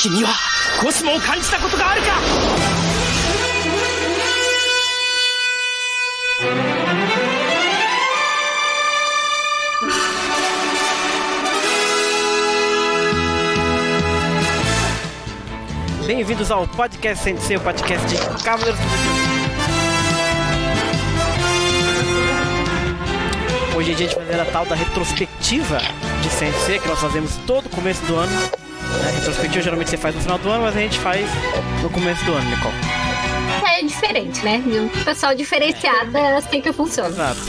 君はコスモを感じたことがあるか Bem-vindos ao podcast Sensei, o podcast de Cavaleiros do Zodíaco. Hoje é dia de fazer a tal da retrospectiva de Sensei, que nós fazemos todo começo do ano. A retrospectiva geralmente você faz no final do ano, mas a gente faz no começo do ano, Nicole. É diferente, né? O pessoal diferenciado é assim que funciona. Exato.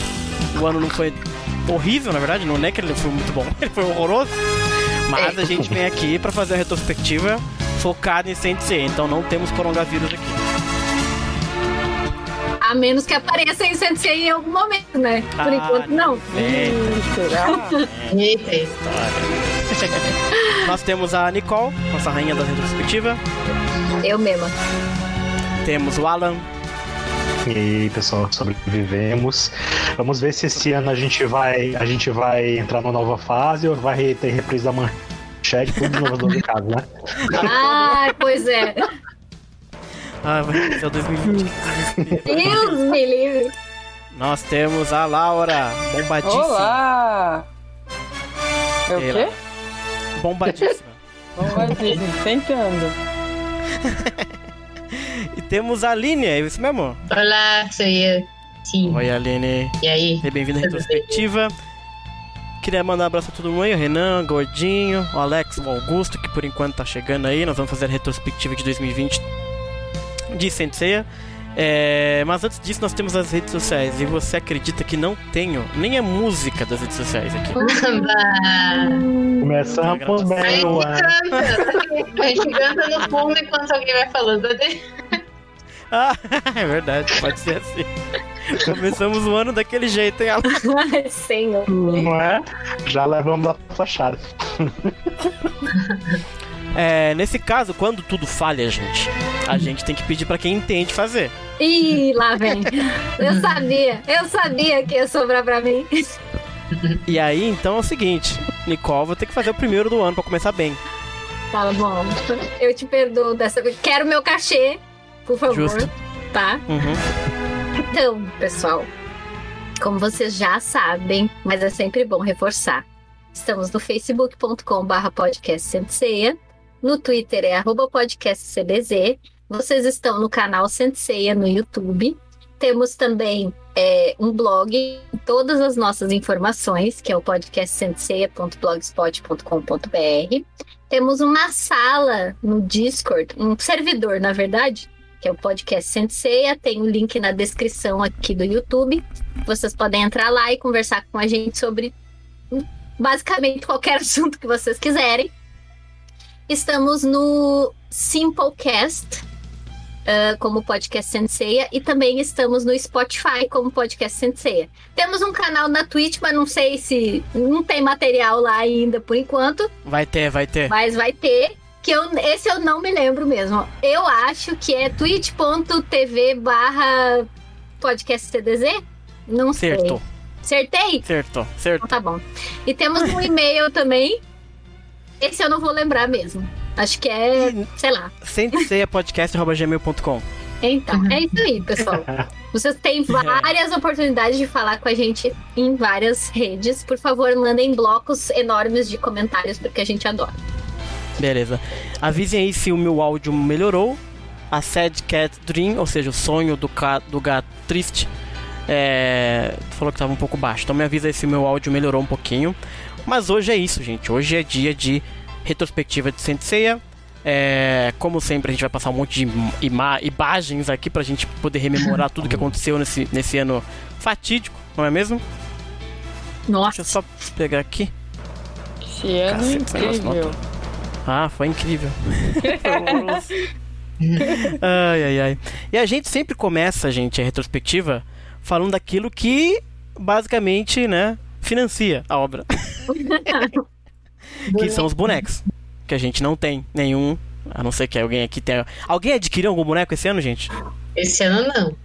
O ano não foi horrível, na verdade, não é que ele foi muito bom, ele foi horroroso. Mas a gente vem aqui pra fazer a retrospectiva focada em Sensei, então não temos coronavírus aqui. A menos que apareça em Sensei em algum momento, né? Por Ah, enquanto, não. Eita, Nós temos a Nicole, nossa rainha da retrospectiva. Eu mesma. Temos o Alan. E aí, pessoal, sobrevivemos. Vamos ver se esse ano a gente vai, a gente vai entrar numa nova fase ou vai ter reprise da manchete, tudo de novo do né? Ai, pois é. Ah, vai ser o 2020. Deus me livre. Nós temos a Laura, bombadíssima. Olá! É o quê? Bombadíssima. Disney, tentando. e temos a Aline, é isso mesmo? Olá, sou eu. Sim. Oi, Aline. E aí? Seja bem-vindo à retrospectiva. Queria mandar um abraço a todo mundo aí, o Renan, o Gordinho, o Alex, o Augusto, que por enquanto tá chegando aí. Nós vamos fazer a retrospectiva de 2020 de Senseiya. É, mas antes disso, nós temos as redes sociais. E você acredita que não tenho nem a música das redes sociais aqui? Bah. Começamos A bem gente o ano. canta. A gente canta no fundo enquanto alguém vai falando. Ah, é verdade, pode ser assim. Começamos o ano daquele jeito, hein, Alan? Senhor. Não é? Já levamos a flechada. É, nesse caso, quando tudo falha, gente, a gente tem que pedir pra quem entende fazer. Ih, lá vem. Eu sabia. Eu sabia que ia sobrar pra mim. E aí, então é o seguinte, Nicole, vou ter que fazer o primeiro do ano pra começar bem. Tá bom. Eu te perdoo dessa vez. Quero meu cachê, por favor. Justo. Tá? Uhum. Então, pessoal, como vocês já sabem, mas é sempre bom reforçar. Estamos no facebook.com.br podcast Senseia, no Twitter é arroba podcast CBZ, vocês estão no canal Senseia no YouTube, temos também é, um blog, todas as nossas informações, que é o podcastsenseia.blogspot.com.br. Temos uma sala no Discord, um servidor, na verdade, que é o podcast Senseia. Tem o link na descrição aqui do YouTube. Vocês podem entrar lá e conversar com a gente sobre basicamente qualquer assunto que vocês quiserem. Estamos no Simplecast. ah, como podcast Senseia e também estamos no Spotify como podcast Senseia. Temos um canal na Twitch, mas não sei se não tem material lá ainda por enquanto. Vai ter, vai ter. Mas vai ter. Que eu, esse eu não me lembro mesmo. Eu acho que é twitch.tv barra podcast CDZ? Não sei. Certo, Acertei? certo, certo. Então tá bom. E temos um e-mail também. Esse eu não vou lembrar mesmo. Acho que é, sei lá. senseiapodcast.gmail.com Então, é isso aí, pessoal. Vocês têm várias oportunidades de falar com a gente em várias redes. Por favor, mandem blocos enormes de comentários, porque a gente adora. Beleza. Avisem aí se o meu áudio melhorou. A Sad Cat Dream, ou seja, o sonho do, ca... do gato triste, é... falou que tava um pouco baixo. Então me avisa aí se o meu áudio melhorou um pouquinho. Mas hoje é isso, gente. Hoje é dia de retrospectiva de Senseiya. É... Como sempre, a gente vai passar um monte de ima... imagens aqui pra gente poder rememorar tudo que aconteceu nesse, nesse ano fatídico, não é mesmo? Deixa eu Nossa, só pegar aqui. Esse ano é esse negócio incrível. Ah, foi incrível. Ai, ai, ai. E a gente sempre começa, gente, a retrospectiva falando daquilo que basicamente, né, financia a obra. que são os bonecos. Que a gente não tem nenhum. A não ser que alguém aqui tenha. Alguém adquiriu algum boneco esse ano, gente? Esse ano não.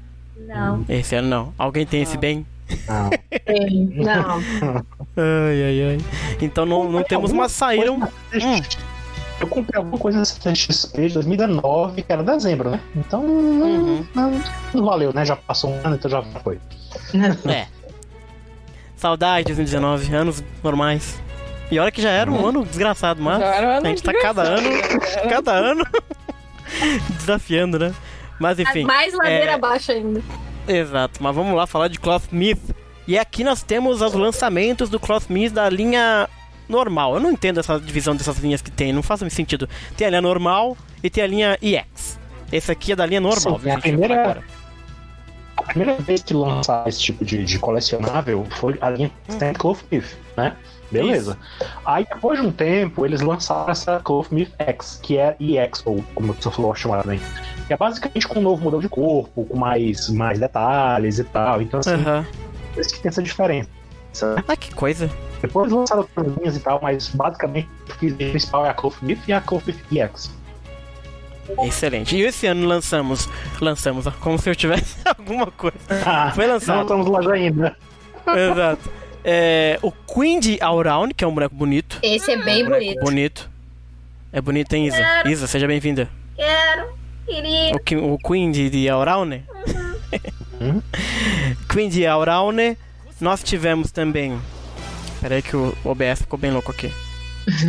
não. Esse ano não. Alguém tem esse bem? Não. Não. Ai, ai, ai. Então não, não temos, mas saíram. Hum, Eu comprei alguma coisa da CXP de 2019, que era dezembro, né? Então não, Uhum. não, não valeu, né? Já passou um ano, então já foi. É. Saudade de 2019, anos normais. E olha que já era um ano desgraçado, mas Já era um ano a gente tá cada ano, cada ano desafiando, né? Mas enfim. Mais ladeira é- abaixo ainda. Exato, mas vamos lá falar de Clothmith. E aqui nós temos os lançamentos do Clothmith da linha normal. Eu não entendo essa divisão dessas linhas que tem, não faz muito sentido. Tem a linha normal e tem a linha EX. Esse aqui é da linha normal, Sim, viu, a primeira- agora. A primeira vez que lançaram esse tipo de, de colecionável foi a linha Stand Clothmith, né? Beleza. Aí depois de um tempo, eles lançaram essa Clothmith X, que é EX, ou como você falou chamar também. Que é basicamente com um novo modelo de corpo, com mais, mais detalhes e tal. Então, assim, Aham. por isso que tem essa diferença. né? Ah, que coisa. Depois lançaram outras linhas e tal, mas basicamente o principal é a Clothmith e a Clothmith EX. Excelente. E esse ano lançamos, lançamos, como se eu tivesse alguma coisa. Ah, Foi lançado. Não estamos lá ainda. Exato. É, o Queen de Allround, que é um boneco bonito. Esse é bem Boneco bonito. bonito. É bonito, hein, Isa? Quero. Isa, seja bem-vinda. Quero, queria. O, o Queen de, de Auraune. Uhum. Queen de Auraune. Nós tivemos também. Peraí que o OBS ficou bem louco aqui.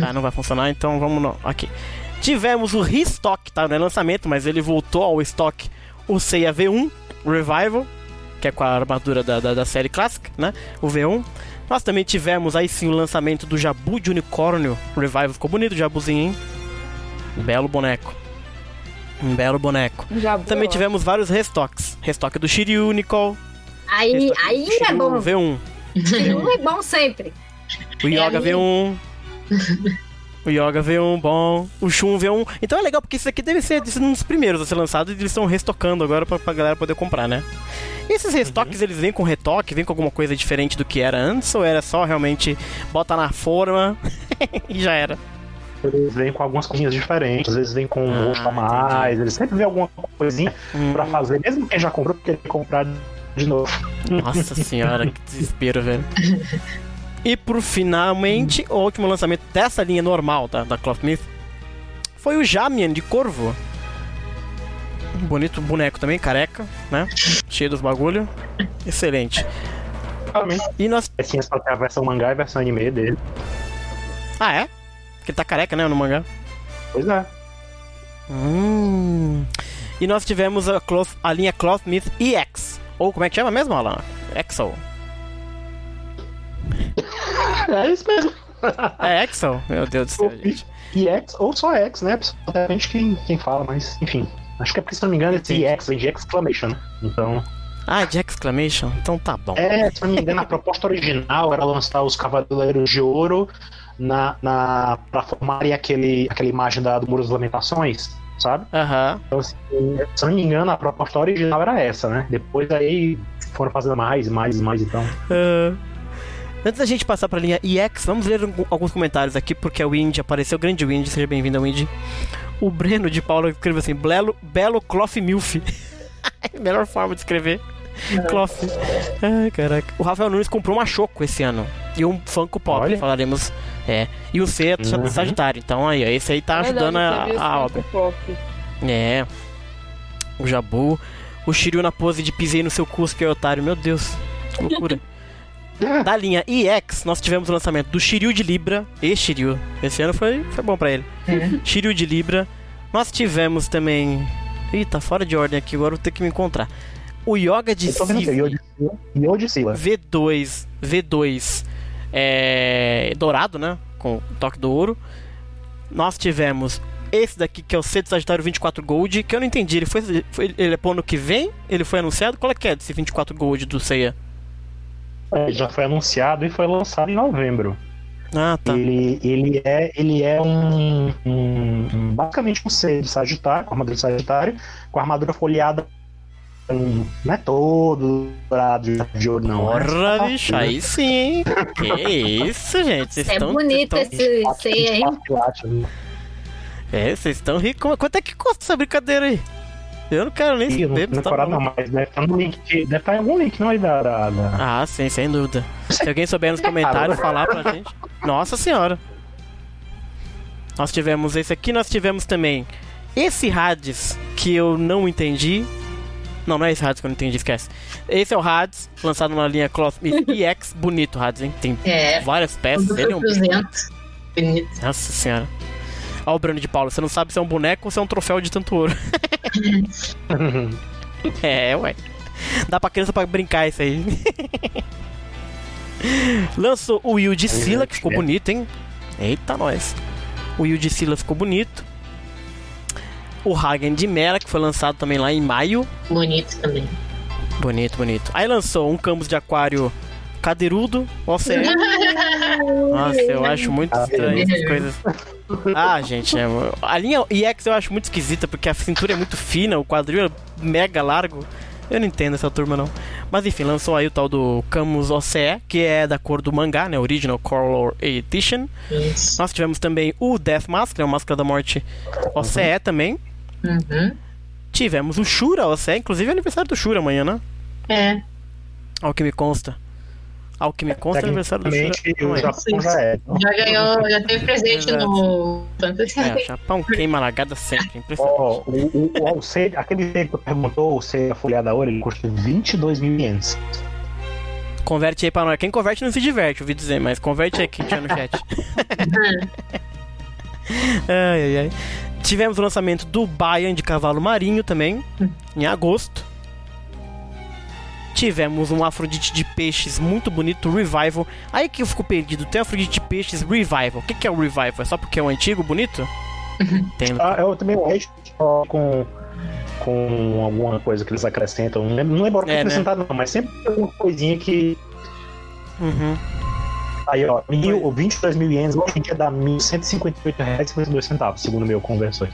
Ah, não vai funcionar, então vamos no... aqui. Tivemos o restock, tá? Não é lançamento, mas ele voltou ao estoque. O Seiya V1 Revival, que é com a armadura da, da, da série clássica, né? O V1. Nós também tivemos aí sim o lançamento do Jabu de Unicórnio Revival. Ficou bonito o Jabuzinho, hein? Belo boneco. Um belo boneco. Já Também tivemos vários restocks. Restock do Shiryu, Nicole. Aí, aí é Shiryu bom. V1. Um é bom sempre. O Yoga aí. V1. O Yoga V1, bom. O Shun V1. Então é legal porque isso aqui deve ser um dos primeiros a ser lançado e eles estão restocando agora pra, pra galera poder comprar, né? Esses restocks, eles vêm com retoque, vêm com alguma coisa diferente do que era antes? Ou era só realmente bota na forma e já era? Eles vêm com algumas coisinhas diferentes, às vezes vêm com um Ah, rosto a mais, eles sempre vêm alguma coisinha Hum, pra fazer, mesmo quem já comprou, porque ele quer comprar de novo. Nossa senhora, que desespero, velho. E por finalmente, o último lançamento dessa linha normal da, da Clothmith foi o Jamian de Corvo. Um bonito boneco também, careca, né? Cheio dos bagulho. Excelente. E nós. assim, só tem a versão mangá e a versão anime dele. Ah, é? Porque ele tá careca, né? No mangá. Pois é. Hum. E nós tivemos a, Cloth, a linha Clothmith EX. Ou como é que chama mesmo, Alan? Exo. É isso mesmo. É Exo? Meu Deus do céu, gente. E X, ou só X, né? Depende quem, quem fala, mas enfim. Acho que é porque, se não me engano, esse Entendi. X vem de exclamation. Então. Ah, de exclamation? Então tá bom. É, se não me engano, a proposta original era lançar os Cavaleiros de Ouro na, na, pra formarem aquele, aquela imagem da, do Muro das Lamentações, sabe? Aham. Então, assim, se não me engano, a proposta original era essa, né? Depois aí foram fazendo mais, mais, mais, então. Ah. Antes da gente passar pra linha EX, vamos ler alguns comentários aqui, porque o Indy apareceu, grande Indy, seja bem-vindo ao Indy. O Breno de Paula escreveu assim: Belo, belo Cloth Milf. Melhor forma de escrever. Cloth. Ai, caraca. O Rafael Nunes comprou uma Choco esse ano. E um Funko Pop, Olha. falaremos. É. E o C é Uhum. Sagitário. Então aí, ó, esse aí tá Verdade, ajudando a, teve esse a obra. Funko Pop. É. O Jabu. O Shiryu na pose de pisei no seu cuspe, otário. Meu Deus. Que loucura. da linha EX, nós tivemos o lançamento do Shiryu de Libra. E Shiryu. Esse ano foi, foi bom pra ele. Shiryu de Libra. Nós tivemos também. Ih, tá fora de ordem aqui, agora vou ter que me encontrar. O Yoga de Yodicila. Yodicila. V2. V2 é, dourado, né? Com o toque do ouro. Nós tivemos esse daqui que é o C de Sagitário 24 Gold, que eu não entendi. Ele foi, foi ele é pro ano que vem? Ele foi anunciado? Qual é que é desse 24 Gold do Seiya? É, já foi anunciado e foi lançado em novembro. Ah, tá. Ele, ele é, ele é um, um- um- basicamente um ser de Sagitário, com armadura de Sagitário, com a armadura folheada, não é todo dourado de- ouro, não. Porra, é bicho, aí sim, hein? Que isso, gente? Vocês É estão. bonito vocês esse ceia aí. aí. É, vocês estão ricos. Quanto é que custa essa brincadeira aí? Eu não quero nem Ih, não saber. você tá não, mas deve estar no link, de- deve estar em algum link, não aí da... da, da- Ah, sim, sem dúvida. Se alguém souber nos comentários falar pra gente. Nossa senhora. Nós tivemos esse aqui, nós tivemos também esse Hades que eu não entendi. Não, não é esse Hades que eu não entendi, esquece. Esse é o Hades, lançado na linha Clothsmith EX. Bonito Hades, hein? Tem É. várias peças. Ele é um bicho 200. Bonito. Nossa senhora. Olha o Bruno de Paulo, você não sabe se é um boneco ou se é um troféu de tanto ouro. é, ué. Dá pra criança pra brincar isso aí. Lançou o Will de Sila, que ficou bonito, hein? Eita, nós. O Will de Sila ficou bonito. O Hagen de Mera, que foi lançado também lá em maio. Bonito também. Bonito, bonito. Aí lançou um Camus de Aquário cadeirudo, OCE. Nossa, eu acho muito estranho essas coisas. Ah, gente, é, a linha EX eu acho muito esquisita porque a cintura é muito fina, o quadril é mega largo. Eu não entendo essa turma não. Mas enfim, lançou aí o tal do Camus OCE, que é da cor do mangá, né? Original Color Edition. Isso. Nós tivemos também o Death Mask, né? O Máscara da Morte OCE também. Uhum. Tivemos o Shura OCE, inclusive é aniversário do Shura amanhã, né? É. Ao que me consta. Ao que me consta, é aniversário do Shura. Tecnicamente, o amanhã. Japão já é. Já ganhou, já teve presente Exato. no. É, o Japão queima largada sempre. Impressionante. Ó, o, o, o, aquele C que tu perguntou, o C folhado a ouro, ele custa 22 mil ienes. Converte aí pra nós. Quem converte não se diverte, ouvi dizer, mas converte aí que tinha no chat. ai, ai, ai. Tivemos o lançamento do Bayan de Cavalo Marinho também, em agosto. Tivemos um Afrodite de Peixes muito bonito, Revival. Aí que eu fico perdido, tem Afrodite de Peixes Revival. O que, que é o Revival? É só porque é um antigo bonito? Tem. Ah, eu também acho que só com, com alguma coisa que eles acrescentam. Não lembro, não lembro o que É, né? não, mas sempre tem alguma coisinha que. Uhum. Aí, ó, mil, ou 22 mil ienes, hoje em dia dá 1.158 reais e 52 centavos, segundo o meu conversor.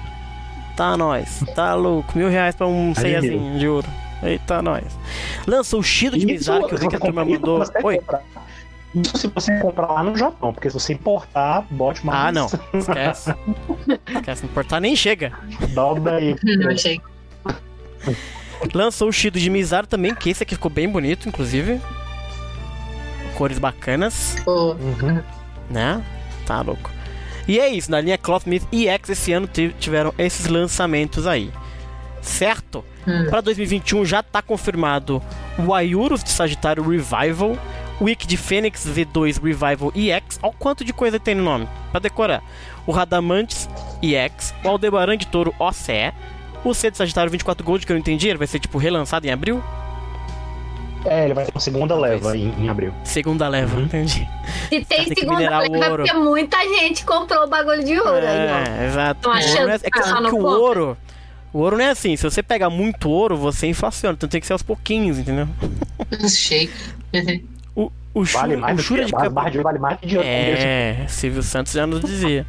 Tá nós, tá louco. Mil reais pra um ceiazinho de ouro. Eita, nós. Lança o Shido de Mizar, que eu vi que a turma mandou. Oi. comprar. Isso se você comprar lá no Japão, porque se você importar, bote mais. Ah, não. Esquece. Esquece, importar nem chega. Dobra aí. Não achei. Lançou o Shido de Mizar também, que esse aqui ficou bem bonito, inclusive. Cores bacanas, Pô, Uhum. né? Tá louco. E é isso, na linha Clothmith EX esse ano ti- tiveram esses lançamentos aí. Certo? Hum. Para 2021 já tá confirmado o Ayurus de Sagitário Revival, o Wiki de Fênix V2 Revival EX. Olha o quanto de coisa tem no nome, pra decorar. O Radamantes EX, o Aldebaran de Touro OCE, o C de Sagitário 24 Gold, que eu não entendi, ele vai ser tipo relançado em abril? É, ele vai ter uma segunda leva em, em abril. Segunda leva, Uhum. entendi. Se tem Tem que segunda leva, ouro. porque muita gente comprou o bagulho de ouro aí, ó. É, exato. Tão O ouro achando não é, é que que, que o ouro. O ouro não é assim, se você pegar muito ouro, você inflaciona, então tem que ser aos pouquinhos, entendeu? shake. O, o, Shura, Vale o Shura de vale, Cap- mais de- vale mais que dinheiro. É, Silvio Santos já nos dizia.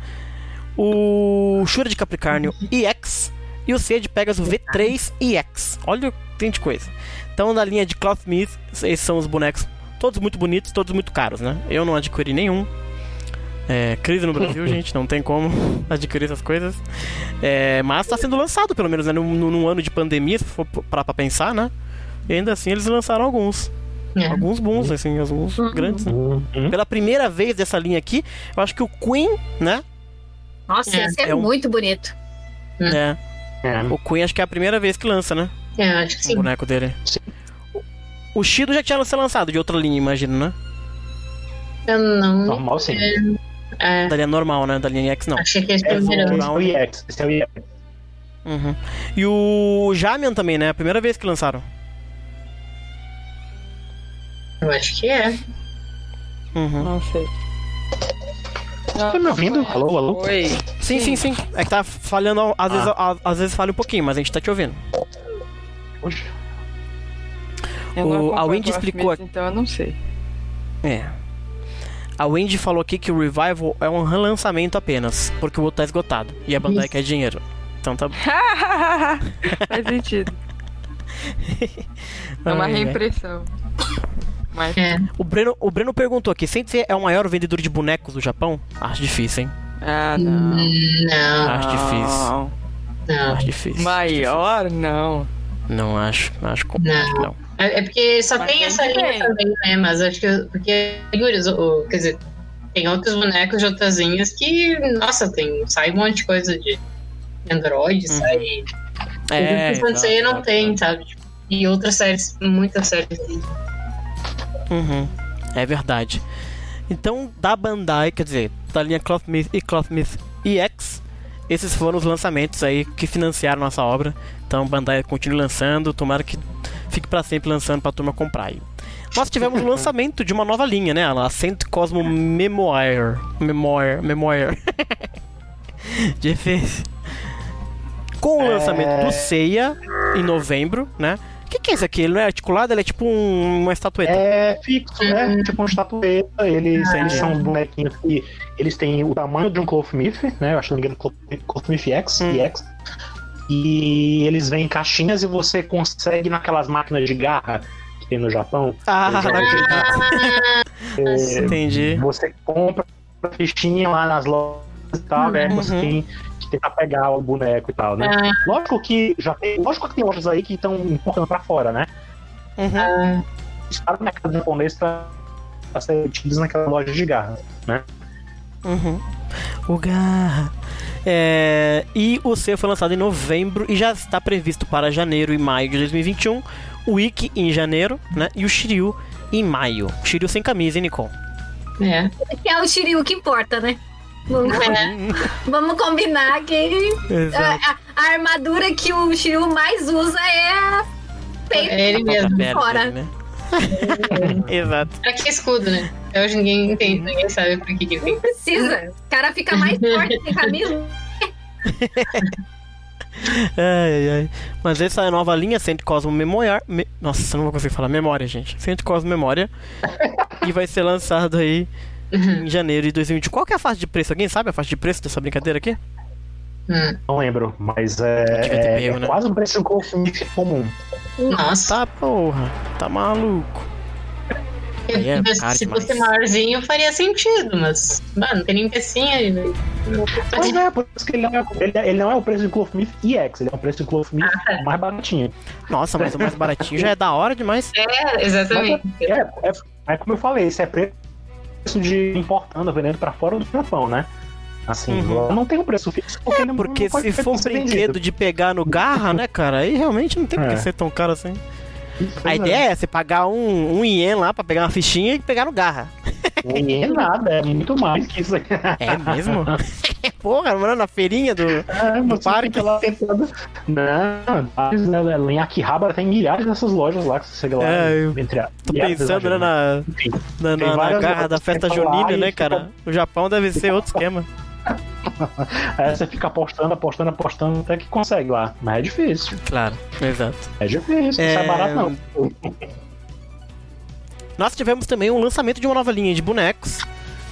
O Shura de Capricórnio EX e o C de Pegasus V3 EX. Olha o que tem de coisa. Então, na linha de Clothmith, esses são os bonecos todos muito bonitos, todos muito caros, né? Eu não adquiri nenhum. É, crise no Brasil, gente, não tem como adquirir essas coisas. É, mas tá sendo lançado, pelo menos, né? Num, num ano de pandemia, se for parar pra pensar, né? E ainda assim eles lançaram alguns. É. Alguns bons, assim, alguns Uhum. grandes. né? Uhum. Pela primeira vez dessa linha aqui, eu acho que o Queen, né? Nossa, É. esse é, É um- muito bonito. Hum. É, É. o Queen acho que é a primeira vez que lança, né? É, acho que O sim. boneco dele. Sim. O- O Shido já tinha sido lançado de outra linha, imagino, né? Eu não. Normal sim. É, Da linha normal, né? Da linha X não. achei que esse Esse primeiro. é o EX. Esse é o EX. Uhum. E o Jamian também, né? A primeira vez que lançaram. Eu acho que é. Uhum. Não sei. Tá me ouvindo? Alô, alô? Oi. Sim, sim, sim. É que tá falhando, às, vezes, a- às vezes falha um pouquinho, mas a gente tá te ouvindo. Poxa. O- a Wendy explicou Então eu não sei. É. A Wendy falou aqui que o Revival é um relançamento apenas, porque o outro tá esgotado. E a Bandai quer dinheiro. Então tá. Faz sentido. É uma reimpressão. Mas É. O Breno, o Breno perguntou aqui: Sensei é o maior vendedor de bonecos do Japão? Acho difícil, hein? Ah, não. Não, Acho difícil. Não. Acho difícil. Maior, não. Não acho, não acho, com- Não. acho que não. É é porque só Mas tem essa linha ter. também, né? Mas acho que. Porque, o- quer dizer, tem outros bonecos de outras linhas que, nossa, tem, sai um monte de coisa de Android, Uhum. sai. É, exato, não tem, sabe? E outras séries, muitas séries. Uhum, é verdade. Então, da Bandai, quer dizer, da linha Clothmith e Clothmith EX, esses foram os lançamentos aí que financiaram nossa obra. Então, Bandai continue lançando, tomara que fique pra sempre lançando pra turma comprar aí. Nós tivemos o lançamento de uma nova linha, né? A Saint Cosmo Memoir. Memoir. Memoir. efeito. Com o lançamento do Seiya em novembro, né? O que, que é isso aqui? Ele não é articulado, ele é tipo um- uma estatueta. É fixo, né? Tipo uma estatueta. Eles, eles são uns bonequinhos que eles têm o tamanho de um Clothmith, né? Eu acho que não me engano, Cloth- Clothmith X, Hum. EX. E eles vêm em caixinhas e você consegue naquelas máquinas de garra que tem no Japão. Ah, é, Entendi. Você compra a fichinha lá nas lojas e tal, né? Você Uhum. tem que tentar pegar o boneco e tal, né? Ah, Lógico que já tem. Lógico que tem lojas aí que estão importando pra fora, né? Uhum. ah, Está no mercado japonês pra, pra ser vendidos naquela loja de garra, né? Uhum. O Garra. É, e o seu foi lançado em novembro e já está previsto para janeiro e maio de 2021. O Ikki em janeiro, né? E o Shiryu em maio. Shiryu sem camisa, hein, Nicole? é. Que é o Shiryu que importa, né? Vamos, vamos combinar que Exato. a, a armadura que o Shiryu mais usa é a peito. É ele mesmo. Fora. dele, né? Exato. Pra que escudo, né? Até hoje ninguém entende, ninguém sabe pra que que tem. Não precisa. O cara fica mais forte sem camisa. Ai, ai, ai. Mas essa é a nova linha, Saint Cosmo Memória. Me... Nossa, eu não vou conseguir falar memória, gente. Saint Cosmo Memória. e vai ser lançado aí em janeiro de 2020. Qual que é a faixa de preço? Alguém sabe a faixa de preço dessa brincadeira aqui? Hum. Não lembro, mas é, é, pego, é né? quase um preço um comum. Nossa. Tá, porra. Tá maluco. Aí é Mas se demais. fosse maiorzinho, faria sentido, mas. Mano, não tem nem pecinha aí, velho. Mas é, por isso que ele não é, ele, ele não é o preço de Clothmith EX, ele é o preço de Clothmith mais baratinho. Nossa, mas o mais baratinho já é da hora demais. É, exatamente. É, é, é como eu falei, isso é preço de importando, vendendo pra fora do Japão, né? Assim, Uhum. não tem um preço fixo. Porque, não- Porque se for um brinquedo vendido. de pegar no garra, né, cara? Aí realmente não tem por que É. ser tão caro assim. A é. ideia é você pagar um, um ien lá pra pegar uma fichinha e pegar no garra. Nem é nada, é muito mais que isso. É mesmo? Porra, mano, na feirinha do. É, você parque. fica lá tentando. Não, mas, né, em Akihabara tem milhares dessas lojas lá que você chega lá. É, eu entre a, Tô pensando né, exagero, na, na, na- na garra da festa lá junina, né, fica- cara? O Japão deve ser outro esquema. aí você fica apostando, apostando, apostando até que consegue lá. Mas é difícil. Claro, exato. É difícil, É, não é barato não. Nós tivemos também um lançamento de uma nova linha de bonecos,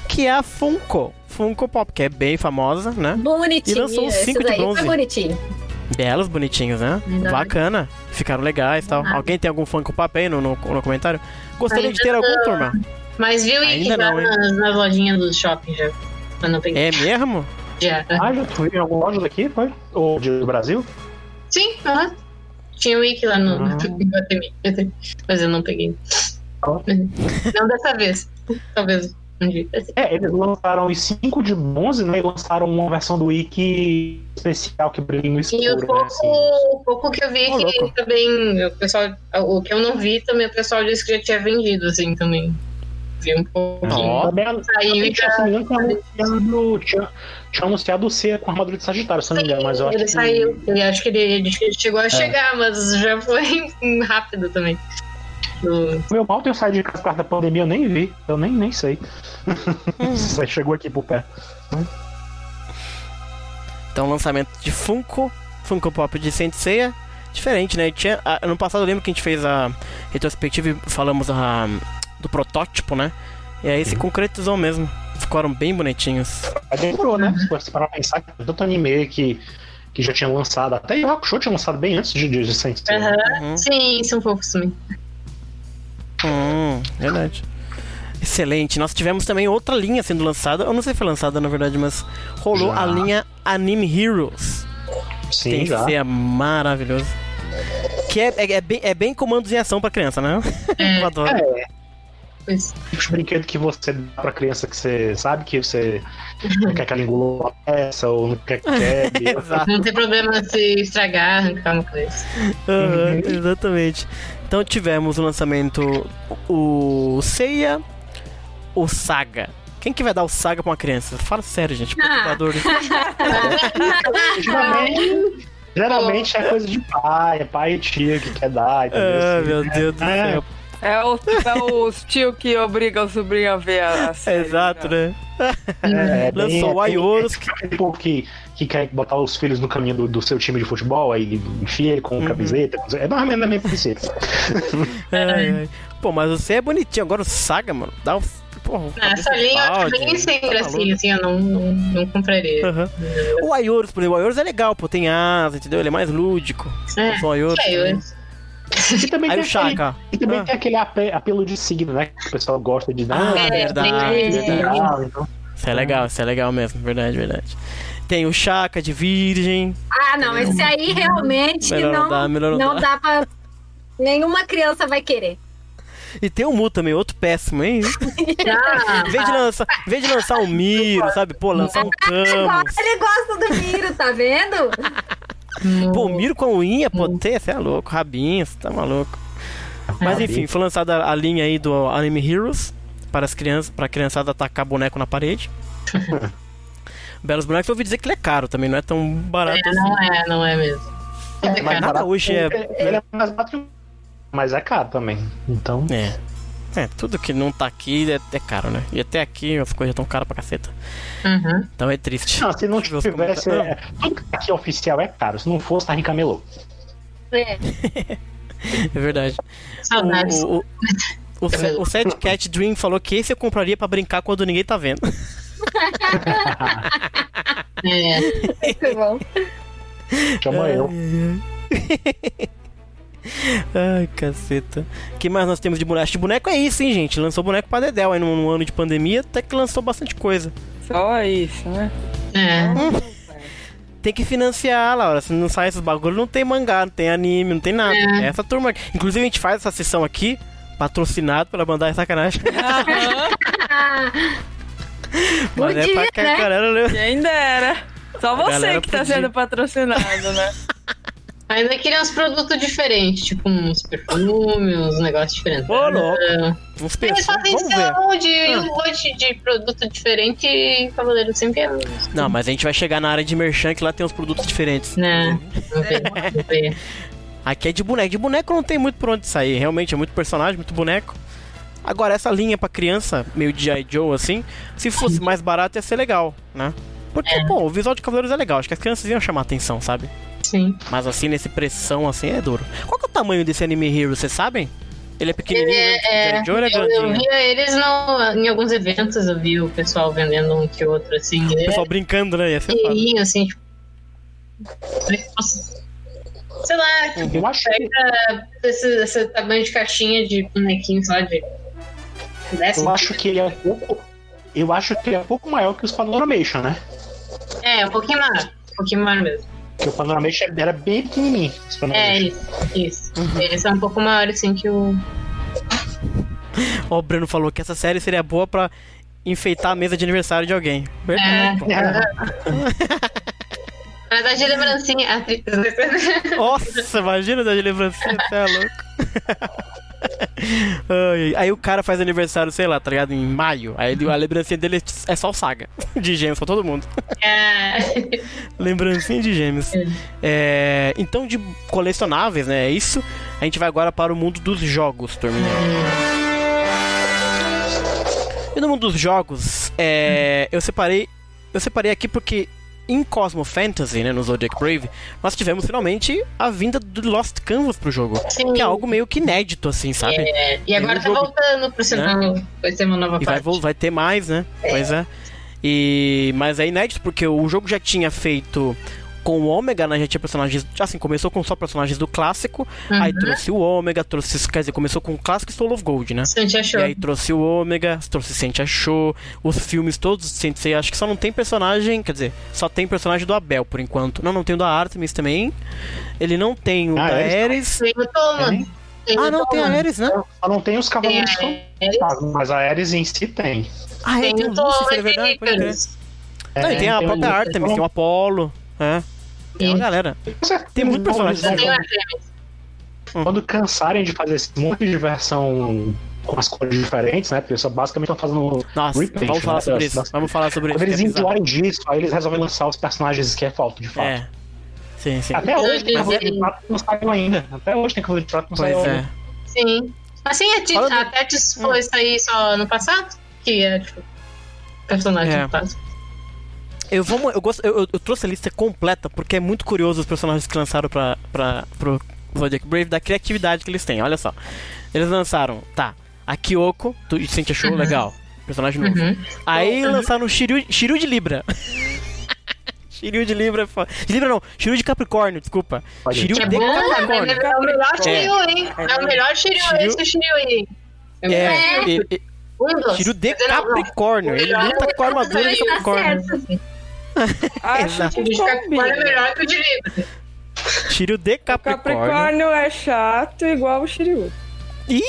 que é a Funko. Funko Pop, que é bem famosa, né? Bonitinho. E lançou cinco de daí bronze. Foi bonitinho. Belos, bonitinhos, né? Verdade. Bacana. Ficaram legais e tal. Ah. Alguém tem algum Funko Pop aí no, no, no comentário? Gostaria de ter Ainda algum, turma? Mas viu Ainda Ainda não, hein? nas, nas lojinhas do shopping já. Não. É mesmo? Já. Ah, já fui em alguma loja daqui, foi? Ou de do Brasil? Sim, aham. Tinha o Wiki lá no. Iguatemi. Mas eu não peguei. Ó. Não dessa vez. Talvez um dia. É, eles lançaram os 5 de bronze, né? E lançaram uma versão do Wiki especial que brilha no escuro, E o né? pouco, Assim. o pouco que eu vi Ô, que louco. também, o pessoal, o que eu não vi também, o pessoal disse que já tinha vendido, assim, também. Vi um pouquinho. Ó. Também Saiu e já. tinha tinha, anunciado o C com armadura de Sagitário, se não me engano, mas eu acho Ele que. saiu. Ele acho que ele, ele chegou É. a chegar, mas já foi rápido também. Meu mal ter saído de casa por causa da pandemia, eu nem vi. Eu nem, nem sei. Você chegou aqui por pé. Então, lançamento de Funko, Funko Pop de Saint Seiya. Diferente, né? Tinha, ano passado eu lembro que a gente fez a retrospectiva e falamos ah, do protótipo, né? E aí se concretizou mesmo. Ficaram bem bonitinhos. Mas demorou, né? Se você parar pra pensar que tanto anime que, que já tinha lançado. Até o Hakusho tinha lançado bem antes de, de, Seiya. Aham. Uhum. Sim, são poucos também. Hum, verdade. Excelente. Nós tivemos também outra linha sendo lançada. Eu não sei se foi lançada na verdade, mas rolou Já. a linha Anime Heroes. Sim, Tem que já. ser maravilhoso. Que é, é, é bem, é bem comandos em ação pra criança, né? Eu adoro. É. Pois. Tipo de brinquedo que você dá pra criança que você sabe que você não quer que ela engula uma peça ou não quer que quebre. Não tem problema se estragar, arrancar uma coisa. Aham, exatamente. Então tivemos o lançamento o Seiya, o Saga. Quem que vai dar o Saga pra uma criança? Fala sério, gente. Perturbadores. geralmente, geralmente é coisa de pai, é pai e tia que quer dar, entendeu? Ah, Assim, meu Deus do É. céu. É o, é os tio que obriga o sobrinho a ver a, série, Exato, né? É, é bem- Lançou o é Aioros. Aquele povo que, que quer botar os filhos no caminho do, do seu time de futebol, aí enfia ele com camiseta. É mais ou menos a mesma princípio. Ai, ai. Pô, mas você é bonitinho. Agora o Saga, mano, dá um. Porra, Essa linha eu acho bem sempre assim, assim, eu não, não, não compraria. Aham. O Aioros, por exemplo, o Aioros é legal, pô, tem asa, entendeu? Ele é mais lúdico. É, O Aioros. é, E também, tem, o Chaka. aquele, e também Ah. tem aquele ape- apelo de signo, né? Que o pessoal gosta de dar. Ah, É, verdade, tem- verdade. então, Isso é legal, isso é legal mesmo, verdade, verdade. Tem o Chaka de Virgem. Ah, não, esse aí realmente Melhor não não, dá, melhor não não dá. dá pra. Nenhuma criança vai querer. E tem o Mu também, outro péssimo, hein? Ah, Em vez de lançar, em vez de lançar um Miro, sabe? Pô, lançar um Camus. Ele gosta do Miro, tá vendo? Pô, Miro com unha, você é louco. Rabinho, você tá maluco. Mas enfim, foi lançada a linha aí do Anime Heroes para as crianças, pra criançada atacar boneco na parede. Belos bonecos, eu ouvi dizer que ele é caro também, não é tão barato é, assim. não é, não é mesmo. é Mas nada hoje é- Ele é mais barato Mas é caro também. Então. É. É, tudo que não tá aqui é, é caro, né? E até aqui as coisas tão caras pra caceta. Uhum. Então é triste. Não, se não tivesse. é, tudo que aqui é oficial é caro. Se não fosse, tá em camelô. É. É verdade. Saudades. O, o, o, Sa- o Sad Cat Dream falou que esse eu compraria pra brincar quando ninguém tá vendo. É. Foi bom. Chama eu. Ai, caceta. O que mais nós temos de boneco? De boneco é isso, hein, gente? Lançou boneco pra Dedel aí num, num ano de pandemia, até que lançou bastante coisa. Só isso, né? É. Tem que financiar, Laura. Se não sai esses bagulho, não tem mangá, não tem anime, não tem nada. É. Essa turma. aqui. Inclusive, a gente faz essa sessão aqui, patrocinado pela Bandai Sacanagem. Mas é Podia, pra que a né? galera lê. Quem dera. Só você que tá podia. sendo patrocinado, né? Ainda queria uns produtos diferentes, tipo uns perfumes, uns negócios diferentes. Ô, louco. É. Uns Eles fazem de Ah. um monte de produto diferente e Cavaleiro sempre é. Não, mas a gente vai chegar na área de merchan que lá tem uns produtos diferentes. Né? Vamos ver, vamos ver. Aqui é de boneco. De boneco não tem muito por onde sair. Realmente é muito personagem, muito boneco. Agora, essa linha pra criança, meio G.I. Joe assim, se fosse mais barato ia ser legal, né? Porque, pô, o visual de Cavaleiros é legal. Acho que as crianças iam chamar atenção, sabe? Sim. Mas assim, nesse pressão assim, é duro. Qual que é o tamanho desse anime Hero, vocês sabem? Ele é pequenininho, né? É, G.I. Joe ele é eu, via eles no, em alguns eventos, eu vi o pessoal vendendo um que outro, assim. O Ele é pessoal brincando, né? Pequenininho, assim, tipo. Nossa. Sei lá, tipo, Eu acho que, esse, esse tamanho de caixinha de bonequinho só de. Décimo. eu acho que ele é um pouco. Eu acho que ele é um pouco maior que os Panoramation, né? É, um pouquinho maior. Um pouquinho maior mesmo. Porque o Panoramation era bem pequenininho. É, isso, isso. Eles são um pouco maiores, assim, que o. Ó, o Breno falou que essa série seria boa pra enfeitar a mesa de aniversário de alguém. Verdade, pô. Na verdade, lembrancinha. atriz. Nossa, imagina dar de lembrancinha, você é louco. Aí o cara faz aniversário, sei lá, tá ligado? Em maio. Aí a lembrancinha dele é só o Saga. De gêmeos pra todo mundo. É. Lembrancinha de gêmeos. É, então, de colecionáveis, né? É isso. A gente vai agora para o mundo dos jogos, turminha. E no mundo dos jogos, é, eu separei. Eu separei aqui porque em Cosmo Fantasy, né, no Zodiac Brave, nós tivemos finalmente a vinda do Lost Canvas pro jogo. Sim. Que é algo meio que inédito, assim, sabe? É, e agora tá jogo- voltando pro cinema. Vai ser uma nova E vai, parte. vol- vai ter mais, né? Pois é. E, mas é inédito porque o jogo já tinha feito com o Ômega, né? Já tinha personagens. Assim, começou com só personagens do clássico. Aí Uhum. trouxe o Ômega, trouxe. Quer dizer, começou com o clássico e Soul of Gold, né? Achou. E aí trouxe o Ômega, trouxe Sente achou, os filmes todos, Sensei, acho que só não tem personagem, quer dizer, só tem personagem do Abel por enquanto. Não, não tem o da Artemis também. Ele não tem o Ah, da é? Ares. O. É, Ah, não, tem a Ares, né? Só não tem os Tem cavaleiros a fantasmas, mas a Ares em si tem. Ah, é, Tem tem o Lúcifer, é tem verdade, pode crer. Não, e tem a tem própria o- Artemis, tem o Apollo, é. Tem uma Sim. galera. Tem muito personagem vão- Artemis. Quando cansarem de fazer esse monte de versão com as cores diferentes, né? Porque eles só basicamente estão fazendo Nossa, repaint, vamos falar né, sobre isso. Vamos falar sobre isso. Quando eles é enjoarem disso, aí eles resolvem lançar os personagens que é falta, de fato. É. Sim, sim. Até hoje tem Mas Cavaleiro é- de Prata que não saiu ainda. Até hoje tem Cavaleiro de Prata que não saiu é. ainda. Sim. Assim, a, Tit- Falando- a Tetis foi sair só no passado? Que é, tipo, personagem É. no caso. Eu, vou, eu, gosto, eu, eu- eu trouxe a lista completa porque é muito curioso os personagens que lançaram pra, pra, pro Zodiac Brave, da criatividade que eles têm. Olha só. Eles lançaram, tá, a Kyoko, tu sente achou Uhum. legal. Personagem novo. Uhum. Aí lançaram o Shiryu, Shiryu de Libra. Shiryu de Libra. é De Libra não, Shiryu de Capricórnio, desculpa. Olha, Shiryu Que é de bom, Capricórnio. é o melhor É. Shiryu, hein? É o melhor Shiryu Shiryu- esse Shiryu aí. É, Um dos. Shiryu de. Capricórnio. Ele luta com a armadura de Tá Capricórnio. certo. Acho que de Capricórnio é melhor que o de Libra. Shiryu de Capricórnio. Capricórnio é chato igual o Shiryu. Ai,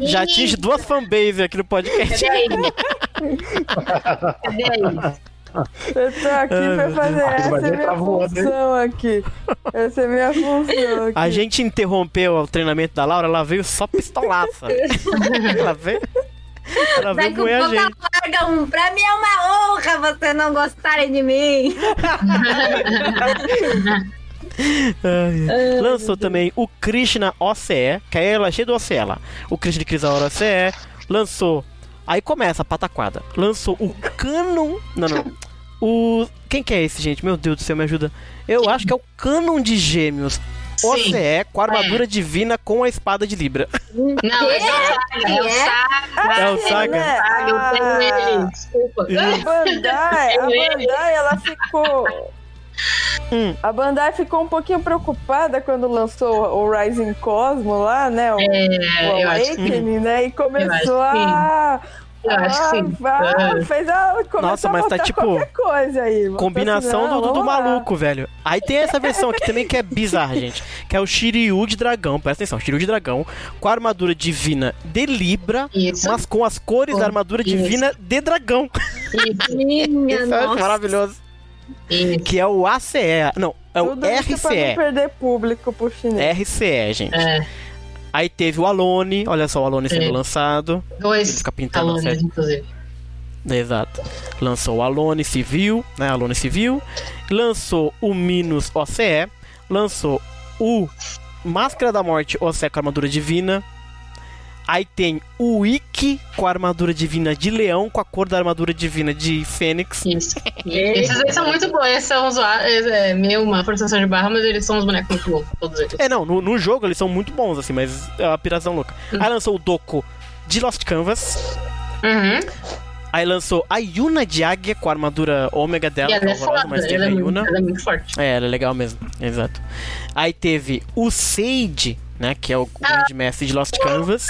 Já atinge duas fanbases aqui no podcast. Cadê aí? Eu tô aqui Ai, pra fazer Deus. essa é ele minha tá voando, hein? função aqui. Essa é minha função aqui. A gente interrompeu o treinamento da Laura, ela veio só pistolaça. ela veio. Ela ela gente. larga um. Pra mim é uma honra você não gostarem de mim. Ai. Lançou também o Krishna OCE, que aí ela é cheia do OCE lá. O Krishna Krisaura OCE. Lançou. Aí começa a pataquada. Lançou o Canon. Não, não. O. Quem que é esse, gente? Meu Deus do céu, me ajuda. Eu acho que é o Canon de Gêmeos. Sim. OCE com a armadura divina com a espada de Libra. Não, é o Saga. É o Saga. É o Saga? Saga, eu tenho ele. A, Desculpa. a Bandai, a Bandai, ela ficou. Hum. A Bandai ficou um pouquinho preocupada quando lançou o Rising Cosmo lá, né? O, o É, que Awakening, né? E começou a. Eu acho que sim. Ah, fez a, começou Nossa, mas tá tipo, qualquer coisa aí. Combinação assim, do, do, maluco, velho. Aí tem essa versão aqui também que é bizarra, gente. Que é o Shiryu de dragão. Presta atenção, Shiryu de dragão. Com a armadura divina de Libra. Isso. Mas com as cores da armadura Isso. divina de dragão. Isso. Minha Isso acho nossa. maravilhoso. Isso. Que é o ACE. Não, é o Tudo isso pra não RCE. perder público pro chinês. RCE, gente. É. Aí teve o Alone. Olha só o Alone sendo É. lançado. Ele Dois fica pintando série. inclusive. Exato. Lançou o Alone Civil, né? Alone Civil. Lançou o Minus OCE. Lançou o Máscara da Morte OCE com armadura divina. Aí tem o Ikki com a armadura divina de leão, com a cor da armadura divina de Fênix. Isso. Esses aí são muito bons. Esses são usuários. É meio uma forçação de barra, mas eles são os bonecos muito bons. Todos eles. É, não, no, no jogo eles são muito bons, assim, mas é uma piração louca. Aí lançou o Doku de Lost Canvas. Uhum. Aí lançou a Yuna de Águia com a armadura ômega dela, E ela é horrorosa, foda. mas teve Ela a é, muito, Yuna. ela é muito forte. É, ela é legal mesmo, exato. Aí teve o Sage, né, que é o grande mestre de Lost Canvas.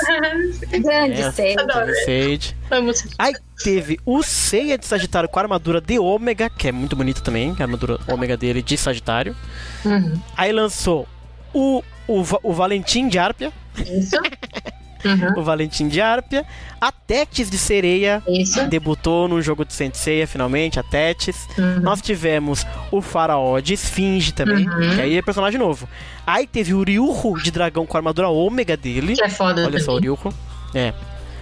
Grande É. Adoro. Sage. Amo Aí teve o Seiya de Sagitário com a armadura de Ômega, que é muito bonito também, a armadura Ômega dele de Sagitário. Uhum. Aí lançou o, o, o Valentim de Árpia, Isso. Uhum. o Valentim de Árpia. A Tétis de Sereia Isso. debutou no jogo de Senseiya, finalmente, a Tétis. Uhum. Nós tivemos o Faraó de Esfinge também, Uhum. que aí é personagem novo. Aí teve o Ryuho de dragão com a armadura ômega dele. Que é foda Olha só, o também. Ryuho. É.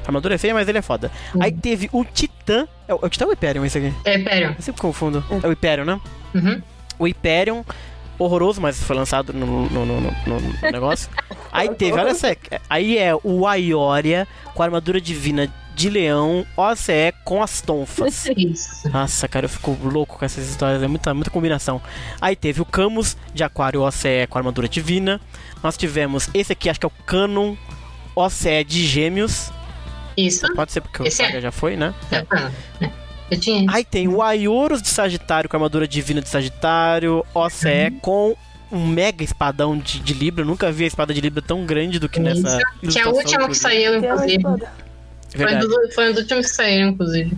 A armadura é feia, mas ele é foda. Uhum. Aí teve o Titã. É o, é o Titã ou o Hyperion esse aqui? É, pera. Eu sempre confundo. É o Hyperion, né? Uhum. O Hyperion, horroroso, mas foi lançado no, no, no- no- negócio. Aí teve, olha só. Aí é o Aioria com a armadura divina de leão, OCE com as tonfas. Isso. Nossa, cara, eu fico louco com essas histórias, é muita, muita combinação. Aí teve o Camus de Aquário OCE com armadura divina. Nós tivemos esse aqui, acho que é o Canon OCE de Gêmeos. Isso. Pode ser porque o é. Saga já foi, né? É. É. Tinha. Aí tem o Aioros de Sagitário com armadura divina de Sagitário, OCE com um mega espadão de, de Libra. Eu nunca vi a espada de Libra tão grande do que nessa. Que é a última que saiu, inclusive. Foi dos, foi um dos últimos que saíram, inclusive.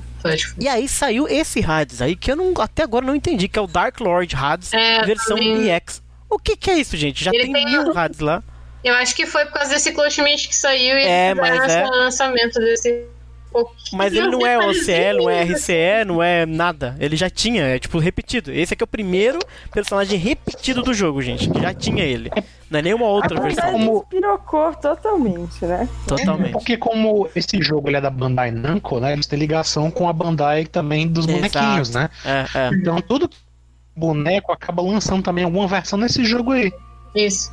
E aí saiu esse Hades aí que eu não, até agora não entendi, que é o Dark Lord Hades É, versão também. EX. O que que é isso, gente? Já Ele tem tem mil um- HUDs lá. Eu acho que foi por causa desse Clochmate que saiu e É, mas esse é- lançamento desse pouquinho Mas ele não é OCE, não é. RCE, não é nada. Ele já tinha, é tipo repetido. Esse aqui é o primeiro personagem repetido do jogo, gente. Já tinha ele. Não é nenhuma outra Na versão. Como- despirocou totalmente, né? Totalmente. Porque como esse jogo ele é da Bandai Namco, né? Eles têm ligação com a Bandai também dos Exato. bonequinhos, né? É, é. Então todo boneco acaba lançando também alguma versão nesse jogo aí. Isso.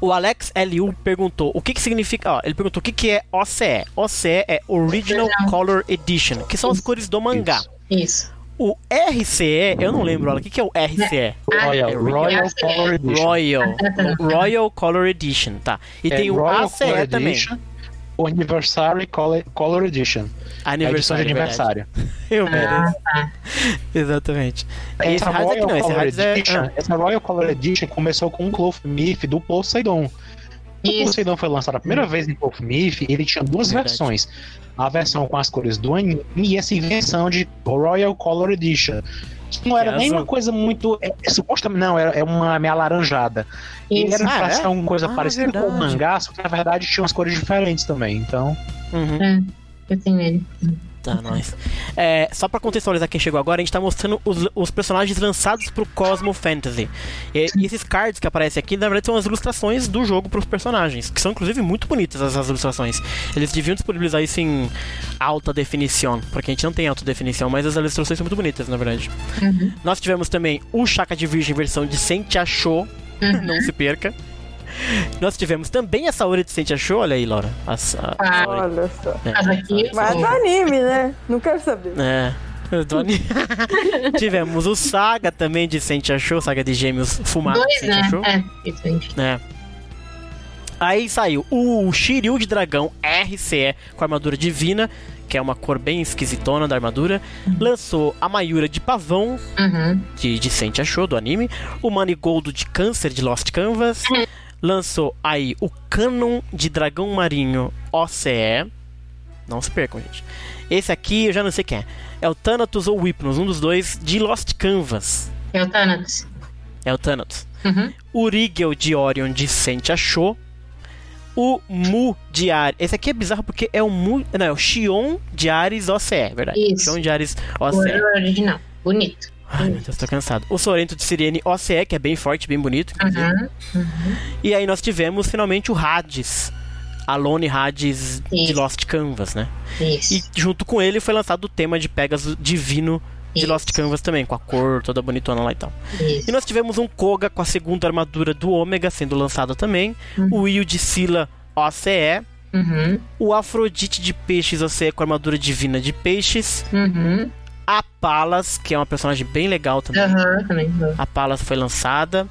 O Alex LU perguntou o que que significa. Ó, ele perguntou o que que é OCE. OCE é Original Color Edition, que são as cores do mangá. Isso. O RCE, eu não lembro, olha, o que que é o RCE? Royal, é Royal. Color Edition. Royal. Royal Color Edition, tá. E É tem o Royal ACE Color também. Edition, Anniversary Color, Color Edition. É a edição de Aniversário. verdade. aniversário. Eu Ah, mereço. tá. Exatamente. E esse Essa Hades aqui Royal não, esse Color é. Edition, ah, essa Royal Color Edition começou com o Cloth Myth do Poseidon. O Isso. Poseidon foi lançado a primeira vez em Cloth Myth, ele tinha duas Verdade. versões. A versão com as cores do anime e essa invenção de Royal Color Edition. Não era nem azul. uma coisa muito. É, é, supostamente não, era, é uma meia alaranjada. E Isso. era Ah, pra é? ser uma coisa Ah, parecida com o verdade. mangá, só que na verdade tinha umas cores diferentes também. Então. uhum. É, eu tenho ele. Tá, nós. É, só pra contextualizar quem chegou agora, a gente tá mostrando os, os personagens lançados pro Cosmo Fantasy. E, e esses cards que aparecem aqui, na verdade, são as ilustrações do jogo pros personagens, que são inclusive muito bonitas essas ilustrações. Eles deviam disponibilizar isso em alta definição, porque a gente não tem alta definição, mas as ilustrações são muito bonitas, na verdade. Uhum. Nós tivemos também o Chaka de Virgem versão de Sente Achou, não se perca. Nós tivemos também a Saori de Sente Achou, olha aí, Laura. A, a, Ah. Olha só. É, Mas aqui- Mas do anime, né? Não quero saber. É. ani- Tivemos o Saga também de Sente Achou, Saga de Gêmeos Fumado de Dois, Sente né? Achou. É, isso aí. É. Aí saiu o Shiryu de Dragão RCE com armadura divina, que é uma cor bem esquisitona da armadura. Lançou a Mayura de Pavão, Uhum. de, de Sente Achou, do anime. O Manigoldo de Câncer de Lost Canvas. Lançou aí o Canon de Dragão Marinho OCE. Não se percam, gente. Esse aqui eu já não sei quem é. É o Thanatos ou o Hypnos, um dos dois de Lost Canvas. É o Thanatos. É o Thanatos. Uhum. O Rigel de Orion de Sente Achou. O Mu de Ares. Esse aqui é bizarro porque é o Mu. Não, é o Xion de Ares OCE, verdade. Isso. Xion de Ares O OCE. original. Bonito. Ai, meu Deus, tô cansado. O Sorento de Sirene OCE, que é bem forte, bem bonito. inclusive. Uhum. E aí nós tivemos finalmente o Hades. Alone Hades de Isso. Lost Canvas, né? Isso. E junto com ele foi lançado o tema de Pegasus Divino de Isso. Lost Canvas também, com a cor toda bonitona lá e tal. Isso. E nós tivemos um Koga com a segunda armadura do Ômega sendo lançado também. Uhum. O Will de Sila OCE. Uhum. O Afrodite de Peixes OCE com a armadura divina de Peixes. Uhum. A Palas, que é uma personagem bem legal também. Aham, também. A Palas foi lançada.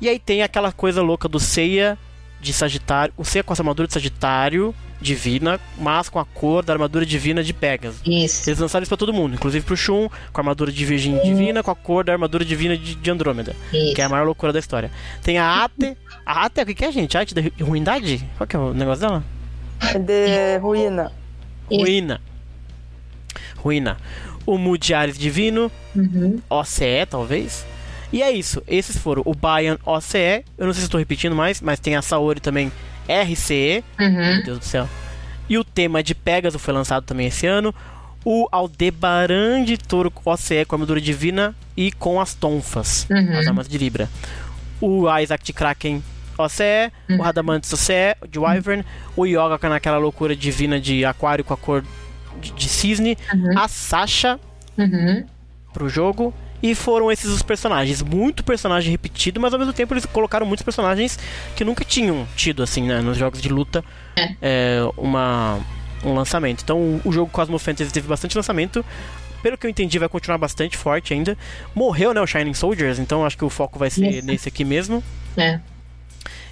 E aí tem aquela coisa louca do Seiya de Sagitário. O Seiya com essa armadura de Sagitário divina, mas com a cor da armadura divina de Pegasus. Isso. Eles lançaram isso pra todo mundo, inclusive pro Shun, com a armadura de Virgem Divina, com a cor da armadura divina de, de Andrômeda, Isso. que é a maior loucura da história. Tem a Ate. A Ate, o que que é, gente? A Arte da ru- ruindade? Qual que é o negócio dela? É de ruína. Isso. Ruína. Ruína. O Mudiares Divino, Uhum. OCE, talvez. E é isso. Esses foram o Bayan OCE. Eu não sei se estou repetindo mais, mas tem a Saori também RCE. Uhum. Meu Deus do céu. E o tema de Pegasus foi lançado também esse ano. O Aldebaran de Touro OCE com a armadura divina e com as tonfas, Uhum. as armas de Libra. O Isaac de Kraken OCE, o Uhum. Radamantis OCE, de Wyvern, o Yoga com naquela loucura divina de aquário com a cor de, cisne, Uhum. a Sasha Uhum. pro jogo. E foram esses os personagens. Muito personagem repetido, mas ao mesmo tempo eles colocaram muitos personagens que nunca tinham tido, assim, né, nos jogos de luta, É. é, uma, um lançamento. Então o, o jogo Cosmo Fantasy teve bastante lançamento. Pelo que eu entendi, vai continuar bastante forte ainda. Morreu, né, o Shining Soldiers, então acho que o foco vai ser Isso. nesse aqui mesmo. É.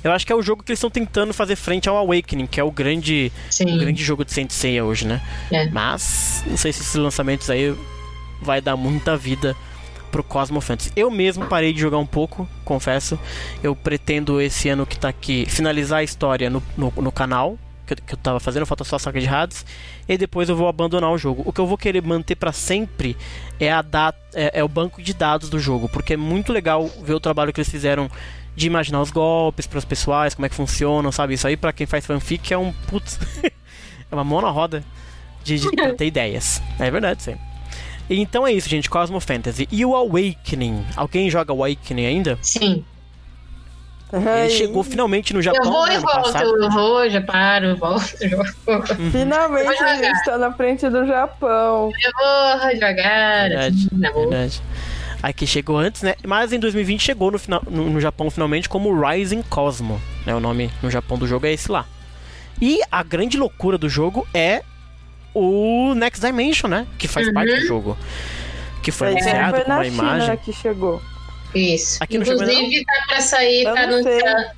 Eu acho que é o jogo que eles estão tentando fazer frente ao Awakening, que é o grande, o grande jogo de Saint Seiya hoje, né? É. Mas não sei se esses lançamentos aí vai dar muita vida pro Cosmo Fantasy. Eu mesmo parei de jogar um pouco, confesso. Eu pretendo esse ano que tá aqui finalizar a história no, no, no canal que eu, que eu tava fazendo, falta só a saga de Hades. E depois eu vou abandonar o jogo. O que eu vou querer manter pra sempre é a data, é, é o banco de dados do jogo, porque é muito legal ver o trabalho que eles fizeram de imaginar os golpes pros pessoais, como é que funcionam, sabe? Isso aí pra quem faz fanfic é um putz. é uma mão na roda de, de pra ter ideias. É verdade, sim. Então é isso, gente, Cosmo Fantasy. E o Awakening? Alguém joga Awakening ainda? Sim. Ele chegou finalmente no Eu Japão. vou né, e volto, passado. eu vou, já paro, eu volto, eu vou. Finalmente a jogar. gente tá na frente do Japão. Eu vou devagar, Verdade, assim, verdade. Aqui chegou antes, né? Mas em 2020 chegou no, final, no, no Japão finalmente como Rising Cosmo. Né? O nome no Japão do jogo é esse lá. E a grande loucura do jogo é o Next Dimension, né? Que faz Uhum. parte do jogo. Que foi aí anunciado foi com na uma China imagem. que chegou. Isso. Aqui não chegou Inclusive, tá pra sair, Eu tá anunciado.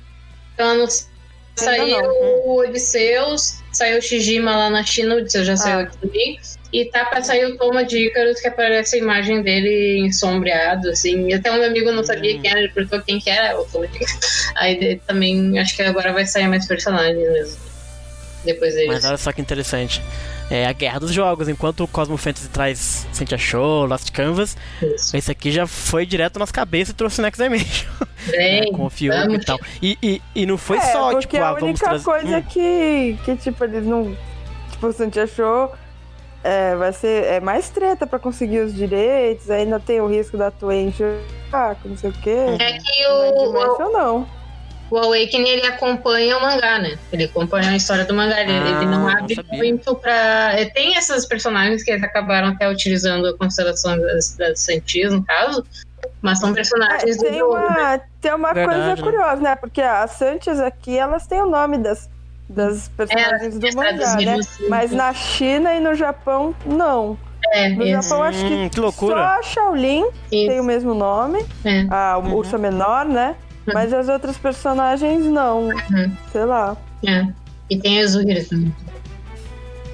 Tá anunciado. Saiu não. o Odisseus, saiu o Shijima lá na China, o Odisseus já saiu Ah. aqui também. E tá pra sair o Toma de Icarus, que aparece a imagem dele ensombreado, assim. E até um amigo não sabia Hum. quem era, ele perguntou quem que era, o Toma de Icarus. Aí ele também, acho que agora vai sair mais personagens mesmo. Depois deles. Mas olha só que interessante. É a guerra dos jogos. Enquanto o Cosmo Fantasy traz Sentia Show, Lost Canvas, Isso. esse aqui já foi direto nas cabeças e trouxe o Next Dimension. Bem, com o Fiuk e tal. E, e, e não foi é, só, porque tipo, a ah, vamos única trazer. coisa Hum, que, que, tipo, eles não. Tipo, o Santi achou. É, vai ser é mais treta pra conseguir os direitos, ainda tem o risco da Toei encher o não sei o quê. É que Não o, o, não. o Awakening ele acompanha o mangá, né? Ele acompanha a história do mangá. Ele, Ah, ele não não abre muito pra. é, Tem essas personagens que eles acabaram até utilizando a constelação das, das Santis, no caso. Mas são É, personagens do tem jogo. né? uma, tem uma Verdade, coisa né? curiosa, né? Porque as Sanches aqui, elas têm o nome das, das personagens do elas mangá, né? assim, Mas na China e no Japão, não. É, No isso. Japão, acho que Hum, que loucura. só a Shaolin tem o isso, mesmo nome, é. a Uhum. Ursa Menor, né? Mas as outras personagens não. Uhum. Sei lá. É. E tem a Zuhira também.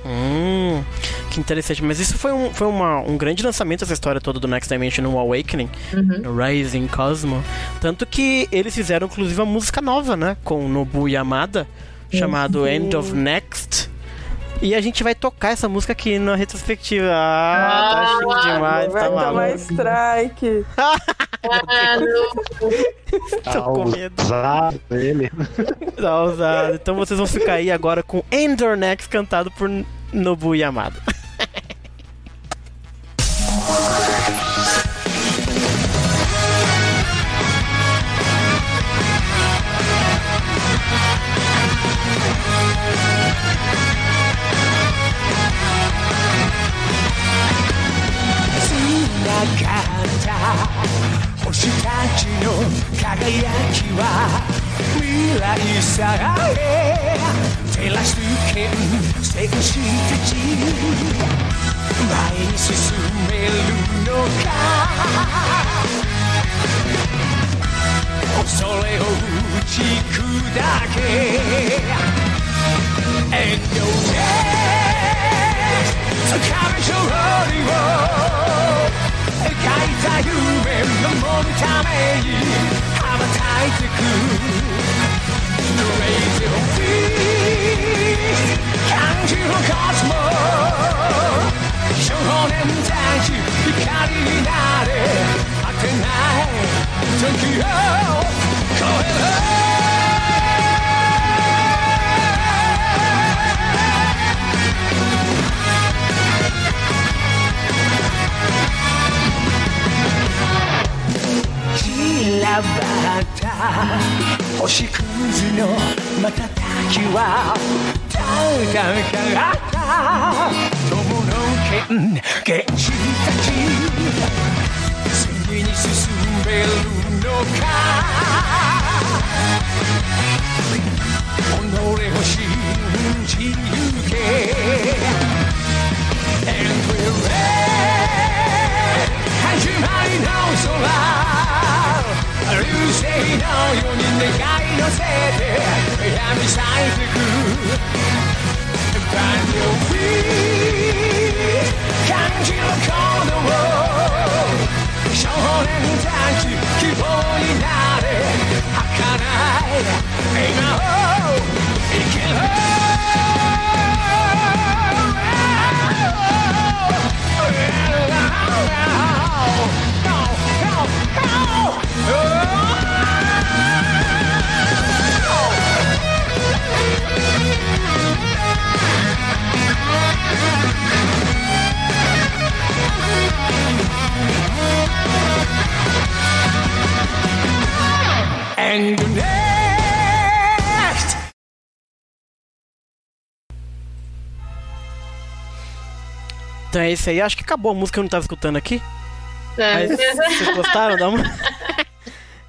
Hum, que interessante. Mas isso foi, um, foi uma, um grande lançamento, essa história toda do Next Dimension no Awakening, Uhum. no Rising Cosmo. Tanto que eles fizeram, inclusive, uma música nova, né? Com o Nobu Yamada, chamado End of Next. E a gente vai tocar essa música aqui na retrospectiva. Ah, tá chique Ah, demais, Vai tá tomar maluco. strike. Ah, no- Tô com medo. Ousado ele. Tá ousado. Então vocês vão ficar aí agora com End or Next cantado por Nobu Yamada. た星たちの輝きは未来さえ照らす剣戦士たち前に進めるのか恐れを打ち砕け And no next 掴む勝利を描いた夢守るために羽ばたいてく The rays of peace 感じるコスモ少年たち光になれ果てない時を超える 散らばった。星屑の瞬きはただからった友の剣剣士たち次に進めるのか。己を信じゆけ And we're ready 始まりの空流星のように願い乗せて闇咲いてく Find your feet 感じる鼓動少年たち希望になれ儚い今を生きろ Então é isso aí. Acho que acabou a música que eu não estava escutando aqui. É. Mas vocês gostaram da música?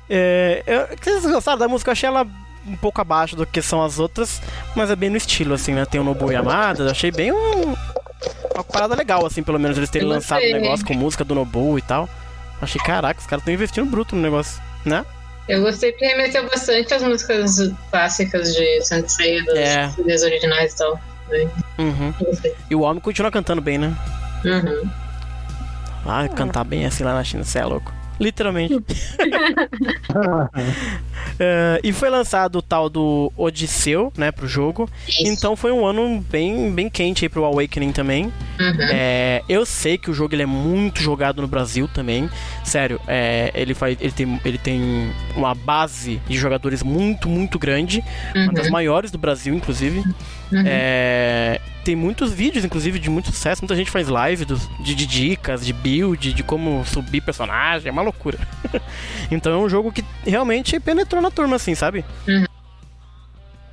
é, eu, vocês gostaram da música? Eu achei ela um pouco abaixo do que são as outras, mas é bem no estilo, assim, né? Tem o Nobu Yamada, achei bem um, uma parada legal, assim, pelo menos eles terem Eu lançado o gostei. negócio com música do Nobu e tal. Achei, caraca, os caras estão investindo bruto no negócio, né? Eu gostei porque remeteu bastante às músicas clássicas de Sensei, das É. originais e tal. Uhum. E o homem continua cantando bem, né? Uhum. Ah, cantar bem assim lá na China, você é louco. Literalmente. É, e foi lançado o tal do Odisseu, né, pro jogo. Isso. Então foi um ano bem, bem quente aí pro Awakening também. Uhum. É, eu sei que o jogo ele é muito jogado no Brasil também. Sério, é, ele, faz, ele, tem, ele tem uma base de jogadores muito, muito grande. Uma das Uhum. maiores do Brasil, inclusive. Uhum. É, tem muitos vídeos, inclusive, de muito sucesso. Muita gente faz live dos- de, de dicas, de build, de como subir personagem. É uma loucura. então é um jogo que realmente penetrou na turma, assim, sabe? Uhum.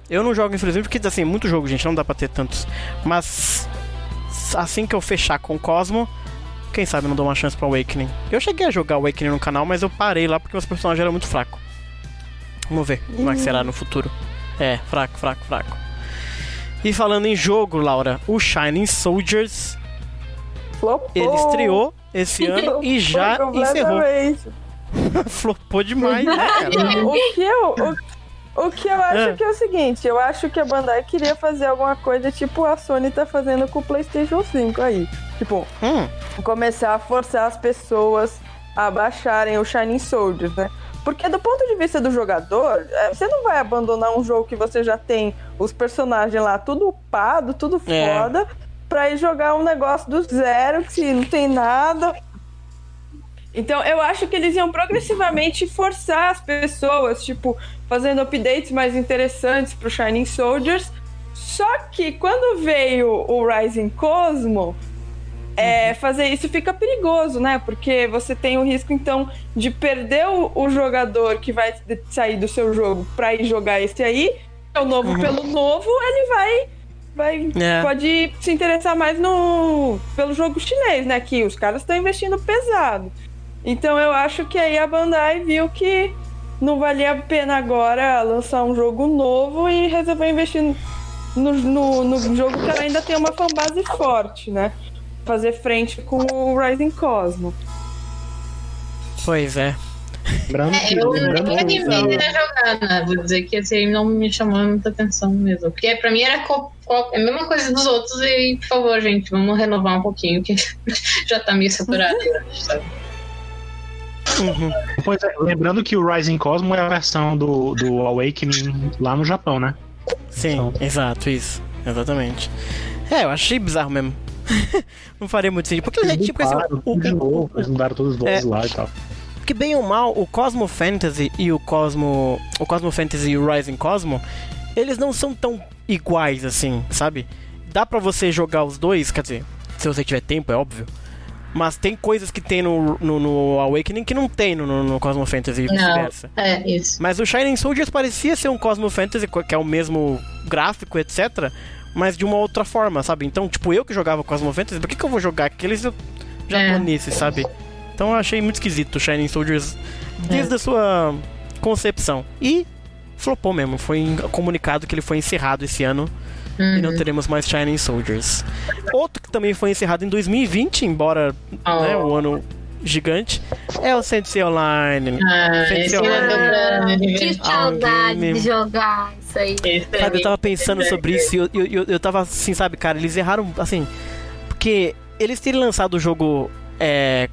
Eu não jogo, infelizmente, porque, assim, muito jogo, gente. Não dá pra ter tantos. Mas assim que eu fechar com o Cosmo, quem sabe não dou uma chance pro Awakening. Eu cheguei a jogar Awakening no canal, mas eu parei lá porque os personagens eram muito fracos. Vamos ver como é que será no futuro. É, fraco, fraco, fraco. E falando em jogo, Laura, o Shining Soldiers, Flopou. ele estreou esse ano e já encerrou. Flopou demais, né, cara? O que eu, o, o que eu acho É. que é o seguinte, eu acho que a Bandai queria fazer alguma coisa tipo a Sony tá fazendo com o PlayStation 5 aí. Tipo, Hum, começar a forçar as pessoas a baixarem o Shining Soldiers, né? Porque do ponto de vista do jogador, é, você não vai abandonar um jogo que você já tem os personagens lá tudo upado, tudo É. foda, pra ir jogar um negócio do zero, que não tem nada. Então eu acho que eles iam progressivamente forçar as pessoas, tipo, fazendo updates mais interessantes pro Shining Soldiers. Só que quando veio o Rising Cosmo, é, fazer isso fica perigoso, né? Porque você tem o risco, então, de perder o, o jogador que vai sair do seu jogo pra ir jogar esse aí. É o novo pelo novo, ele vai. vai É. Pode se interessar mais no pelo jogo chinês, né? Que os caras estão investindo pesado. Então eu acho que aí a Bandai viu que não valia a pena agora lançar um jogo novo e resolveu investir no, no, no jogo que ela ainda tem uma fanbase forte, né? Fazer frente com o Rising Cosmo. pois é. Lembrando É, que. eu lembrando nem que- jogar, né? Vou dizer que esse aí não me chamou muita atenção mesmo. Porque pra mim era co- é a mesma coisa dos outros e, por favor, gente, vamos renovar um pouquinho, que já tá meio saturado, eu sabe? Uhum. Pois é, lembrando que o Rising Cosmo é a versão do, do Awakening lá no Japão, né? Sim, Então. exato, isso. Exatamente. É, eu achei bizarro mesmo. não faria muito sentido. Porque, Eles tipo assim, o, novo, eles mudaram todos os vozes É. lá e tal. Que bem ou mal, o Cosmo Fantasy e o Cosmo. O Cosmo Fantasy e o Rising Cosmo, eles não são tão iguais assim, sabe? Dá pra você jogar os dois, quer dizer, se você tiver tempo, é óbvio. Mas tem coisas que tem no, no, no Awakening que não tem no, no Cosmo Fantasy e Não, vice-versa. é isso. Mas o Shining Soldiers parecia ser um Cosmo Fantasy, que é o mesmo gráfico, etc. Mas de uma outra forma, sabe? Então, tipo, eu que jogava Cosmo Fantasy, por que, que eu vou jogar aqueles japoneses, sabe? Então eu achei muito esquisito o Shining Soldiers desde a sua concepção. E flopou mesmo. Foi comunicado que ele foi encerrado esse ano e não Uhum. teremos mais Shining Soldiers. Outro que também foi encerrado em 2020, embora Oh. né, o ano gigante, é o Sensei Online. Ah, pra me Que saudade de jogar isso aí. É Sabe, eu tava pensando sobre isso e eu, eu, eu, tava assim, sabe, cara, eles erraram, assim, porque eles terem lançado o jogo é,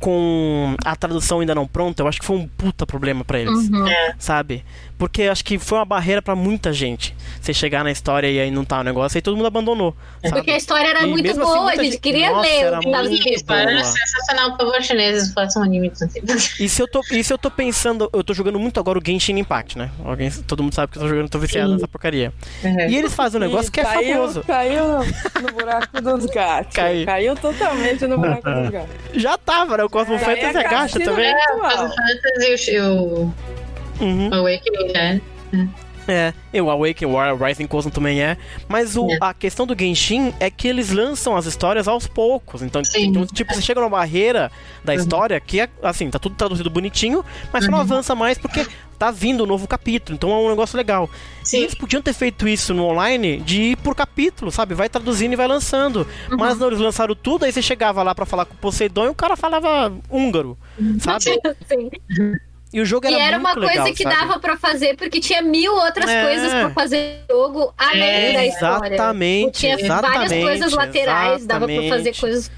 com a tradução ainda não pronta, eu acho que foi um puta problema pra eles, Uhum. sabe? Porque acho que foi uma barreira pra muita gente. Você chegar na história e aí não tá o negócio, aí todo mundo abandonou, sabe? Porque a história era E muito assim, boa, muita a gente gente- queria Nossa, ler era o que tava escrito. Era sensacional, por favor, chineses, façam um anime. E se eu tô, e se eu tô pensando, eu tô jogando muito agora o Genshin Impact, né? Alguém, todo mundo sabe que eu tô jogando, tô viciado Sim. nessa porcaria. Uhum. E eles fazem um negócio que é caiu, fabuloso. Caiu no, buraco dos gatos. Caiu. Caiu. totalmente no buraco dos gatos. Já tava, né? O Cosmo Daí Fantasy é gacha também. virtual. Final Fantasy e o- Uhum. Awakening, né? É, e o Awaken War, Rising Cosmo também é. Mas o, É. a questão do Genshin é que eles lançam as histórias aos poucos. Então, então, tipo, você chega numa barreira da Uhum. história que é, assim, tá tudo traduzido bonitinho, mas você não avança mais porque tá vindo um novo capítulo. Então é um negócio legal. E Sim. eles podiam ter feito isso no online de ir por capítulo, sabe? Vai traduzindo e vai lançando. Uhum. Mas não, eles lançaram tudo, aí você chegava lá pra falar com o Poseidon e o cara falava húngaro, sabe? Sim. E o jogo E era, era uma muito coisa legal, que sabe? dava pra fazer, porque tinha mil outras É. coisas pra fazer jogo além É, da história. Exatamente, Tinha várias coisas laterais, dava pra fazer coisas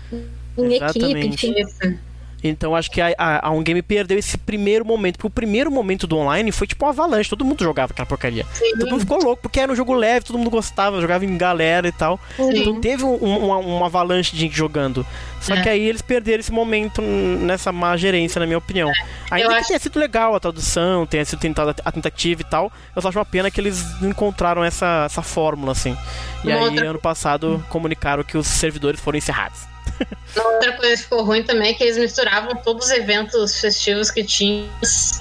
em equipe, Exatamente. enfim. Então acho que a, a, a Game perdeu esse primeiro momento. Porque o primeiro momento do online foi tipo uma avalanche. Todo mundo jogava aquela porcaria. Sim. Todo mundo ficou louco, porque era um jogo leve, todo mundo gostava, jogava em galera e tal. Sim. Então teve um- um- uma, uma avalanche de gente jogando. Só É. que aí eles perderam esse momento nessa má gerência, na minha opinião. Ainda Eu que acho- tenha sido legal a tradução, tenha sido tentada a tentativa e tal, eu só acho uma pena que eles encontraram essa, essa fórmula, assim. E Uma aí, outra- ano passado, comunicaram que os servidores foram encerrados. Uma outra coisa que ficou ruim também é que eles misturavam todos os eventos festivos que tinham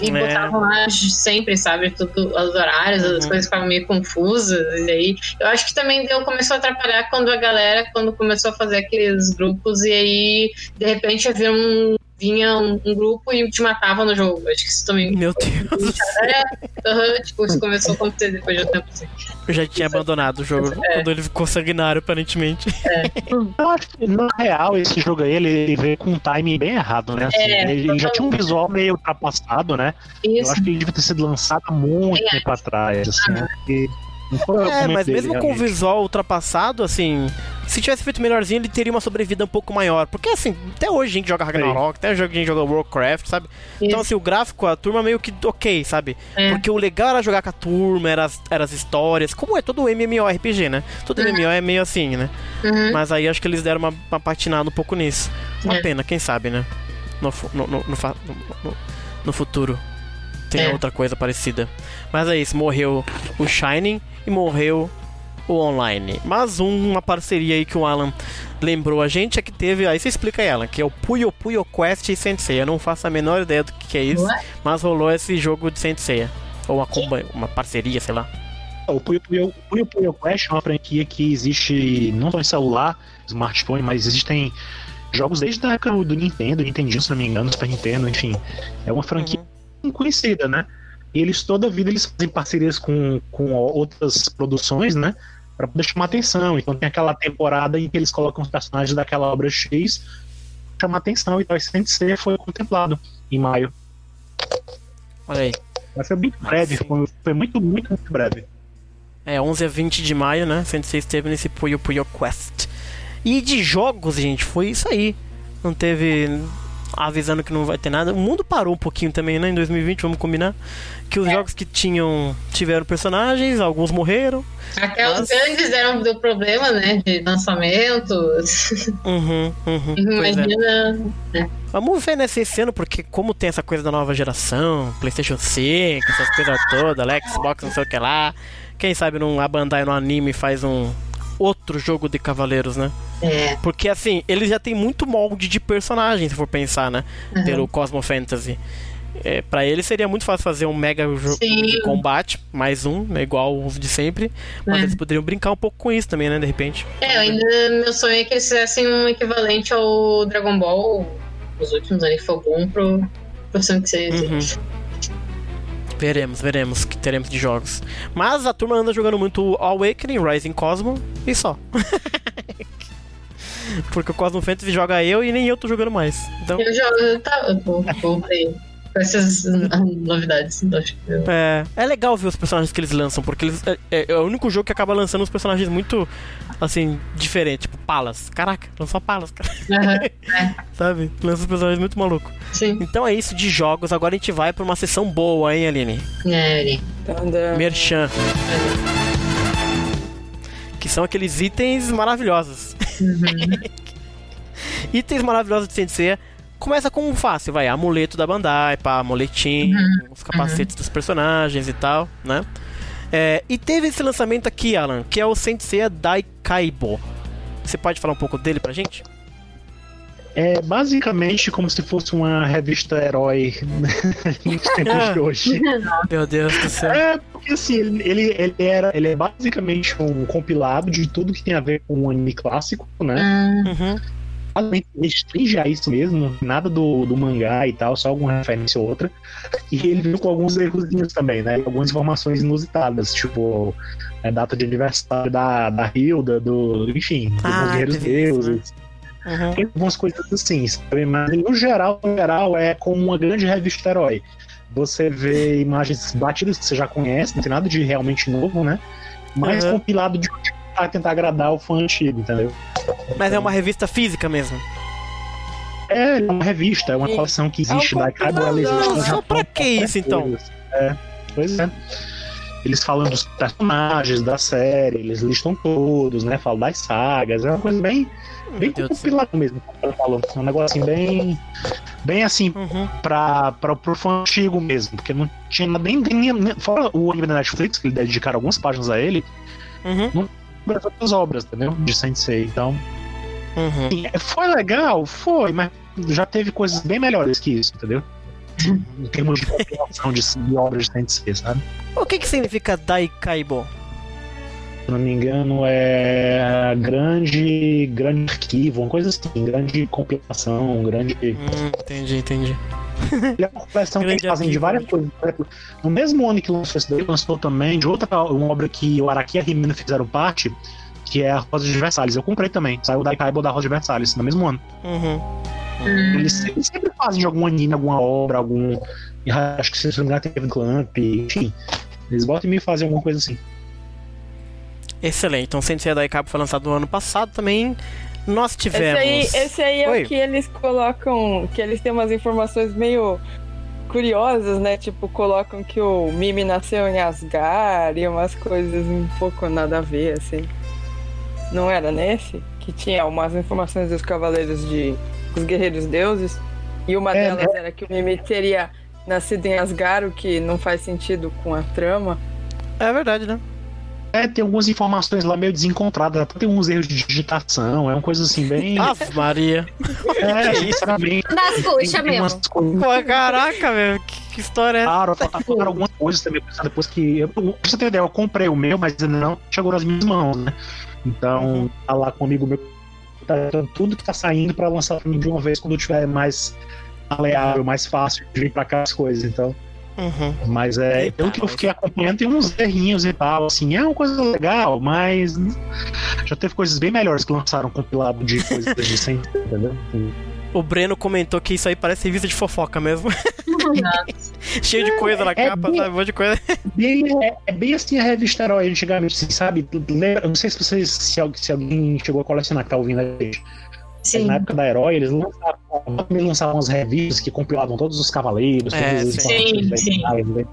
e É. botavam lá sempre, sabe? Tudo, os horários, as Uhum. coisas ficavam meio confusas. E aí, eu acho que também deu, começou a atrapalhar quando a galera, quando começou a fazer aqueles grupos, e aí, de repente, havia um, vinha um, um grupo e te matava no jogo. Acho que isso também. Meu Deus, É, aham, tipo, isso começou a acontecer depois de um tempo assim. eu já tinha abandonado o jogo É. quando ele ficou sanguinário, aparentemente. Eu acho que, na real, esse jogo aí, ele, veio com um timing bem errado, né? Assim, É, ele, já tinha um visual meio ultrapassado, né? Eu Isso. acho que ele devia ter sido lançado há muito tempo atrás, assim, né? Porque É, mas mesmo com o realmente. visual ultrapassado, assim, se tivesse feito melhorzinho, ele teria uma sobrevida um pouco maior. Porque, assim, até hoje a gente joga Ragnarok, até hoje a gente joga Warcraft, sabe? Então, Isso. assim, o gráfico, a turma meio que ok, sabe? É. Porque o legal era jogar com a turma, era as, era as histórias, como é todo MMORPG, né? Todo MMO é meio assim, né? Uhum. Mas aí acho que eles deram uma, uma patinada um pouco nisso. Uma É. pena, quem sabe, né? No, no, no- no- no futuro tem É. outra coisa parecida. Mas é isso, morreu o Shining e morreu o online. Mas um- uma parceria aí que o Alan lembrou a gente é que teve. Aí você explica aí, Alan, que é o Puyo Puyo Quest e Sensei. Eu não faço a menor ideia do que, que é isso, Ué? mas rolou esse jogo de Sensei. Ou uma, comba- uma parceria, sei lá. O Puyo Puyo, Puyo Puyo Quest é uma franquia que existe não só em celular, smartphone, mas existem jogos desde a época do Nintendo, Nintendinho, se não me engano, Super Nintendo, enfim. É uma franquia Uhum. Conhecida, né? E eles toda a vida eles fazem parcerias com, com outras produções, né? Pra poder chamar atenção. Então tem aquela temporada em que eles colocam os personagens daquela obra X chamar atenção e tal. Esse Sensei foi contemplado em maio. Olha aí. Mas foi bem breve, foi, foi muito, muito, muito breve. É, 11 a 20 de maio, né? Sensei esteve nesse Puyo Puyo Quest. E de jogos, gente, foi isso aí. Não teve. Avisando que não vai ter nada. O mundo parou um pouquinho também, né? Em 2020, vamos combinar. Que os jogos que tinham. tiveram personagens, alguns morreram. Até os Mas- grandes deram do problema, né? De lançamentos. Uhum, uhum. É. Imagina. Vamos ver nesse esse ano, porque como tem essa coisa da nova geração, Playstation 5, essas coisas todas, né, Xbox, não sei o que lá. Quem sabe não a Bandai no anime faz um outro jogo de cavaleiros, né? É. Porque assim, ele já tem muito molde de personagem, se for pensar, né? Uhum. Pelo Cosmo Fantasy. É, para ele seria muito fácil fazer um mega jogo de combate, mais um, né, igual o de sempre. Mas É. eles poderiam brincar um pouco com isso também, né? De repente. É, ainda meu sonho é que eles fizessem um equivalente ao Dragon Ball, os últimos ali, que foi bom pro, pro Sensei. Uhum. Veremos, veremos que teremos de jogos. Mas a turma anda jogando muito Awakening, Rising Cosmo e só. Porque o Cosmo Fantasy joga eu e nem eu tô jogando mais. Então, Eu jogo, tá, eu vou, vou ver com essas novidades. Então, acho que eu- é, é legal ver os personagens que eles lançam, porque eles, é, é- é o único jogo que acaba lançando uns personagens muito, assim, diferentes. Tipo, Palas. Caraca, lançou Palas, cara. Aham, Sabe? Lança uns personagens muito malucos. sim. Então é isso de jogos. Agora a gente vai pra uma sessão boa, hein, Aline? É. Tadã. Merchan. Que são aqueles itens maravilhosos. Uhum. itens maravilhosos de Sensei. Começa com um fácil, vai, amuleto da Bandai, pá, amuletinho, os capacetes dos personagens e tal, né? É, e teve esse lançamento aqui, Alan, que é o Sensei Daikaibo. Você pode falar um pouco dele pra gente? É basicamente como se fosse uma revista herói nos tempos de hoje. Meu Deus do céu. É, porque assim, ele, ele, era, ele é basicamente um compilado de tudo que tem a ver com o anime clássico, né? Ah, Uhum. Basicamente restringe a isso mesmo, nada do, do mangá e tal, só alguma referência ou outra. E ele veio com alguns errozinhos também, né? Algumas informações inusitadas, tipo a data de aniversário da, da Hilda, do. Enfim, dos Ah, guerreiros teve isso, né? deuses. Uhum. Tem algumas coisas assim, sabe? Mas no geral, no geral, é como uma grande revista herói. Você vê imagens batidas que você já conhece, não tem nada de realmente novo, né? Mas Uhum. compilado de pra tentar agradar o fã antigo, entendeu? Mas é uma revista física mesmo. É, é uma revista, é uma coleção que É um existe da existe no Só pra que isso, então? É, pois é. Eles falam dos personagens da série, eles listam todos, né? Falam das sagas, é uma coisa bem, bem Meu Deus do céu. compilada mesmo, como eu falo. É um negócio assim, bem, bem assim, Uhum. pra, pra, pro fã antigo mesmo, porque não tinha nada- nem, nem, nem fora o anime da Netflix, que ele dedicaram algumas páginas a ele, Uhum. Para outras obras, entendeu? De Sensei. Então, Uhum. assim, foi legal, foi, mas já teve coisas bem melhores que isso, entendeu? Em termos de compilação de, de obras de Sensei, sabe? O que que significa Daikaibo? Se não me engano, é grande, grande arquivo, uma coisa assim, grande compilação, grande. Hum, entendi, entendi. Ele é uma coleção que eles fazem de várias coisas. Por exemplo, no mesmo ano que lançou esse daí, lançou também de outra uma obra que o Araki e a Rimino fizeram parte, que é a Rosa de Versalhes. Eu comprei também. Saiu o Daikaibo da Rosa de Versalhes, no mesmo ano. Uhum. Eles sempre, sempre fazem de algum anime, alguma obra, algum. Acho que se não me engano teve Clamp, enfim. Eles botam e me fazem alguma coisa assim. Excelente. Então, Sensei Daikaibo foi lançado no ano passado também. Nós Esse tivemos. aí, esse aí é Oi. o que eles colocam, que eles têm umas informações meio curiosas, né? Tipo, colocam que o Mimi nasceu em Asgard e umas coisas um pouco nada a ver, assim. Não era nesse? Que tinha umas informações dos cavaleiros de... dos guerreiros deuses. E uma É, delas era que o Mimi teria nascido em Asgard, o que não faz sentido com a trama. É verdade, né? É, tem algumas informações lá meio desencontradas, até tem uns erros de digitação, é uma coisa assim bem. Ave Maria. é, sinceramente. Das coxas mesmo. coisas Pô, caraca, velho. Que, que história é essa? Claro, falaram algumas coisas também, depois que. Eu, pra você ter ideia, eu comprei o meu, mas ainda não chegou nas minhas mãos, né? Então, Uhum. tá lá com um amigo meu, tá dando tudo que tá saindo pra lançar pra mim de uma vez quando tiver mais maleável, mais fácil de vir pra cá as coisas. Então, Uhum. mas é, Eita, pelo que eu fiquei acompanhando, tem uns errinhos e tal, assim, é uma coisa legal, mas já teve coisas bem melhores que lançaram compilado de coisas de 100, entendeu? O Breno comentou que isso aí parece revista de fofoca mesmo. Cheio de coisa na É capa, bem- sabe? Um monte de coisa. Bem, é, é bem assim a revista Herói antigamente, assim, sabe? Lembra, eu não sei se vocês se, al- se alguém chegou a colecionar que tá ouvindo a gente. Sim. Na época da Herói, eles lançavam, eles lançavam umas revistas que compilavam todos os cavaleiros, É, todas as sim. Sim, né?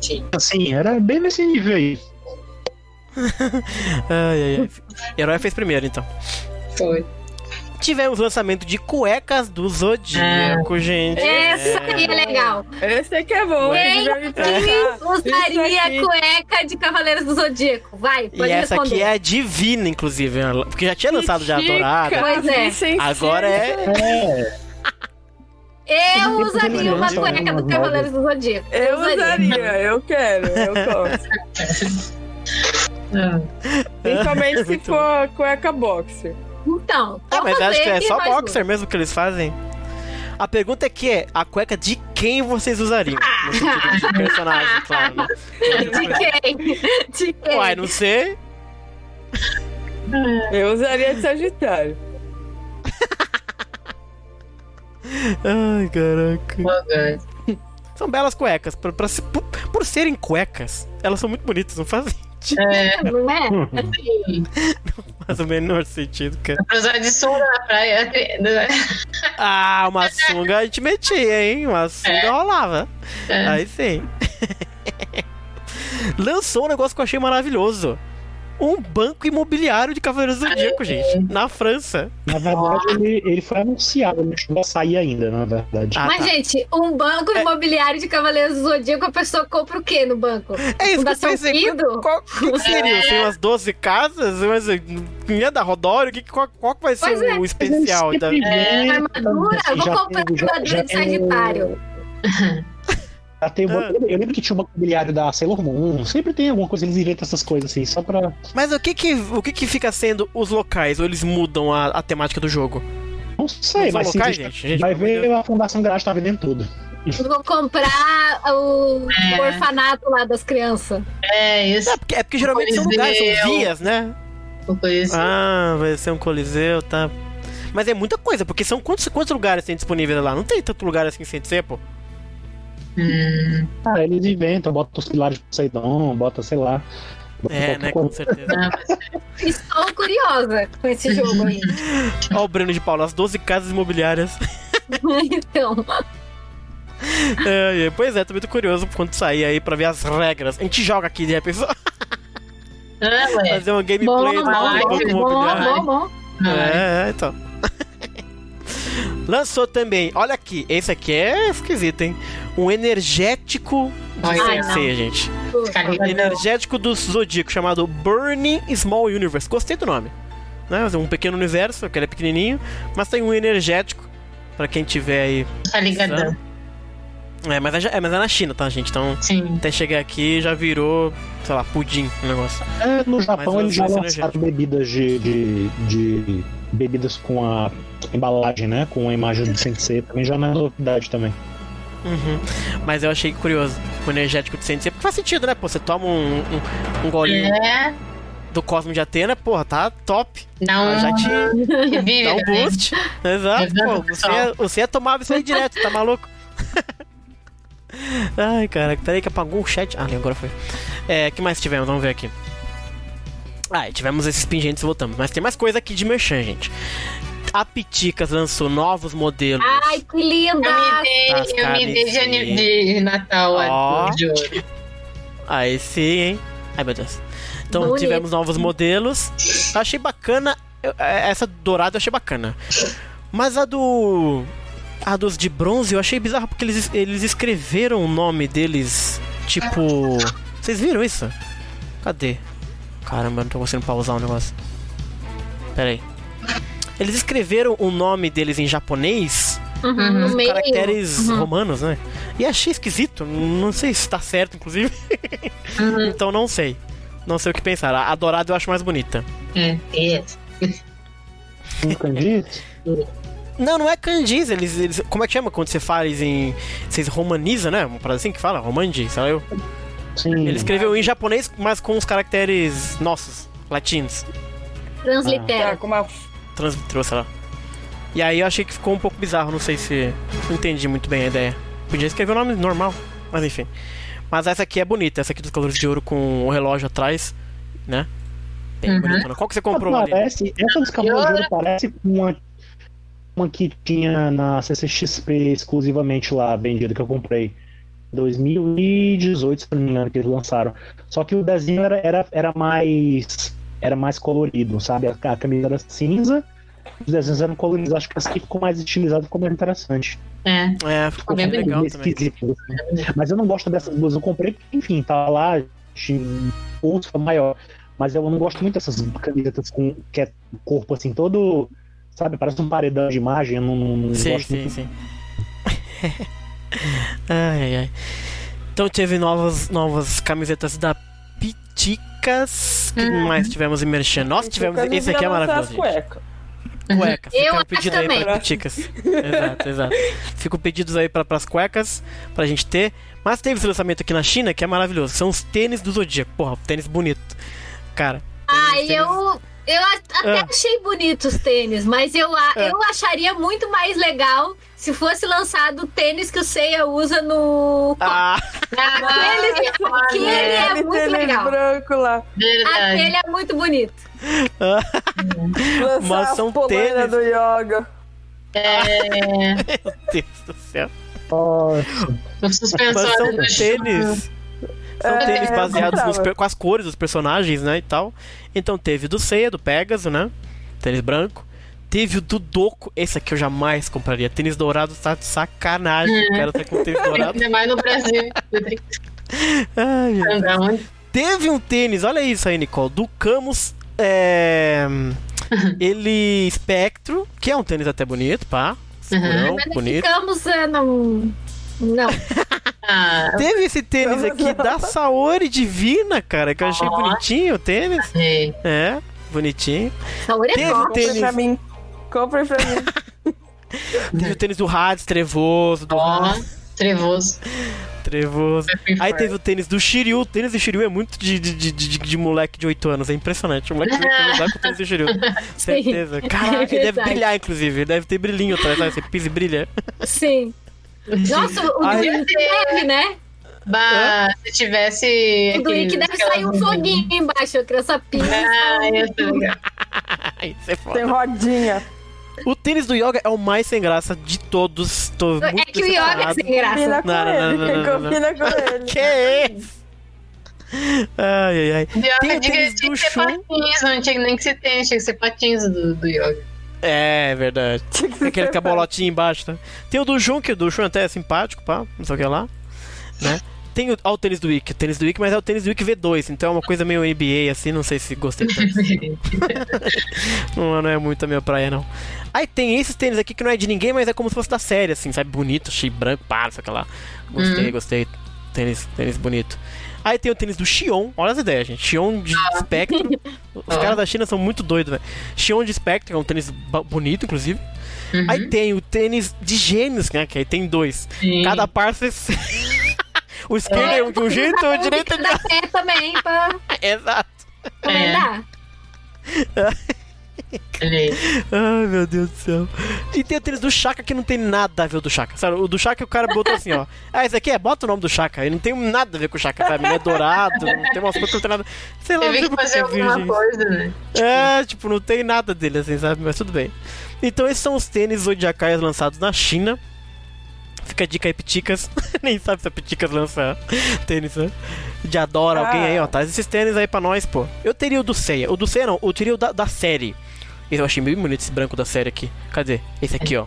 Sim. Assim, era bem nesse nível aí. Ai, ai, ai. Herói fez primeiro, então. Foi. Tivemos lançamento de cuecas do Zodíaco, gente. Essa aí é legal. Esse aqui é bom, Quem usaria aqui. cueca de Cavaleiros do Zodíaco? Vai, E pode essa responder. aqui é a divina, inclusive. ela- Porque já tinha lançado já a dourada. Pois é. Agora é. É, Eu usaria uma cueca do Cavaleiros do Zodíaco. Eu usaria, eu quero, eu gosto. Principalmente se for cueca boxer. Então, Ah, mas acho que é só boxer mesmo que eles fazem. A pergunta aqui é: a cueca de quem vocês usariam? No sentido de personagem, claro. Né? De quem? De quem? Uai, não sei. Eu usaria de Sagitário. Ai, caraca. São belas cuecas. Pra, pra se- por, por serem cuecas, elas são muito bonitas, não fazem Não é? faz o menor sentido, cara. Pra usar de sunga na praia. né? Ah, uma sunga a gente metia, hein? Uma sunga rolava. É. Aí sim. Lançou um negócio que eu achei maravilhoso. Um banco imobiliário de Cavaleiros do Zodíaco, gente. Na França. Na verdade, ele, ele foi anunciado, não chegou a sair ainda, na verdade. Ah, Mas, tá. gente, um banco imobiliário de Cavaleiros do Zodíaco, a pessoa compra o quê no banco? É isso que eu Fundação pensei. Fido? Qual, que, seria? Assim, umas 12 casas? Mas não ia dar Rodório? Que, qual, qual vai ser Pois é. o especial? Da... É, Armadura? Eu vou comprar armadura de Sagitário. Tem uma- Ah. Eu lembro que tinha um mobiliário da Sailor Moon. Sempre tem alguma coisa, eles inventam essas coisas assim, só pra. Mas o que que, o que que fica sendo os locais? Ou eles mudam a, a temática do jogo? Não sei, mas sim, locais, a gente gente? Vai ver a Fundação Garage tá vendendo tudo. Eu vou comprar o, É. o orfanato lá das crianças. É, isso. É porque, é porque geralmente são lugares, são vias, né? Uma. Ah, vai ser um coliseu, tá. Mas é muita coisa, porque são quantos, quantos lugares tem disponíveis lá? Não tem tanto lugar assim sem ser, pô. Hum, Ah, eles inventam, botam os pilares de Poseidon, bota, sei lá. bota É, né, com certeza. mas- Estou curiosa com esse jogo aí. Ó o Breno de Paulo, as 12 casas imobiliárias. então, É, é, pois é, tô muito curioso quando sair aí pra ver as regras. A gente joga aqui, repente, Ah, ué. fazer uma bom, gameplay bom, do bom, Imobiliário. bom, bom. É. É, é, então. Lançou também, olha aqui, esse aqui é esquisito, hein? Um energético de Ai, Sensei, gente. Carregador. Energético do Zodíaco, chamado Burning Small Universe. Gostei do nome. Né? Um pequeno universo, que ele é pequenininho, mas tem um energético, pra quem tiver aí. Tá ligadão. É, mas é, é, mas é na China, tá, gente? Então, Sim. até chegar aqui já virou, sei lá, pudim o negócio. É, no Japão Mas eles já lançaram bebidas de, de, de- bebidas com a embalagem, né? Com a imagem do Sensei, também já não é novidade também. Uhum. Mas eu achei curioso o energético de Sensei, porque faz sentido, né? Pô, você toma um, um, um golinho É, do Cosmo de Atena, porra, tá top. Ah, um. já te dá um também. boost. Exato, Exato, pô. Você, você ia tomar isso aí direto, tá maluco? Ai, cara, peraí que apagou o chat. Ah, ali, agora foi. É, que mais tivemos? Vamos ver aqui. Ah, tivemos esses pingentes e voltamos. Mas tem mais coisa aqui de merchan, gente. A Piticas lançou novos modelos. Ai, que linda! Tá, Eu me dei, as eu me dei de, Natal Ó. ouro. Aí sim, hein? Ai, meu Deus. Então Bonito. tivemos novos modelos. Eu achei bacana. eu- é, essa dourada eu achei bacana. Mas a do. A dos de bronze eu achei bizarro porque eles, eles escreveram o nome deles. Tipo. Vocês viram isso? Cadê? Caramba, eu não tô conseguindo pausar o negócio. Pera aí. Eles escreveram o nome deles em japonês Uhum, no meio. caracteres Uhum. romanos, né? E achei esquisito. Não sei se tá certo, inclusive. Uhum. então não sei. Não sei o que pensar. A dourada eu acho mais bonita. É, é. Um kanji? Não, não é kanjis. Eles, eles, como é que chama quando você faz em. Vocês romaniza, né? Uma parada assim que fala? Romandi, sei lá eu. Sim. Ele escreveu em japonês, mas com os caracteres nossos, latinos. Translitera. com uma Transliterou, sei lá. E aí eu achei que ficou um pouco bizarro. Não sei se. Não entendi muito bem a ideia. Podia escrever o nome normal, mas enfim. Mas essa aqui é bonita, essa aqui dos colores de ouro com o relógio atrás, né? Bem Uhum. bonitona. Qual que você comprou ali? Parece, essa dos Cavaleiros de Ouro parece com uma, uma que tinha na CCXP exclusivamente lá, vendida, que eu comprei. 2018, se não me engano, que eles lançaram. Só que o desenho era, era, era mais era mais colorido, sabe? A, a camisa era cinza, os desenhos eram coloridos. Acho que essa aqui ficou mais estilizado, ficou mais interessante. É. É, ficou Bem bem legal também. esquisito, assim. Mas eu não gosto dessas blusas. Eu comprei porque, enfim, tá lá, foi maior. Mas eu não gosto muito dessas camisetas com que é o corpo assim todo. Sabe, parece um paredão de imagem. Eu não, não- não Sim, gosto sim, muito. sim. ai, ai, ai. Então teve novas, novas camisetas da Piticas. que Uhum. mais tivemos em Merchan? Nós tivemos. Esse aqui é maravilhoso. as. Cueca. Eu Fica um acho pedido aí também. pra Piticas. exato, exato. Fica pedidos aí pra, pras cuecas pra gente ter. Mas teve esse lançamento aqui na China que é maravilhoso. São os tênis do Zodíaco. Porra, tênis bonito. Cara. Ai, tênis- eu, eu até Ah. achei bonitos os tênis, mas eu, a- Ah. eu acharia muito mais legal se fosse lançado o tênis que o Seiya usa no. Ah, Aquele, aquele é Aquele muito tênis legal. branco lá. Verdade. Aquele é muito bonito. Lançar Mas as são tênis. do yoga. É. meu Deus do céu. Nossa, Mas são do tênis. São É, tênis baseados nos com as cores dos personagens, né, e tal. Então teve do Seiya, do Pegasus, né? Tênis branco. Teve o do Doco. Esse aqui eu jamais compraria. Tênis dourado tá de sacanagem. O cara tá com tênis dourado. Ainda mais no Brasil. Ai, meu onde? Teve um tênis, olha isso aí, Nicole, do Camus. É, ele Spectro, que é um tênis até bonito, pá. Segurão, Mas bonito. ficamos, é, não. Não. Ah, Teve esse tênis aqui da Saori Divina, cara, que eu achei bonitinho o tênis. é. É, bonitinho. Saúde Teve é top. Comprem tênis. pra mim. Comprem pra mim. Teve o tênis do Hades Trevoso, do Ó, Hades trevoso. Trevoso. Happy Aí teve o tênis do Shiryu. O tênis do Shiryu é muito de, de, de, de, de moleque de 8 anos. É impressionante. O moleque de 8 anos vai com o tênis do Shiryu. Certeza. Caraca, ele deve brilhar, inclusive. Ele deve ter brilhinho atrás. Você pisa e brilha. Sim. Nossa, o do deve, né? Bah, se tivesse. O do Rick aqueles- deve sair um foguinho embaixo, a criança pisa. Ah, você é foda. Tem rodinha. O tênis do Yoga é o mais sem graça de todos. Tô muito É que o Yoga é sem graça. Combina com Não, não, ele. não, não, não, não. Combina com ele. Que é esse? Ai, ai, ai. Pior Tem o tinha, tênis tinha do que ser Shun. patins, não tinha nem que ser tênis, tinha que ser patins do, do yoga. É, verdade. Tinha que ser Aquele bolotinha embaixo, tá? Tem o do Jun, que o do Jun até é simpático, pá, não sei o que lá. Né? Tem o, ó, o tênis do o tênis do Wiki, mas é o tênis do Wiki V2, então é uma coisa meio NBA, assim, não sei se gostei tanto. não, não é muito a minha praia, não. Aí tem esses tênis aqui que não é de ninguém, mas é como se fosse da série, assim, sabe? Bonito, cheio branco, pá, não sei o que lá. Gostei, gostei. Tênis, tênis bonito. Aí tem o tênis do Xion, olha as ideias, gente. Xion de Spectrum. Os caras da China são muito doidos, velho. Xion de Spectrum, é um tênis bonito, inclusive. Uhum. Aí tem o tênis de gêmeos, né? Que aí tem dois. Sim. Cada par você... O esquerdo é um de um jeito, o direito é de pé também pra Exato. também É. aí. Ai, meu Deus do céu. E tem o tênis do Chaka que não tem nada a ver com o do Chaka. Sabe, o do Chaka o cara botou assim, ó. Ah, esse aqui é, bota o nome do Chaka. E não tem nada a ver com o Chaka, sabe? Ele é dourado, não tem umas coisas que não tem nada. Sei lá, Teve que fazer é alguma virgem. coisa, né? É, tipo, não tem nada dele assim, sabe? Mas tudo bem. Então esses são os tênis zodiacais lançados na China. Fica a dica aí, Piticas. Nem sabe se a Piticas lança tênis, né? De adora alguém aí, ó. Traz esses tênis aí pra nós, pô. Eu teria o do Seiya. O do Seiya não, eu teria o da, da série. Eu achei bem bonito esse branco da série aqui. Cadê? Esse aqui, ó.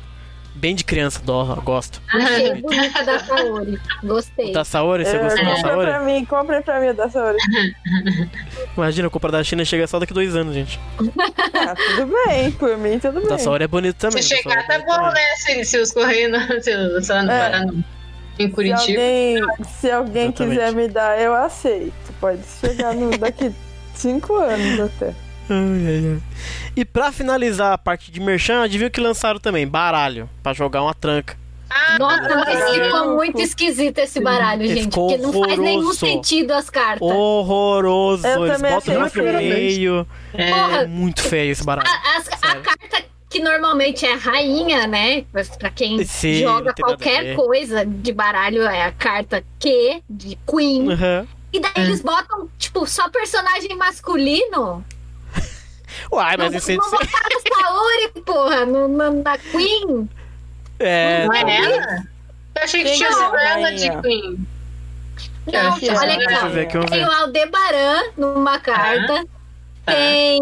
Bem de criança, dó, gosto. Achei bonita da Saori. O Gostei. da Saori, você gostou da Compre Saori? pra mim, compre pra mim da Saori. Imagina, a compra da China chega só daqui dois anos, gente. Ah, tudo bem, por mim tudo O da bem. Saori é bonito também. Se o da Saori chegar, é tá bom, também. né? Se, se os correios não. Se, lá, não É. parar em Se Curitiba. alguém, se alguém quiser me dar, eu aceito. Pode chegar no, daqui cinco anos até. Ai, ai, ai. E pra finalizar a parte de merchan, adivinha o que lançaram também? Baralho, pra jogar uma tranca. Ah, Nossa, mas ficou muito esquisito esse baralho, Ficou gente. Porque não faz nenhum sentido as cartas. Horroroso, Eu eles botam no feio. meio. é, Porra, É muito feio esse baralho. A, a Sério. carta que normalmente é rainha, né? Mas Pra quem Sim, joga a qualquer coisa de baralho, é a carta Q, de Queen. Uhum. E daí eles botam, tipo, só personagem masculino. Uai, mas não, isso não botaram Saori, porra, no, no- na Queen. é. não é talvez. ela? Eu achei que tinha é sido ela rainha? de Queen. Não, que olha é. aqui, Deixa ó. eu ver Tem o Aldebaran numa carta. Tá. Tem.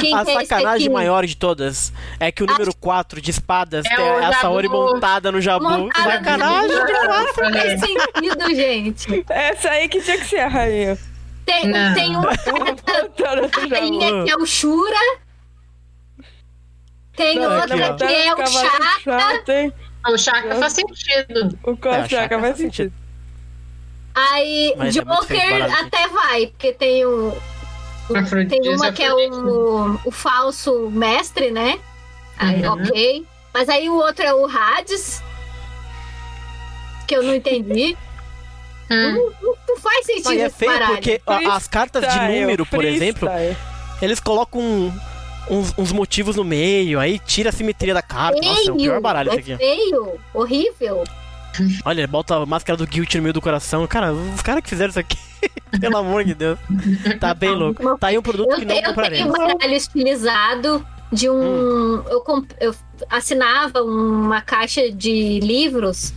quem A é sacanagem aqui? maior de todas é que o número 4 de espadas É o a Saori Jabu. montada no Jabu. Montada no Sacanagem Jabu. demais. Não faz sentido, gente. Essa aí que tinha que ser a rainha. Tem, Não. tem uma rainha que é o Shura. Tem Não, outra que é o Chaka. hein? O Chaka faz sentido. O É, Chaka faz sentido. Aí Mas é Joker baralho, até vai, porque tem o. Tem uma que é o, o falso mestre, né? Aí, Uhum. ok. Mas aí o outro é o Hades. Que eu não entendi. Hum. Não, não faz sentido Não, é feio porque a- as cartas de Freestyle, número, por exemplo, freestyle. eles colocam um- uns, uns motivos no meio, aí tira a simetria da carta. Nossa, é o pior baralho é esse aqui. feio, horrível. Olha, bota a máscara do Guilt no meio do coração. Cara, os caras que fizeram isso aqui, pelo amor de Deus. Tá bem louco. Tá aí um produto Eu, que não te- eu tenho compraremos. um baralho estilizado de um. Hum. Eu, comp- eu assinava uma caixa de livros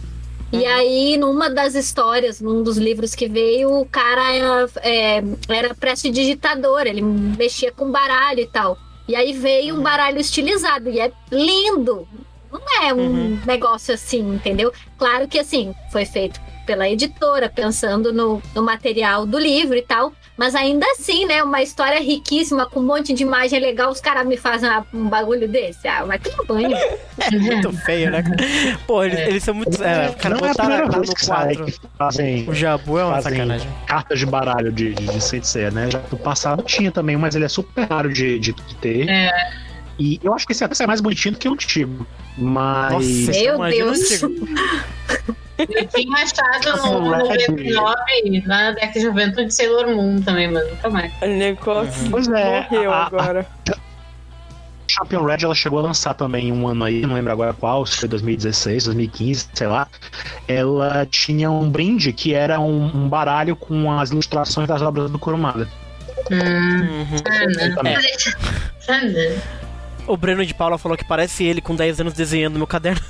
E aí, numa das histórias, num dos livros que veio, o cara era, é, era prestidigitador, ele mexia com baralho e tal. E aí veio um baralho estilizado, e é lindo. Não é um Uhum. negócio assim, entendeu? Claro que assim, foi feito pela editora, pensando no, no material do livro e tal. Mas ainda assim, né? Uma história riquíssima, com um monte de imagem legal, os caras me fazem uma- um bagulho desse. Ah, vai tomar banho. É muito feio, né? Pô, eles, eles são muito. É, cara, não é a primeira vez no que que fazem, O Jabu é uma sacanagem. cartas de baralho de, de, de Sensei, né? Já no passado tinha também, mas ele é super raro de, de, ter. É. E eu acho que esse até é mais bonitinho do que o antigo. Mas. Nossa, Meu Deus. Eu tinha achado no, no Red. B9, lá na década de Juventude de Sailor Moon também, mas nunca mais. O negócio Pois é, morreu a- a- agora. Champion Red ela chegou a lançar também um ano aí, não lembro agora qual, se foi 2016, 2015, sei lá. Ela tinha um brinde que era um, um baralho com as ilustrações das obras do Kurumada. Hum, Uhum. O Breno de Paula falou que parece ele com 10 anos desenhando no meu caderno.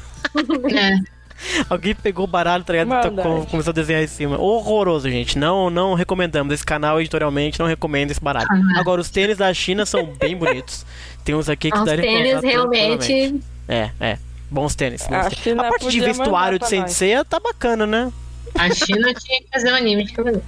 É. Alguém pegou o baralho, tá ligado? Tocou, começou a desenhar em cima. Horroroso, gente. Não, não recomendamos. Esse canal, editorialmente, não recomenda esse baralho. Agora, os tênis da China são bem bonitos. Tem uns aqui que Os tênis realmente. É, é. Bons tênis. bons A tênis. A parte de vestuário de. Sensei tá bacana, né? A China tinha que fazer um anime de cabelo.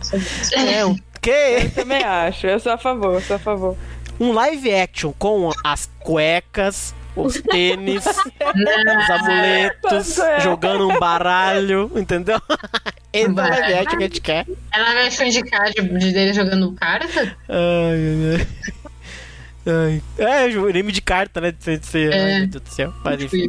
É, o quê? Eu também acho, eu sou a favor, eu sou a favor. Um live action com as cuecas, os tênis, os amuletos, é. jogando um baralho, entendeu? Esse é o que a gente quer. Ela vai indicar de, de dele jogando carta? Ai, ai, ai. ai. É, o anime de carta, né? De Sensei. Ai, É. meu Deus do céu. Mas enfim.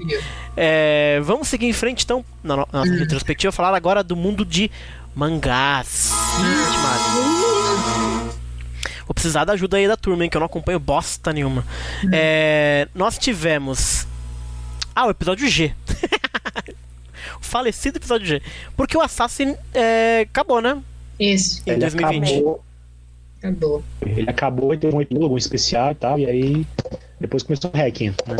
É, vamos seguir em frente, então, na no- nossa retrospectiva, falar agora do mundo de mangás. Maria. Vou precisar da ajuda aí da turma, hein, que eu não acompanho bosta nenhuma. É, nós tivemos. Ah, o episódio G. o falecido episódio G. Porque o Assassin é, acabou, né? Isso, Em Ele 2020. acabou, acabou. ele acabou e teve um epílogo especial e tal, e aí depois começou o hacking, né?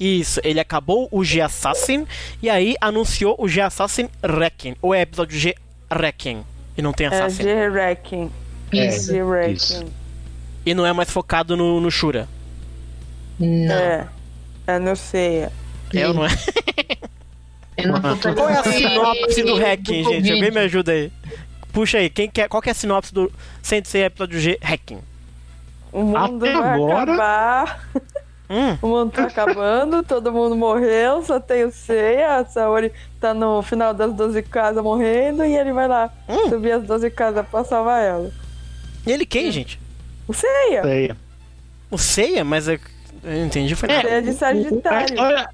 Isso, ele acabou o G Assassin e aí anunciou o G Assassin Requiem. Ou é episódio G Requiem e não tem É Assassin. G-Wrecking. Isso. G-Wrecking. E não é mais focado no, no Shura. Não. É. É no Seiya. É ou não é? Eu não tô Qual é a sinopse do do gente? Alguém me ajuda aí. Puxa aí, quem quer, qual que é a sinopse do Sensei episódio G Requiem? O mundo Até vai agora- acabar. Hum, O mundo tá acabando, todo mundo morreu, só tem o Seiya. A Saori tá no final das 12 casas morrendo e ele vai lá Hum. subir as 12 casas pra salvar ela. e ele quem, gente? O Seiya! Sei. O Seiya? Mas eu, eu não entendi, foi nada. Seiya de A Sagitário. história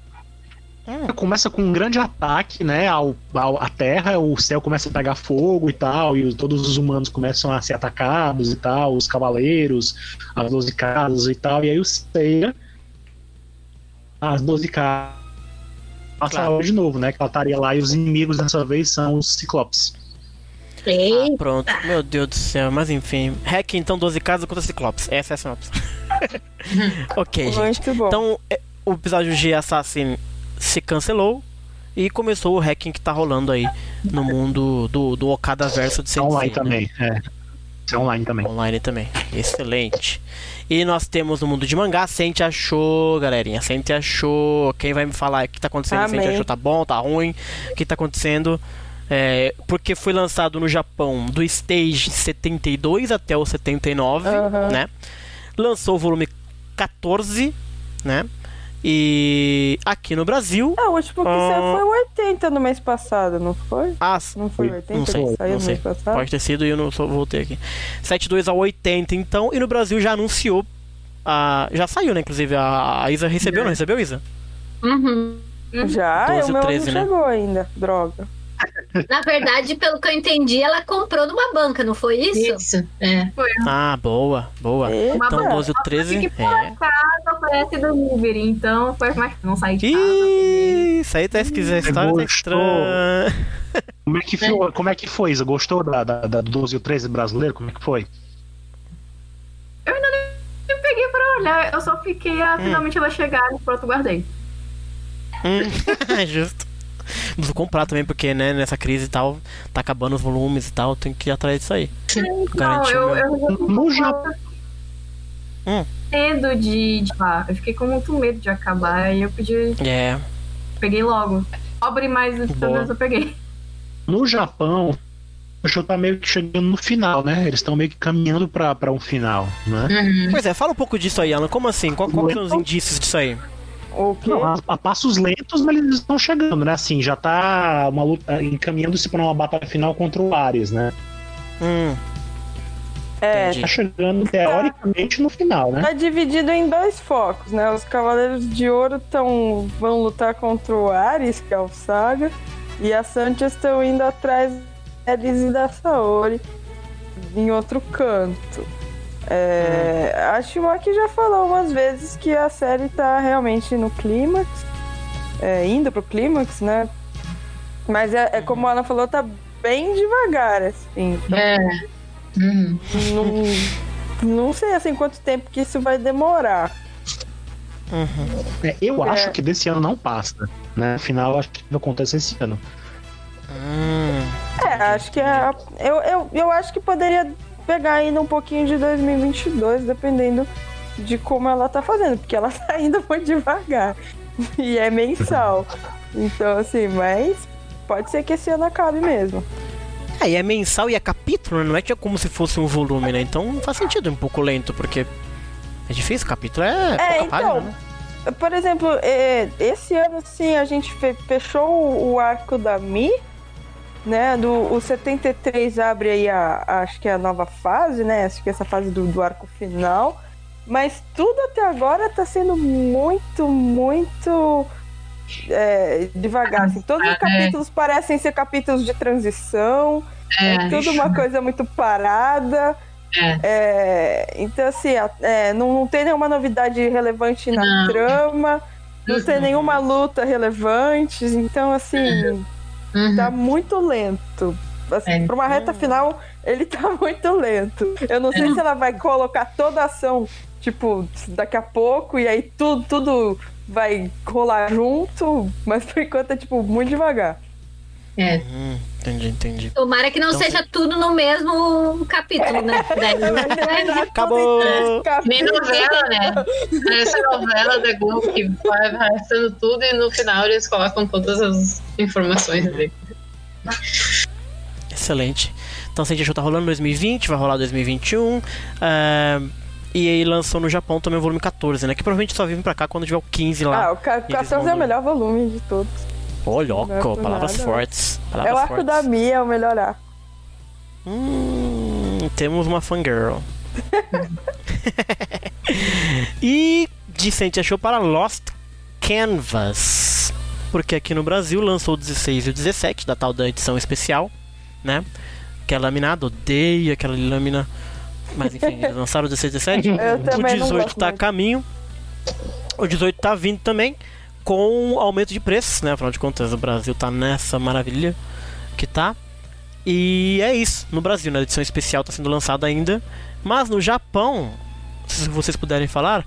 Hum. começa com um grande ataque, né, ao, ao, à Terra, o céu começa a pegar fogo e tal, e todos os humanos começam a ser atacados e tal, os cavaleiros, as 12 casas e tal, e aí o Seiya, as 12 casas, passa Claro. de novo, né, que ela estaria lá, e os inimigos dessa vez são os Ciclopes. Ei, Ah, pronto. Meu Deus do céu, mas enfim. Hack então 12 casas contra Ciclopes. Essa é a sinopse. ok, gente. Então, é, o episódio G Assassin se cancelou e começou o hacking que tá rolando aí no mundo do, do Okada Verso de Sensei. online né? também, é. É online também. Online também. Excelente. E nós temos no mundo de mangá, Sente achou, galerinha. Sente achou. Quem vai me falar o que tá acontecendo? Sente Amém. achou, tá bom, tá ruim? O que tá acontecendo? É, porque foi lançado no Japão do Stage 72 até o 79, Aham. né? Lançou o volume 14, né? E aqui no Brasil. Ah, o último que Ah. saiu foi o 80 no mês passado, não foi? Ah, Não foi o Foi. 80 Não sei, que saiu não no sei. mês passado? Pode ter sido e eu não só voltei aqui. 72 a 80, então, e no Brasil já anunciou. A, já saiu, né? Inclusive, a, a Isa recebeu, não recebeu, Isa? uhum. Já? 12 o meu 13, não né? chegou ainda. Droga. Na verdade, pelo que eu entendi, ela comprou numa banca, não foi isso? Isso, é. Ah, boa, boa. Eita. Então, 12 ou 13. É. Casa parece delivery, então foi mais não sair de casa. Ih, isso aí tá esquisito. História tá estranha. Como é que foi, como é que foi Isa? Gostou da, da, da do 12 e o 13 brasileiro? Como é que foi? Eu peguei pra olhar, eu só fiquei a finalmente ela chegar e pronto, guardei. Hum, Justo. Preciso comprar também, porque, né, nessa crise e tal, tá acabando os volumes e tal, tem que ir atrás disso aí. Não, Garantiu eu, meu. eu No Japão. Hum. medo de, de ah, eu fiquei com muito medo de acabar e eu pedi, É. peguei logo. Pobre, mas pelo eu peguei. No Japão, o show tá meio que chegando no final, né? Eles estão meio que caminhando pra, pra um final, né? Uhum. Pois é, fala um pouco disso aí, Alan. Como assim? Qual, qual são os indícios disso aí? Não, a, a passos lentos, mas eles estão chegando, né? Assim, já tá uma luta encaminhando-se pra uma batalha final contra o Ares, né? Hum, É, entendi. Tá chegando teoricamente no final, né? tá dividido em dois focos, né? Os Cavaleiros de Ouro tão, vão lutar contra o Ares, que é o Saga, e as Santias estão indo atrás da Ares e da Saori em outro canto. É, A Shimaki já falou umas vezes que a série tá realmente no clímax, é, indo pro clímax, né? Mas é, é como a Ana falou, tá bem devagar, assim. Então, É. Uhum. não, não sei assim quanto tempo que isso vai demorar. Uhum. É, eu É. acho que desse ano não passa, né? Afinal, acho que vai acontecer esse ano. Hum, É, acho que é, eu, eu, eu acho que poderia pegar ainda um pouquinho de 2022, dependendo de como ela tá fazendo, porque ela tá indo muito devagar. E é mensal. Então, assim, mas pode ser que esse ano acabe mesmo. É, e é mensal e é capítulo, não é que é como se fosse um volume, né? Então faz sentido um pouco lento, porque é difícil, capítulo é, É, pouca página, então, né? Por exemplo, é, esse ano sim a gente fe- fechou o, o arco da Mi, né? Do, o 73 abre aí a, a- acho que é a nova fase, né? Acho que essa fase do, do arco final. Mas tudo até agora tá sendo muito, muito é, devagar. Assim. Todos os É. capítulos parecem ser capítulos de transição. É, É. tudo uma coisa muito parada. É. É, então, assim, é, não, não tem nenhuma novidade relevante na Não. trama, não tem nenhuma luta relevante. Então, assim, Uhum. Tá muito lento. Assim, É. Pra uma reta final, ele tá muito lento. Eu não sei se ela vai colocar toda a ação, tipo, daqui a pouco, e aí tudo, tudo vai rolar junto, mas por enquanto é, tipo, muito devagar. É. Hum, entendi, entendi. Tomara que não Então, seja tudo no mesmo capítulo, né? Daí- Acabou! Nem novela, né? Essa novela da Globo que vai arrastando tudo e no final eles colocam todas as informações ali. Excelente. Então, Saint Show tá rolando em 2020, vai rolar em 2021. é, e aí lançou no Japão também o volume 14, né? Que provavelmente só vem pra cá quando tiver o 15 lá. Ah, o ca- E eles 14 é o melhor volume de todos. Ô, não é louco, palavras nada. fortes. É Palavras o arco fortes. da Mia, é o melhor arco. Hum, temos uma fangirl. e de Saint Show para Lost Canvas. Porque aqui no Brasil lançou o 16 e o 17, da tal da edição especial, né? Que é laminada, odeio aquela lâmina. Mas enfim, eles lançaram o 16 e 17. Eu O também não 18 gosto tá a caminho. O 18 tá vindo também com aumento de preços, né? Afinal de contas, o Brasil tá nessa maravilha que tá. E é isso, no Brasil, né? A edição especial tá sendo lançada ainda. Mas no Japão, se vocês puderem falar,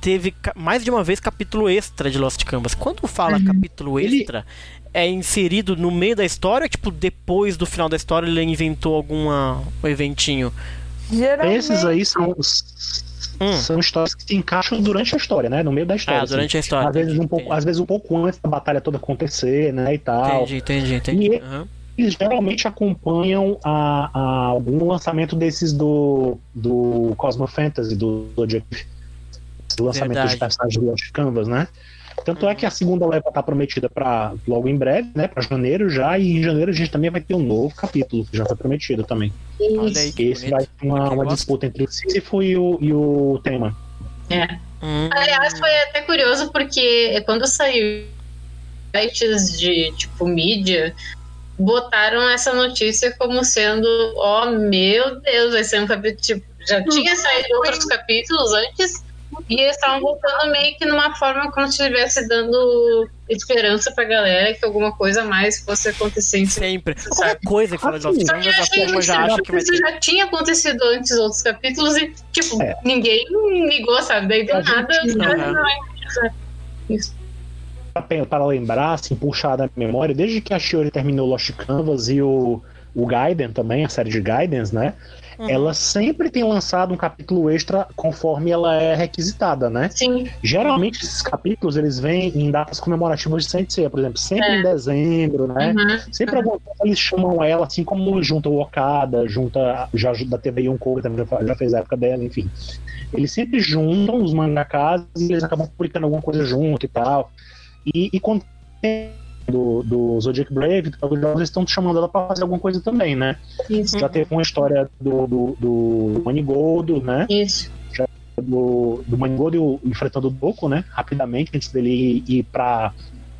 teve mais de uma vez capítulo extra de Lost Canvas. Quando fala capítulo Ele- extra, é inserido no meio da história ou tipo depois do final da história ele inventou alguma um eventinho? Geralmente, Esses aí são, Hum. são histórias que se encaixam durante a história, né? No meio da história. Ah, durante a assim. história. Às vezes, um entendi, pouco, às vezes um pouco antes da batalha toda acontecer, né? E tal. Entendi, entendi, entendi. E- Aham. Eles geralmente acompanham a, a algum lançamento desses do, do Cosmo Fantasy, do Zodiac. Do lançamento Verdade. de personagens do Canvas, né? Tanto é que a segunda leva tá prometida para logo em breve, né? Para janeiro já, e em janeiro a gente também vai ter um novo capítulo que já foi prometido também. Aí que Esse bonito. vai ter uma, uma disputa entre o Sísifo e o, e o tema. É. Hum. Aliás, foi até curioso porque quando saiu sites de tipo mídia, botaram essa notícia como sendo, ó meu Deus, vai ser um capítulo. Tipo, já tinha saído outros capítulos antes, e eles estavam botando meio que numa forma como se estivesse dando esperança pra galera que alguma coisa a mais fosse acontecer em cima. Sempre. Qualquer coisa que fala de Assim, Canvas, a que já acha que vai isso já tinha acontecido antes outros capítulos e, tipo, É. ninguém ligou, sabe? Daí do nada. gente- Aham. não, é isso. pra- para lembrar, assim, puxar da memória, desde que a Shiori terminou Lost Canvas e o, o Gaiden também, a série de Gaidens, né? Ela sempre tem lançado um capítulo extra conforme ela é requisitada, né? Sim. Geralmente esses capítulos eles vêm em datas comemorativas de Sensei, por exemplo, sempre É. em dezembro, né? Uhum. Sempre alguma coisa eles chamam ela, assim como junta o Okada, junta já da TV Yonkou, também já fez a época dela, enfim. Eles sempre juntam os mangakas e eles acabam publicando alguma coisa junto e tal. E, e quando tem do, do Zodiac Brave, do eles estão chamando ela pra fazer alguma coisa também, né? Isso. Já teve uma história do, do, do Manigoldo, né? Isso. do, do Mangold enfrentando o Doku, né? Rapidamente, antes dele ir pra,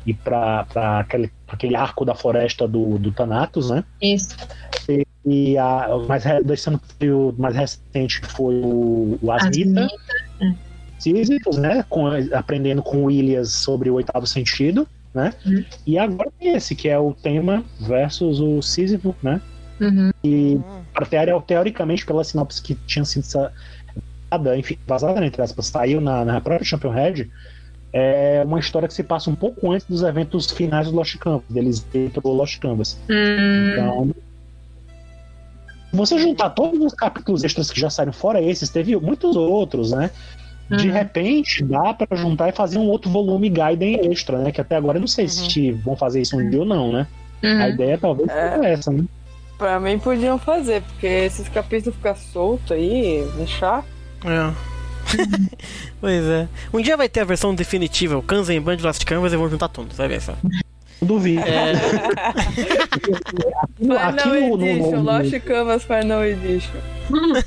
ir pra, pra aquele, pra aquele arco da floresta do, do Thanatos, né? Isso. E a o mais, re- desse ano que foi o mais recente foi o, o Asmita, Sísifos, né? Com, aprendendo com o Williams sobre o oitavo sentido, né? Uhum. E agora tem esse, que é o tema versus o Sísifo, né? Uhum. E até, teoricamente, pela sinopse que tinha sido vazada, enfim, vazada, entre aspas, saiu na, na própria Champion Red, é uma história que se passa um pouco antes dos eventos finais do Lost Canvas, deles dentro do Lost Canvas. Hum, Então, você juntar todos os capítulos extras que já saíram, fora esses, teve muitos outros, né? De Uhum. repente, dá pra juntar e fazer um outro volume Gaiden extra, né? Que até agora eu não sei se vão fazer isso um dia ou não, né? A uhum. ideia talvez É. seja essa, né? Pra mim podiam fazer, porque esses capítulos ficam soltos aí, deixar. É. pois é. Um dia vai ter a versão definitiva, o Kanzen Band Lost Canvas, e vão juntar tudo, vai ver só. Não duvido. É, Final no- no- Edition, no- Lost Canvas Final Edition.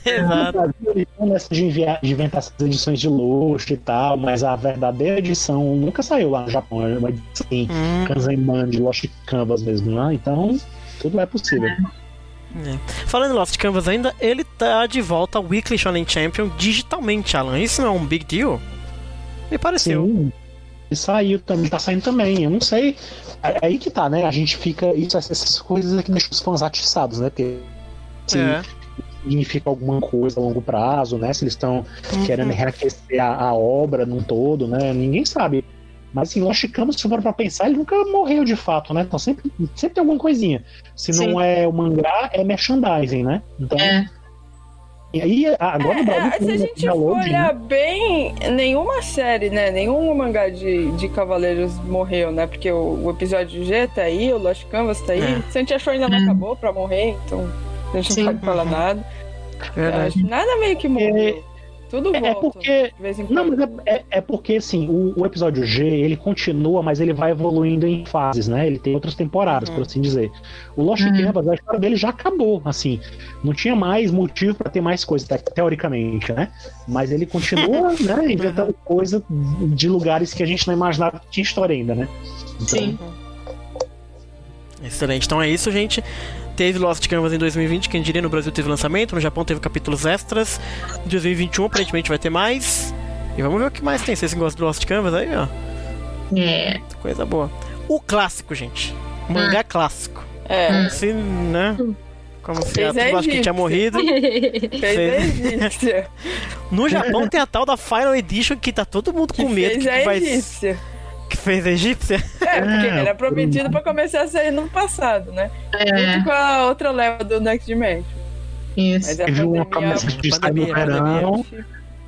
exato. No nessa de, enviar, de inventar essas edições de luxo e tal, mas a verdadeira edição nunca saiu lá no Japão. É uma edição assim, Hum, Kanzenban de Lost Canvas mesmo, né? Então, tudo é possível. é. Falando em Lost Canvas ainda, ele tá de volta ao Weekly Shonen Champion digitalmente, Alan. Isso não é um big deal? Me pareceu. Sim. E saiu também, tá saindo também. Eu não sei. É é aí que tá, né? A gente fica. Isso, essas coisas aqui deixam os fãs atiçados, né? Porque se É. significa alguma coisa a longo prazo, né? Se eles estão Uhum. querendo reaquecer a, a obra num todo, né? Ninguém sabe. Mas assim, Lost Canvas, se for pra pensar, ele nunca morreu de fato, né? Então sempre, sempre tem alguma coisinha. Se Sim. não é o mangá, é merchandising, né? Então, É. e aí, agora o Brasil É, se a gente for download, né? olhar bem, nenhuma série, né? Nenhum mangá de, de Cavaleiros morreu, né? Porque o, o episódio G tá aí, o Lost Canvas tá aí. É. Se a gente achou ainda não Hum. acabou pra morrer, então a gente Sim. não pode falar nada. Verdade. É, nada meio que morreu. Tudo É- é volta. porque- De vez em Não, mas é, é, é porque assim, o, o episódio G ele continua, mas ele vai evoluindo em fases, né? Ele tem outras temporadas, por assim dizer. O Lost Uhum. Canvas, a história dele já acabou, assim. Não tinha mais motivo pra ter mais coisa, te- teoricamente, né? Mas ele continua, né, inventando coisa de lugares que a gente não imaginava que tinha história ainda, né? Então, Sim. Excelente. Então é isso, gente. Teve Lost Canvas em 2020, quem diria no Brasil teve lançamento, no Japão teve capítulos extras. Em 2021 aparentemente vai ter mais. E vamos ver o que mais tem. Vocês gostam do Lost Canvas aí, ó. É. Coisa boa. O clássico, gente. O mangá clássico. É, Como se, né? Como se Fez a a tudo acho que tinha morrido. fez egípcia. No Japão tem a tal da Final Edition que tá todo mundo Que com medo fez que a vai. egípcia. Fez a egípcia? É, porque É, era prometido pra começar a sair no passado, né? É. Junto com a outra leva do Next Dimension. Isso. a teve uma promessa de sair no verão,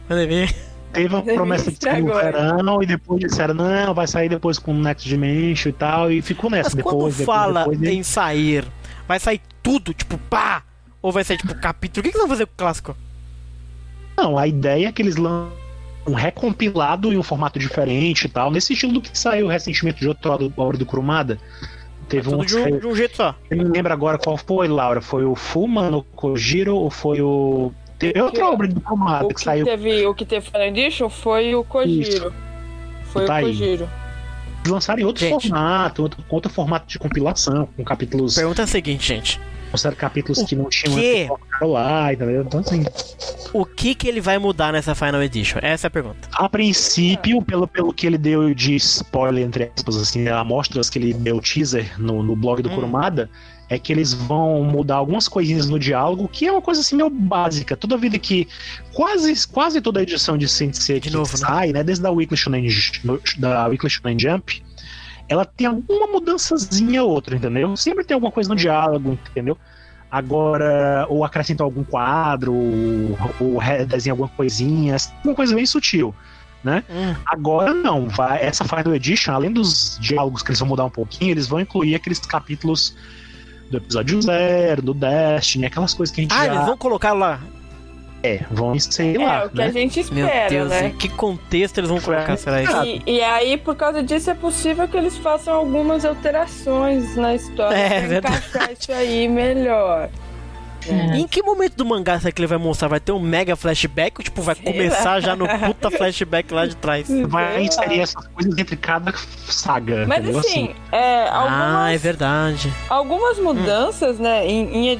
Pandemia. teve uma promessa de sair no estragou, verão, e depois disseram, não, vai sair depois com o Next Dimension e tal, e ficou nessa Mas depois. quando depois, fala depois, em sair, vai sair tudo, tipo, pá! Ou vai sair, tipo, capítulo? O que, que eles vão fazer com o clássico? Não, a ideia é que eles lançam um recompilado em um formato diferente e tal, nesse estilo do que saiu recentemente de outra obra- obra do Kurumada. Teve um Tudo que de um, saiu- de um jeito só. eu não lembro agora qual foi, Laura. Foi o Fuma no Kojiro ou foi o. Teve outra Que- obra do Kurumada O que que, saiu. teve, o que teve Final Edition foi o Kojiro. Foi Tá o aí. Kojiro. Eles lançaram em outro Gente. formato, outro, com outro formato de compilação, com capítulos. Pergunta é a seguinte, gente. Lançaram capítulos O que não tinham antes, colocaram lá, entendeu? Então, assim, O que que ele vai mudar nessa Final Edition? Essa é a pergunta. a princípio, pelo, pelo que ele deu de spoiler, entre aspas, assim, amostras que ele deu teaser no, no blog do Hum. Kurumada, é que eles vão mudar algumas coisinhas no diálogo, que é uma coisa assim meio básica. Toda vida que. Quase, quase toda edição de Sensei De que novo, né? sai, né? Desde a Weekly Shonen, da Weekly Shonen Jump, ela tem alguma mudançazinha ou outra, entendeu? Sempre tem alguma coisa no diálogo, entendeu? Agora, ou acrescenta algum quadro, ou, ou desenha alguma coisinha, uma coisa bem sutil, né? Hum. Agora não, vai, essa Final Edition, além dos diálogos que eles vão mudar um pouquinho, eles vão incluir aqueles capítulos do episódio zero, do Destiny, aquelas coisas que a gente Ah, já eles vão colocar lá. É, vão sei É, lá, o que né? a gente Meu espera, Deus, né? em que contexto eles vão colocar, será isso? E, e aí, por causa disso, é possível que eles façam algumas alterações na história É, pra verdade. encaixar isso aí melhor. E em que momento do mangá será que ele vai mostrar? Vai ter um mega flashback ou tipo, vai Sei começar lá. já no puta flashback lá de trás? Vai Sei inserir essas coisas entre cada saga, Mas entendeu? assim, é, algumas, Ah, é verdade. algumas mudanças, né, em, em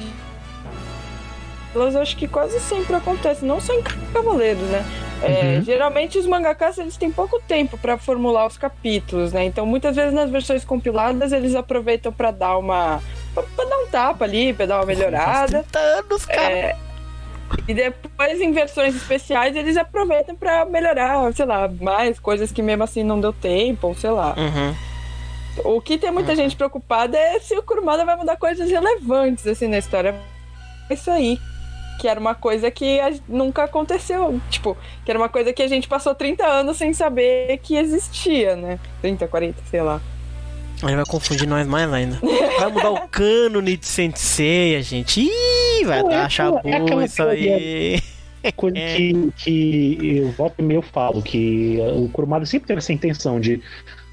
elas acho que quase sempre acontecem, não só em Cavaleiros, né? É, Uhum. Geralmente os mangakas eles têm pouco tempo para formular os capítulos, né? Então muitas vezes nas versões compiladas eles aproveitam para dar uma pra, pra dar um tapa ali, para dar uma melhorada. Faz 30 anos, cara. É, e depois, em versões especiais, eles aproveitam pra melhorar, sei lá, mais coisas que mesmo assim não deu tempo, ou sei lá. Uhum. O que tem muita gente preocupada é se o Kurumada vai mudar coisas relevantes, assim, na história. É Isso aí. Que era uma coisa que a- nunca aconteceu. Tipo, que era uma coisa que a gente passou 30 anos sem saber que existia, né? 30, 40, sei lá. Ele vai confundir nós mais ainda. Vai mudar o cânone de Sensei, gente. Ih, vai Não, é dar aquela- chabu é isso aí. Coisa É. que, que eu volto e meio falo, que o Kurumada sempre teve essa intenção de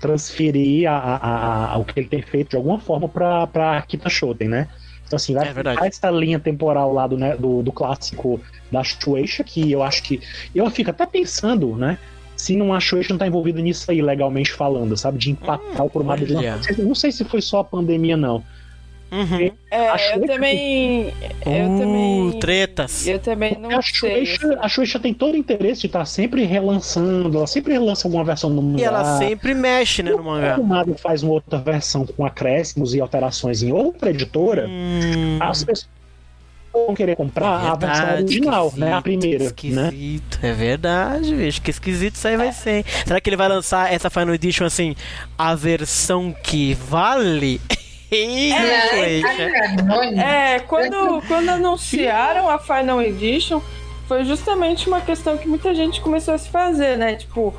transferir a, a- a- o que ele tem feito de alguma forma pra, pra Kita Shoten, né? Então, assim, vai É ficar essa linha temporal lá do, né, do, do clássico da Shueisha, que eu acho que. Eu fico até pensando, né? Se não a Shueisha não tá envolvida nisso aí, legalmente falando, sabe? De impactar o Kurumada de. Não sei se foi só a pandemia, não. Uhum. É, eu que- também. Eu Uh, também. tretas. Eu também não a sei. Shueisha, a Shueisha tem todo o interesse de estar sempre relançando, ela sempre relança alguma versão do mangá. E ela sempre mexe, né, no mangá. O Mago faz uma outra versão com acréscimos e alterações em outra editora, Hum, as pessoas vão querer comprar a versão verdade, original, né? A esquisito, primeira, né? Esquisito, é verdade, bicho. Que esquisito isso aí vai ser. hein? Será que ele vai lançar essa Final Edition assim, a versão que vale? Ih, Shueisha. É, quando, quando anunciaram a Final Edition, foi justamente uma questão que muita gente começou a se fazer, né? Tipo,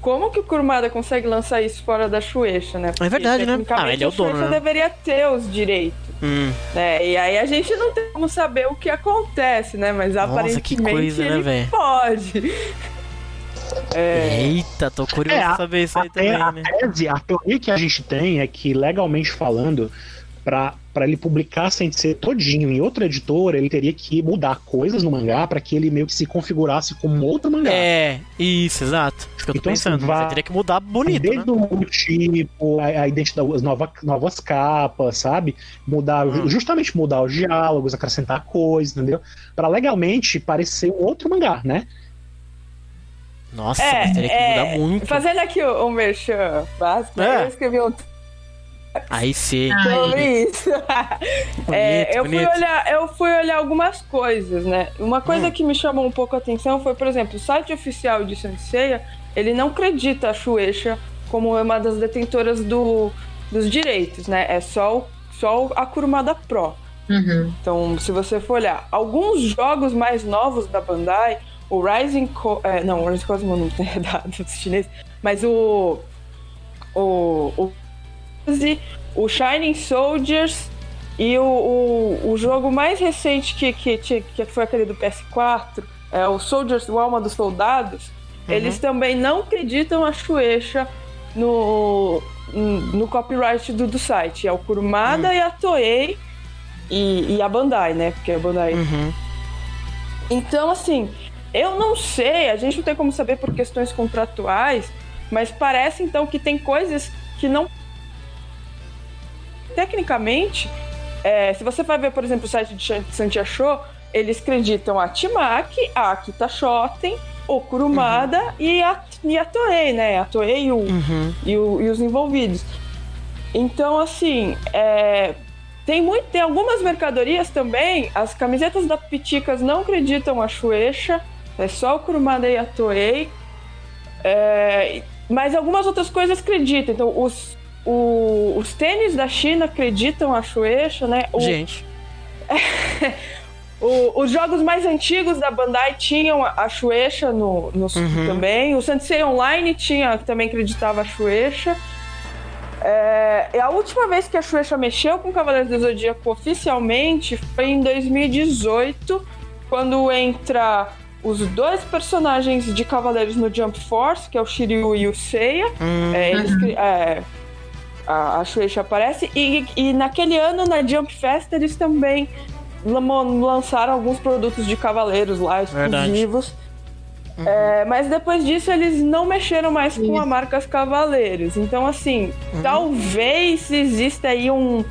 como que o Kurumada consegue lançar isso fora da Shueisha, né? É verdade, né? Ah, ele é o dono, né? deveria ter os direitos, Hum, né? E aí a gente não tem como saber o que acontece, né? Mas Nossa, aparentemente que coisa, né, ele velho? pode. É, Eita, tô curioso É, pra a- saber isso aí A, também, a né? tese, a teoria que a gente tem é que, legalmente falando, pra pra ele publicar sem ser todinho em outra editora, ele teria que mudar coisas no mangá pra que ele meio que se configurasse como outro mangá. É, isso, exato. Isso que eu tô Então, assim, pensando. vai- Você teria que mudar bonito, né? Desde o tipo, a, a identidade, as nova, novas capas, sabe? Mudar, Hum. justamente mudar os diálogos, acrescentar coisas, entendeu? Pra legalmente parecer um outro mangá, né? Nossa, É, mas teria que é, mudar muito. Fazendo aqui o, o merchan básico? É. eu escrevi um Aí sim. sobre isso. Bonito, É, eu, fui olhar, eu fui olhar algumas coisas, né? Uma coisa Hum. que me chamou um pouco a atenção foi, por exemplo, o site oficial de Senseiya, ele não acredita a Shueisha como uma das detentoras do, dos direitos, né? É só, o- só a Kurumada Pro. Uhum. Então, se você for olhar, alguns jogos mais novos da Bandai, o Rising Co é, não, o Rising Cosmo não tem da, dos chineses, mas o o o, o Shining Soldiers e o, o, o jogo mais recente que, que, que, foi aquele do PS4, é o Soldiers, o Alma dos Soldados, eles também não acreditam a Shueisha no, no copyright do, do site. É o Kurumada e a Toei e, e a Bandai, né? Porque a Bandai. Uhum. Então, assim, eu não sei, a gente não tem como saber por questões contratuais, mas parece então que tem coisas que não. Tecnicamente, é, se você vai ver, por exemplo, o site de Shan- Santia Show, eles acreditam a Timaki, a Akita Shoten, o Kurumada e, a, e a Toei, né? A Toei e o, Uhum. e, o- e os envolvidos. Então, assim, é, tem, muito, tem algumas mercadorias também. As camisetas da Piticas não acreditam a Shueisha, é só o Kurumada e a Toei. É, mas algumas outras coisas acreditam. Então, os, o- os tênis da China acreditam a Shueisha, né? O- Gente. o- os jogos mais antigos da Bandai tinham a, Shueisha no, no Uhum. também. O Sensei Online tinha, também acreditava a Shueisha. É, a última vez que a Shueisha mexeu com Cavaleiros do Zodíaco oficialmente foi em 2018, quando entra os dois personagens de Cavaleiros no Jump Force, que é o Shiryu e o Seiya. Hum, É, eles é, a, a Shueisha aparece. E, e naquele ano, na Jump Fest, eles também lançaram alguns produtos de Cavaleiros lá, exclusivos. É, mas depois disso, eles não mexeram mais com a marca Cavaleiros. Então, assim, Uhum. talvez exista aí um,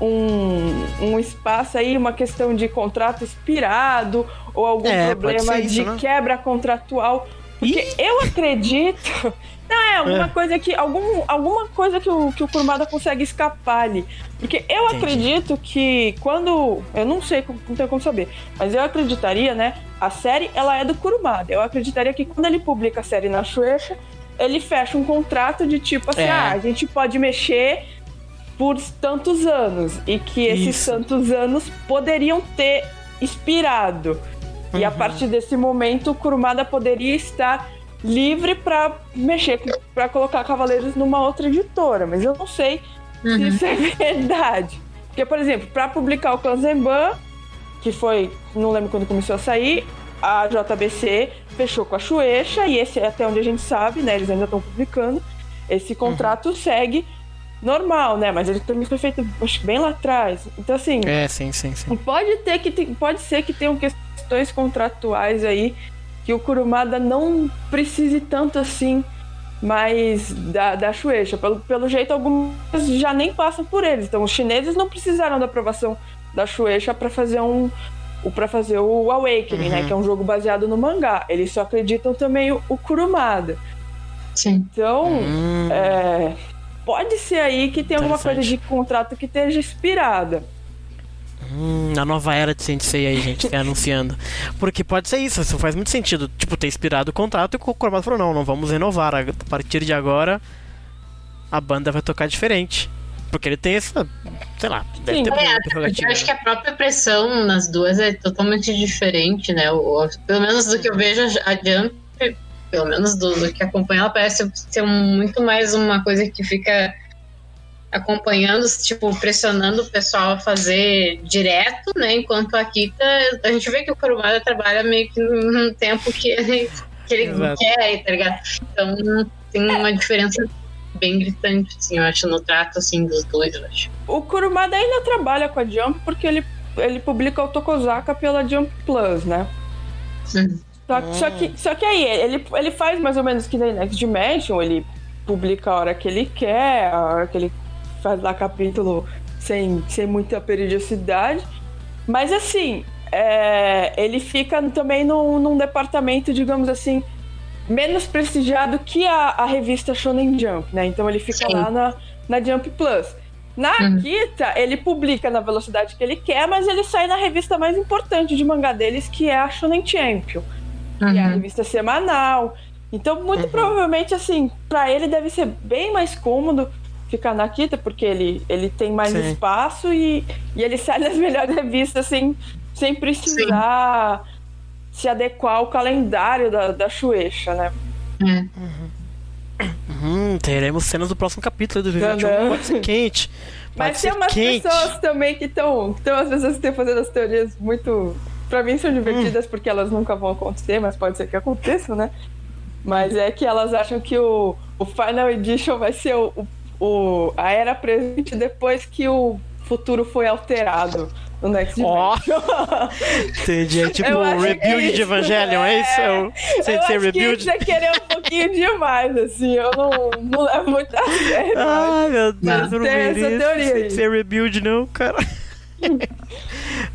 um, um espaço aí, uma questão de contrato expirado ou algum É, problema isso, de né? quebra contratual. Porque eu acredito. Não, é alguma É. coisa que. Algum, alguma coisa que o, que o Kurumada consegue escapar ali. Porque eu Entendi. acredito que quando. Eu não sei, não tenho como saber. Mas eu acreditaria, né? A série, ela é do Kurumada. Eu acreditaria que quando ele publica a série na Shueisha, ele fecha um contrato de tipo assim: É. ah, a gente pode mexer por tantos anos. E que esses Isso. tantos anos poderiam ter expirado. E a Uhum. partir desse momento, o Kurumada poderia estar livre para mexer, para colocar Cavaleiros numa outra editora. Mas eu não sei se Uhum. isso é verdade. Porque, por exemplo, para publicar o Kanzenban, que foi, não lembro quando começou a sair, a JBC fechou com a Shueisha, e esse é até onde a gente sabe, né? Eles ainda estão publicando. Esse contrato segue normal, né? Mas ele também foi feito acho, que bem lá atrás. Então, assim, É, sim, sim, sim. Pode ter que tem- pode ser que tenham questões contratuais aí que o Kurumada não precise tanto assim mais da, da Shueisha. Pelo, pelo jeito, algumas já nem passam por eles. Então, os chineses não precisaram da aprovação da Shueisha para fazer um para fazer o Awakening, né, Uhum. que é um jogo baseado no mangá. Eles só acreditam também o, o Kurumada. Sim. Então, Hum, é, pode ser aí que tem alguma coisa de contrato que esteja inspirada. hum, a nova era de Sensei aí, gente, tá anunciando. Porque pode ser isso, isso faz muito sentido. Tipo, ter inspirado o contrato e o Kurumada falou: não, não vamos renovar. A partir de agora, a banda vai tocar diferente. Porque ele tem essa. Sei lá, deve Sim. ter É, uma Eu acho que a própria pressão nas duas é totalmente diferente, né? O- o- pelo menos do que eu vejo, a Jump, pelo menos do, do que acompanha, ela parece ser muito mais uma coisa que fica acompanhando, tipo, pressionando o pessoal a fazer direto, né? Enquanto a Kita, a gente vê que o Kurumada trabalha meio que num tempo que ele, que ele Exato. quer, tá ligado? Então tem uma diferença bem gritante, assim, eu acho, no trato, assim, dos dois, eu acho. O Kurumada ainda trabalha com a Jump porque ele, ele publica o Tokozaka pela Jump Plus, né? Uhum. Só, que- só, que, só que aí, ele, ele faz mais ou menos que nem Next Dimension, ele publica a hora que ele quer, a hora que ele faz lá capítulo sem, sem muita periodicidade. Mas assim, é, ele fica também num, num departamento, digamos assim, menos prestigiado que a, a revista Shonen Jump, né? Então ele fica Sim. lá na, na Jump Plus. Na Uhum. Kita, ele publica na velocidade que ele quer, mas ele sai na revista mais importante de mangá deles, que é a Shonen Champion, que é a Uhum. revista semanal. Então, muito Uhum. provavelmente, assim, pra ele deve ser bem mais cômodo ficar na Kita, porque ele, ele tem mais Sim. espaço e, e ele sai nas melhores revistas sem, sem precisar se adequar ao calendário da, da Shueisha, né? É. Hum, teremos cenas do próximo capítulo do Vivian. Pode ser quente. Pode Mas ser tem umas quente. pessoas também que estão. Tem umas pessoas que estão fazendo as teorias muito. Pra mim são divertidas Hum. porque elas nunca vão acontecer, mas pode ser que aconteça, né? Mas é que elas acham que o, o Final Edition vai ser o, o, a era presente depois que o futuro foi alterado no Next Ó, Dimension. entendi. É tipo acho que é rebuild de. Evangelion, é isso? É o Eu acho que Rebuild? isso é querer um pouquinho demais, assim. Eu não, não levo muito a sério. mas- Ai, meu Deus, eu não Tem essa teoria aí. Sensei Rebuild, não, cara.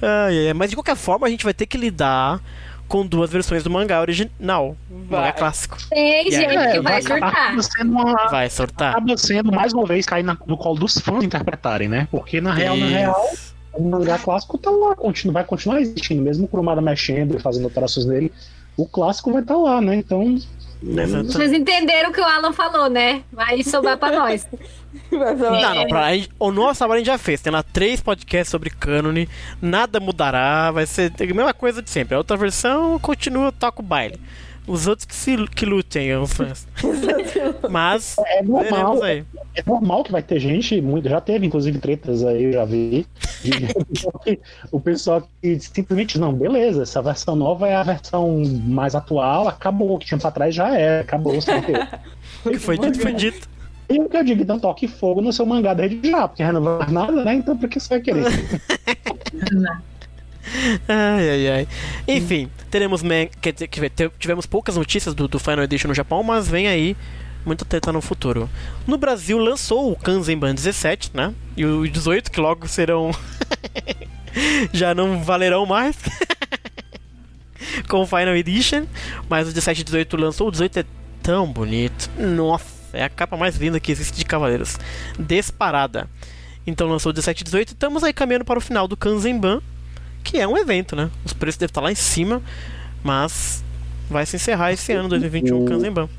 Ai, mas de qualquer forma, a gente vai ter que lidar com duas versões do mangá original. Vai. Mangá clássico. Tem gente aí? que É, vai surtar. sendo uma- Vai sortar. acaba sendo mais uma vez cair na- no colo dos fãs interpretarem, né? Porque na real, na real, Isso. o mangá clássico tá lá, continua, vai continuar existindo, mesmo o Kurumada mexendo e fazendo alterações nele, o clássico vai estar lá, né? Então. Vocês entenderam o que o Alan falou, né? Vai sobrar pra nós. Não, não, pra, a gente- o nosso trabalho a gente já fez. Tem lá três podcasts sobre cânone, nada mudará, vai ser a mesma coisa de sempre. A outra versão continua, toca o baile. Os outros que, se, que lutem, os fãs. Mas, É normal, veremos aí. é normal que vai ter gente, muito, já teve inclusive tretas aí, eu já vi. de- o pessoal que- simplesmente, não, beleza, essa versão nova é a versão mais atual, acabou, o que tinha pra trás já é, acabou, sabe? O que foi dito, foi dito. E o que eu digo, então toque fogo no seu mangá desde já, porque vai nada, né? Então por que você vai querer? Ai, ai, ai. Enfim, teremos. man- tivemos poucas notícias do, do Final Edition no Japão, mas vem aí muita treta no futuro. No Brasil lançou o Kanzenban 17, né? E o 18, que logo serão. já não valerão mais. Com o Final Edition. Mas o 17 e 18 lançou. O 18 é tão bonito. Nossa, é a capa mais linda que existe de Cavaleiros. Disparada. Então lançou o 17 e 18 e estamos aí caminhando para o final do Kanzenban que é um evento, né? Os preços devem estar lá em cima, mas vai se encerrar esse ano, 2021, o Kanzenban.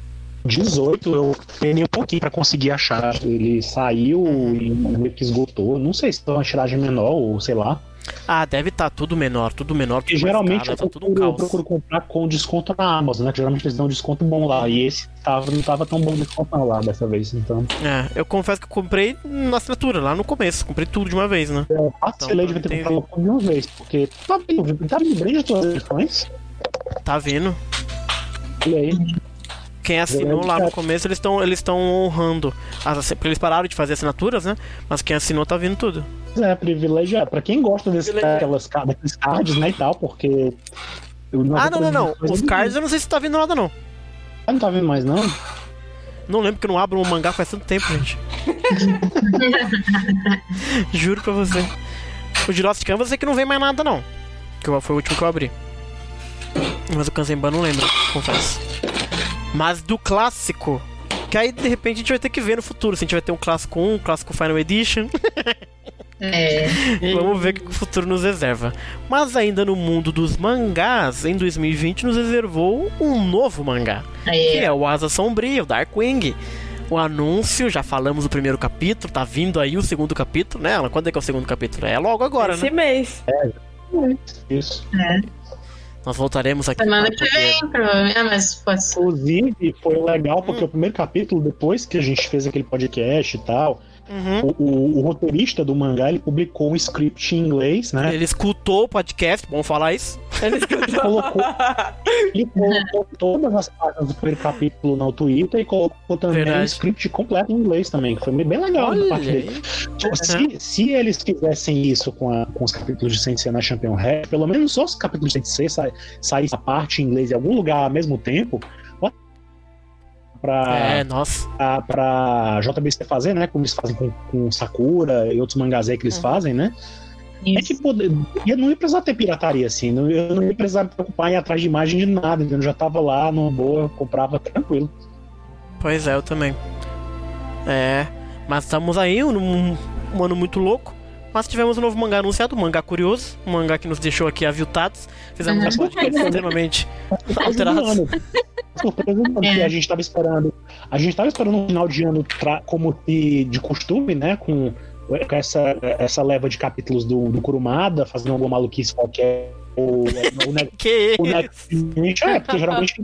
18 eu penei um pouquinho pra conseguir achar. Ele saiu e meio que esgotou. Não sei se é uma tiragem menor ou sei lá. Ah, deve estar tudo menor, tudo menor, tudo Porque geralmente eu, tá tudo procuro, eu caos. procuro comprar com desconto na Amazon, né? Que geralmente eles dão um desconto bom lá. E esse tava, não tava tão bom de desconto lá dessa vez. Então, É, eu confesso que eu comprei na assinatura, lá no começo, comprei tudo de uma vez, né? eu vacilei Então, de ter comprado de uma vez. Porque tá vindo, tá vindo de todas as edições. Tá vindo. Olha aí. Quem assinou lá no começo, eles estão eles estão honrando. As, porque eles pararam de fazer assinaturas, né? Mas quem assinou tá vindo tudo. É, privilegiado. Pra quem gosta desse, Privilegiado. daquelas, daqueles cards, né, e tal, porque... Ah, não, não, não. Os cards eu não sei se tá vindo nada, não. Ah, Não tá vindo mais, não? Não lembro que eu não abro um mangá faz tanto tempo, gente. Juro pra você. O de Lost Canvas é que não vem mais nada, não. Que foi o último que eu abri. Mas o Kanzenban não lembro, confesso. Mas do clássico. Que aí de repente a gente vai ter que ver no futuro. Se a gente vai ter um clássico 1, um clássico Final Edition. É. Vamos ver o que o futuro nos reserva. Mas ainda no mundo dos mangás, em 2020 nos reservou um novo mangá que Aí, é o Asa Sombria, o Darkwing. O anúncio, já falamos do primeiro capítulo, tá vindo aí o segundo capítulo, né? Quando é que é o segundo capítulo? É logo agora, Esse né? mês. Isso. Nós voltaremos aqui semana que vem, provavelmente. Ah, mas pode ser. Inclusive, foi legal Hum. porque o primeiro capítulo, depois que a gente fez aquele podcast e tal, Uhum. o, o- o roteirista do mangá ele publicou um script em inglês, né? Ele escutou o podcast, bom falar isso. Eles colocou- Ele colocou todas as páginas do primeiro capítulo no Twitter e colocou também Verdade. um script completo em inglês também, que foi bem legal da Olha parte dele. Tipo, se, se eles fizessem isso com, a- com os capítulos de Sensei na Champion Head, pelo menos só os capítulos de Sensei sa, saísse a parte em inglês em algum lugar ao mesmo tempo, pra, É, nossa. pra, pra JBC fazer, né? Como eles fazem com, com Sakura e outros mangás aí que eles Uhum. fazem, né? É Isso. tipo, eu não ia precisar ter pirataria assim, não- eu não ia precisar me preocupar em ir atrás de imagem de nada, entendeu? Eu já tava lá, numa boa, eu comprava tranquilo. Pois é, eu também. É, mas estamos aí num um ano muito louco. Mas tivemos um novo mangá anunciado, um mangá curioso, um mangá que nos deixou aqui aviltados. Fizemos um Uhum. podcast extremamente Surpresa do alterados. ano. Surpresa É. que a gente tava esperando. A gente tava esperando um final de ano como de, de costume, né? Com, com essa, essa leva de capítulos do, do Kurumada, fazendo alguma maluquice qualquer. O, o, ne- Que o? Next, é, porque geralmente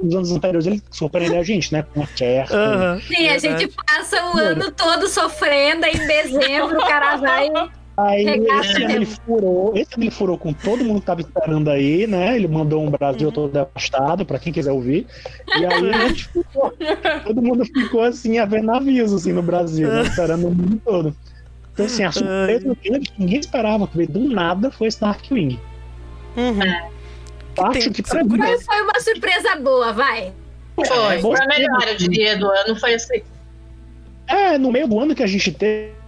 nos anos anteriores ele surpreendeu a gente, né? Com a Cher, Sim, a verdade. gente passa o ano todo sofrendo, aí em dezembro o cara vai. Aí esse ano ele furou, esse ano ele furou com todo mundo que tava esperando aí, né? Ele mandou um Brasil todo devastado pra quem quiser ouvir. E aí a gente ficou, todo mundo ficou assim a ver navios assim no Brasil, né? esperando o mundo todo. Então assim, a surpresa grande que ninguém esperava que veio do nada foi esse Darkwing. Uhum. Acho Tem- que pra mim foi uma surpresa boa, vai. Foi, É, foi a melhor, eu diria, do ano. Foi assim. é no meio do ano que a gente teve.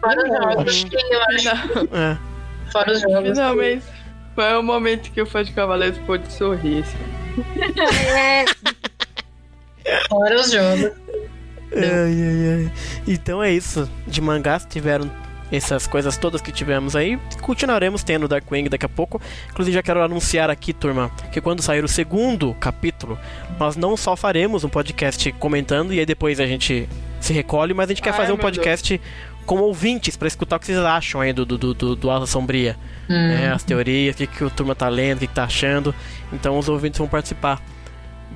Fora os Não, jogos, que eu acho. É. Fora os jogos. Finalmente. Foi o momento que o fã de Cavaleiros pôde sorrir. assim. É, Fora os jogos. Ai, ai, ai. Então é isso. De mangás tiveram essas coisas todas que tivemos aí. Continuaremos tendo Darkwing daqui a pouco. Inclusive, já quero anunciar aqui, turma, que quando sair o segundo capítulo, nós não só faremos um podcast comentando e aí depois a gente se recolhe, mas a gente quer Ai, fazer um podcast com ouvintes pra escutar o que vocês acham aí do, do, do, do, Asa Sombria. Hum. né, as teorias, o que, que o turma tá lendo, o que, que tá achando. Então os ouvintes vão participar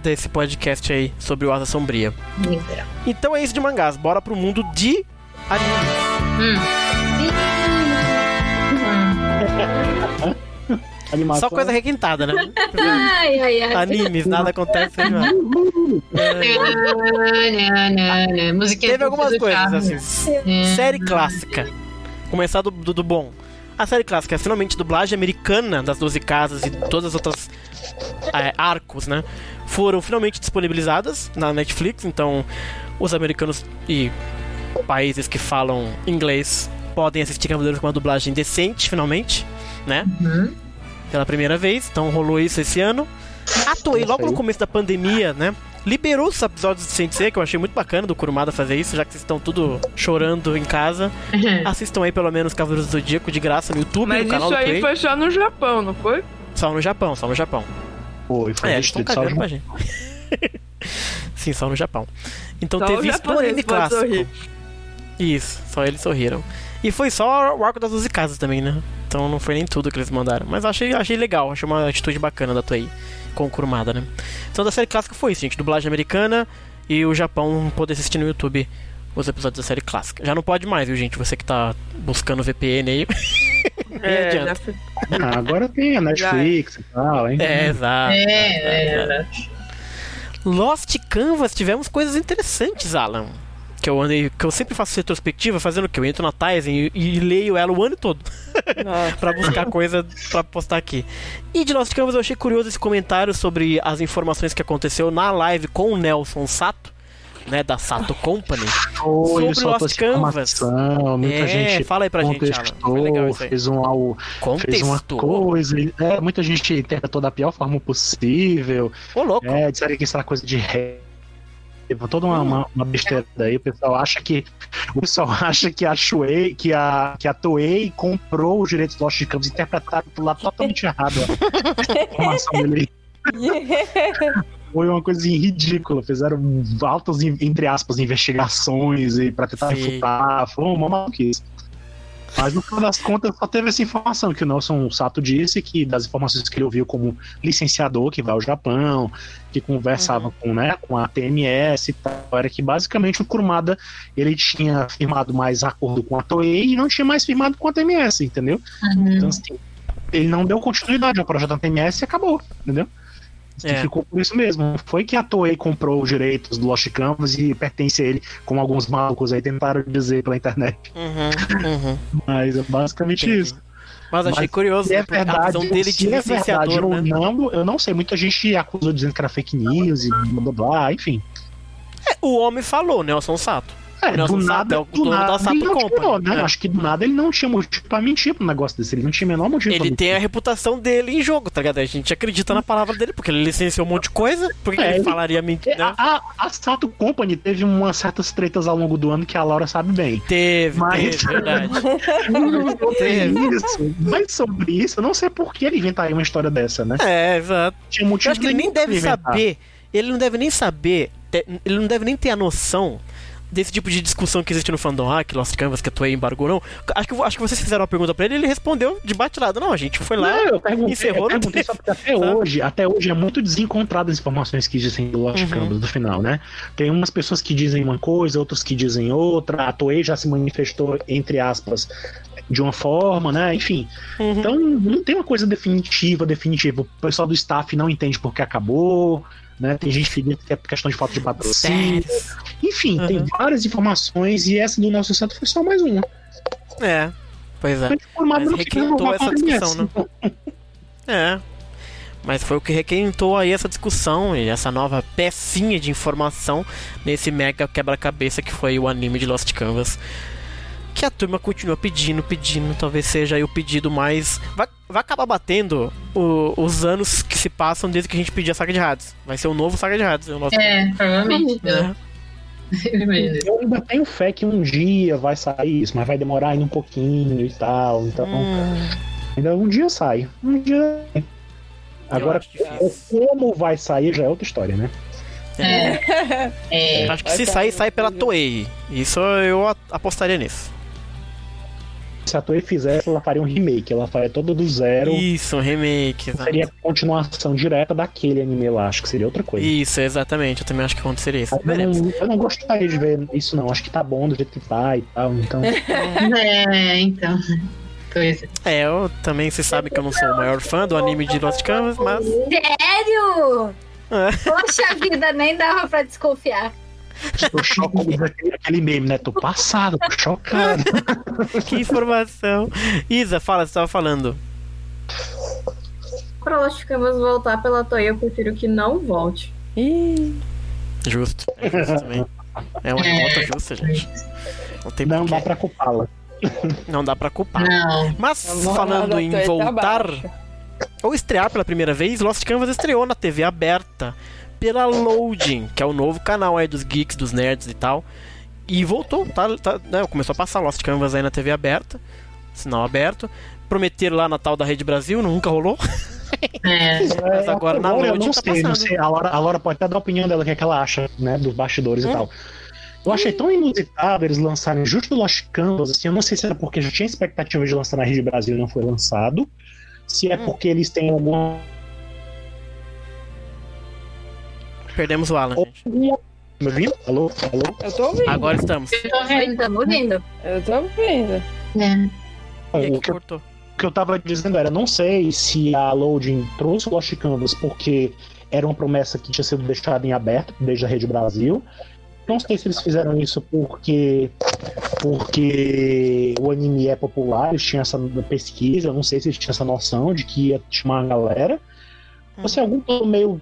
desse podcast aí sobre o Asa Sombria. Literal. Então é isso de mangás, bora pro mundo de anime. Hum. Animação. Só coisa requintada, né? Ai, ai, ai. Animes, nada acontece. né? É, Musiquinha Teve algumas coisas, assim. Série clássica. Começar do, do, do bom. A série clássica é finalmente dublagem americana das 12 casas e todas as outras é, arcos, né? Foram finalmente disponibilizadas na Netflix, então os americanos e países que falam inglês podem assistir Cavaleiros com uma dublagem decente, finalmente, né? Uhum. Pela primeira vez, então rolou isso esse ano. A Toei, logo no começo da pandemia, né? Liberou os episódios de Sensei, que eu achei muito bacana do Kurumada fazer isso, já que vocês estão tudo chorando em casa. Assistam aí pelo menos Cavaleiros do Zodíaco de graça no YouTube, Mas no canal isso aí foi só no Japão, não foi? Só no Japão, só no Japão. Foi, foi É, eles estão cagando pra gente. Sim, só no Japão. Então Só teve isso japonês anime clássico. sorrir. Isso, só eles sorriram. E foi só o arco das 12 casas também, né? Então não foi nem tudo que eles mandaram. Mas achei, achei legal, achei uma atitude bacana da Toei com o Kurumada, né? Então da série clássica foi isso, gente. Dublagem americana e o Japão poder assistir no YouTube os episódios da série clássica. Já não pode mais, viu, gente? Você que tá buscando VPN aí. É, adianta. já foi- Ah, agora tem a Netflix e tal, hein? É, exato. É, é. Lost Canvas, tivemos coisas interessantes, Alan. Que eu andei, que eu sempre faço retrospectiva, fazendo o que? Eu entro na Tizen e, e leio ela o ano todo. Pra buscar coisa pra postar aqui. E de Lost Canvas eu achei curioso esse comentário sobre as informações que aconteceu na live com o Nelson Sato, né, da Sato Company. Foi, Sobre Lost Canvas. muita é, gente fala aí pra gente, Alan. Fez, um, algo- fez uma Contexto. coisa. É, muita gente interpretou da pior forma possível. Ô, louco. É, disseram que isso era coisa de ré. Toda uma, uma, uma besteira daí, o pessoal acha que o pessoal acha que a Shuei, que a, que a Toei comprou os direitos do Lost Canvas e interpretaram por lá totalmente errado a informação dele. Foi uma coisa assim, ridícula. Fizeram altas, entre aspas, investigações e para tentar Sim. refutar. Foi uma maluquice. Mas no final das contas só teve essa informação que o Nelson Sato disse que das informações que ele ouviu como licenciador que vai ao Japão, que conversava com, né, com a TMS e tal, era que basicamente o Kurumada ele tinha firmado mais acordo com a Toei e não tinha mais firmado com a TMS, entendeu? Então assim, ele não deu continuidade ao projeto da TMS e acabou, entendeu? E É. ficou por isso mesmo. Foi que a Toei comprou os direitos do Lost Canvas e pertence a ele, como alguns malucos aí tentaram dizer pela internet. Uhum, uhum. Mas é basicamente Entendi. isso. Mas achei Mas curioso, Se né, é porque a verdade, visão dele de é verdade né? não, eu não sei. Muita gente acusou dizendo que era fake news e blá blá blá, enfim. É, o homem falou, Nelson Sato. É, do nada, é do nada da ele não tirou, né? né? Acho que do nada ele não tinha motivo pra mentir pro negócio desse. Ele não tinha o menor motivo pra Ele tem a reputação dele em jogo, tá ligado? A gente acredita na palavra dele, porque ele licenciou um monte de coisa. Por que, que É, ele ele- falaria mentira? A, a, a Sato Company teve umas certas tretas ao longo do ano que a Laura sabe bem. Teve, Mas- teve, verdade. sobre Teve. isso, mas sobre isso, eu não sei por que ele inventaria uma história dessa, né? É, exato. Tinha motivo Eu acho que ele nem deve inventar. saber. Ele não deve nem saber. Ele não deve nem ter a noção desse tipo de discussão que existe no fandom. Ah, que Lost Canvas, que a Toei embargou, não. Acho que, acho que vocês fizeram uma pergunta pra ele e ele respondeu de bate-lado. Não, a gente foi lá. Não, eu perguntei, encerrou, eu perguntei só porque até sabe? hoje, até hoje é muito desencontrado as informações que dizem do Lost Uhum. Canvas do final, né? Tem umas pessoas que dizem uma coisa, outras que dizem outra. A Toei já se manifestou, entre aspas, de uma forma, né? Enfim. Uhum. Então não tem uma coisa definitiva, definitiva. O pessoal do staff não entende porque acabou. Né? Tem gente que diz que é questão de falta de patrocínio. Enfim, tem Uhum. várias informações e essa do nosso santo foi só mais uma. É, pois é. Mas requentou essa discussão, né? É. Mas foi o que requentou aí essa discussão e essa nova pecinha de informação nesse mega quebra-cabeça que foi o anime de Lost Canvas. Que a turma continua pedindo, pedindo, talvez seja aí o pedido mais. Vai, vai acabar batendo o- os anos que se passam desde que a gente pediu a saga de Hades. Vai ser o novo saga de Hades. O Lost É, provavelmente. né? Imagina. Eu ainda tenho fé que um dia vai sair isso, mas vai demorar ainda um pouquinho e tal. Então, Hum, ainda um dia sai. Um dia. Agora, acho difícil. como vai sair já é outra história, né? É. É. acho que Vai se sair sair, sai pela. Toei. Isso eu apostaria nisso. Se a Toei fizesse, ela faria um remake. Ela faria todo do zero. Isso, um remake. exato. Seria continuação direta daquele anime lá. Acho que seria outra coisa. Isso, exatamente. Eu também acho que aconteceria isso. Eu não, eu não gostaria de ver isso, não. Acho que tá bom do jeito que tá e tal. Então, É, então. Coisa. É, eu também, você sabe que eu não sou o maior fã do anime de Lost Canvas, mas. Sério? É. Poxa vida, nem dava pra desconfiar. Tô chocado. aquele, aquele meme, né? Tô passado, tô chocado. que informação. Isa, fala, você tava falando. Pra Lost Canvas voltar pela Toei, eu prefiro que não volte. Ih, Justo. É justo também. É uma revolta justa, gente. Não tem Não dá pra culpá-la. Não dá pra culpar. Não. Mas falando em tá voltar ou estrear pela primeira vez, Lost Canvas estreou na TV aberta pela Loading, que é o novo canal aí dos geeks, dos nerds e tal. E voltou, tá, tá, né, começou a passar Lost Canvas aí na TV aberta, sinal aberto. Prometeram lá na tal da Rede Brasil, nunca rolou. É. Mas agora na eu Loading não tá sei, não sei. A Laura, a Laura pode até dar a opinião dela, o que, é que ela acha, né? Dos bastidores Hum. e tal. Eu achei tão inusitado eles lançarem justo o Lost Canvas, assim, eu não sei se era porque já tinha expectativa de lançar na Rede Brasil e não foi lançado. Se é Hum. porque eles têm alguma. Perdemos o Alan, gente. Me ouvindo? Alô? Alô? eu tô ouvindo. Agora estamos. Eu tô vendo. Estamos ouvindo. Eu tô ouvindo. É. E O aqui que eu cortou. O que eu tava dizendo era, não sei se a Loading trouxe o Lost Canvas porque era uma promessa que tinha sido deixada em aberto desde a Rede Brasil. Não sei se eles fizeram isso porque porque o anime é popular, eles tinham essa pesquisa, não sei se eles tinham essa noção de que ia chamar a galera. Ou se é algum plano meio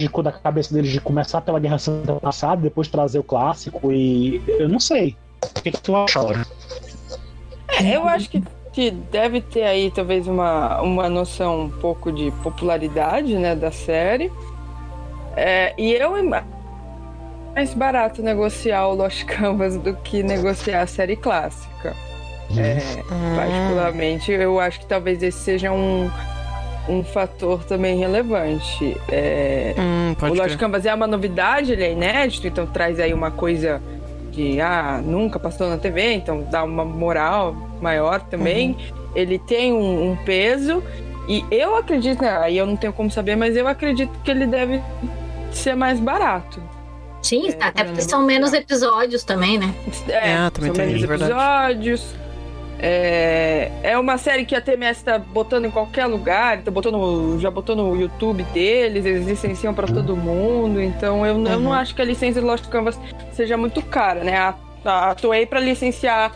de da cabeça deles de começar pela Guerra Santa passada, depois trazer o clássico e eu não sei. O que, que tu acha, Laura? É, eu acho que, que deve ter aí talvez uma, uma noção um pouco de popularidade né, da série. É, e eu ima- mais barato negociar o Lost Canvas do que negociar a série clássica. É, Hum, particularmente, eu acho que talvez esse seja um, um fator também relevante. É, hum, o Lost. Canvas é uma novidade, ele é inédito, então traz aí uma coisa de ah, nunca passou na TV, então dá uma moral maior também. Ele tem um, um peso e eu acredito, né, aí eu não tenho como saber, mas eu acredito que ele deve ser mais barato. Sim, É, até porque são menos episódios também, né? É, Ah, também são tem menos isso, verdade. É, é uma série que a TMS tá botando em qualquer lugar, tá botando, já botou no YouTube deles, eles licenciam para todo mundo, então eu, eu não Uhum. acho que a licença de Lost Canvas seja muito cara, né? A, a Toei para licenciar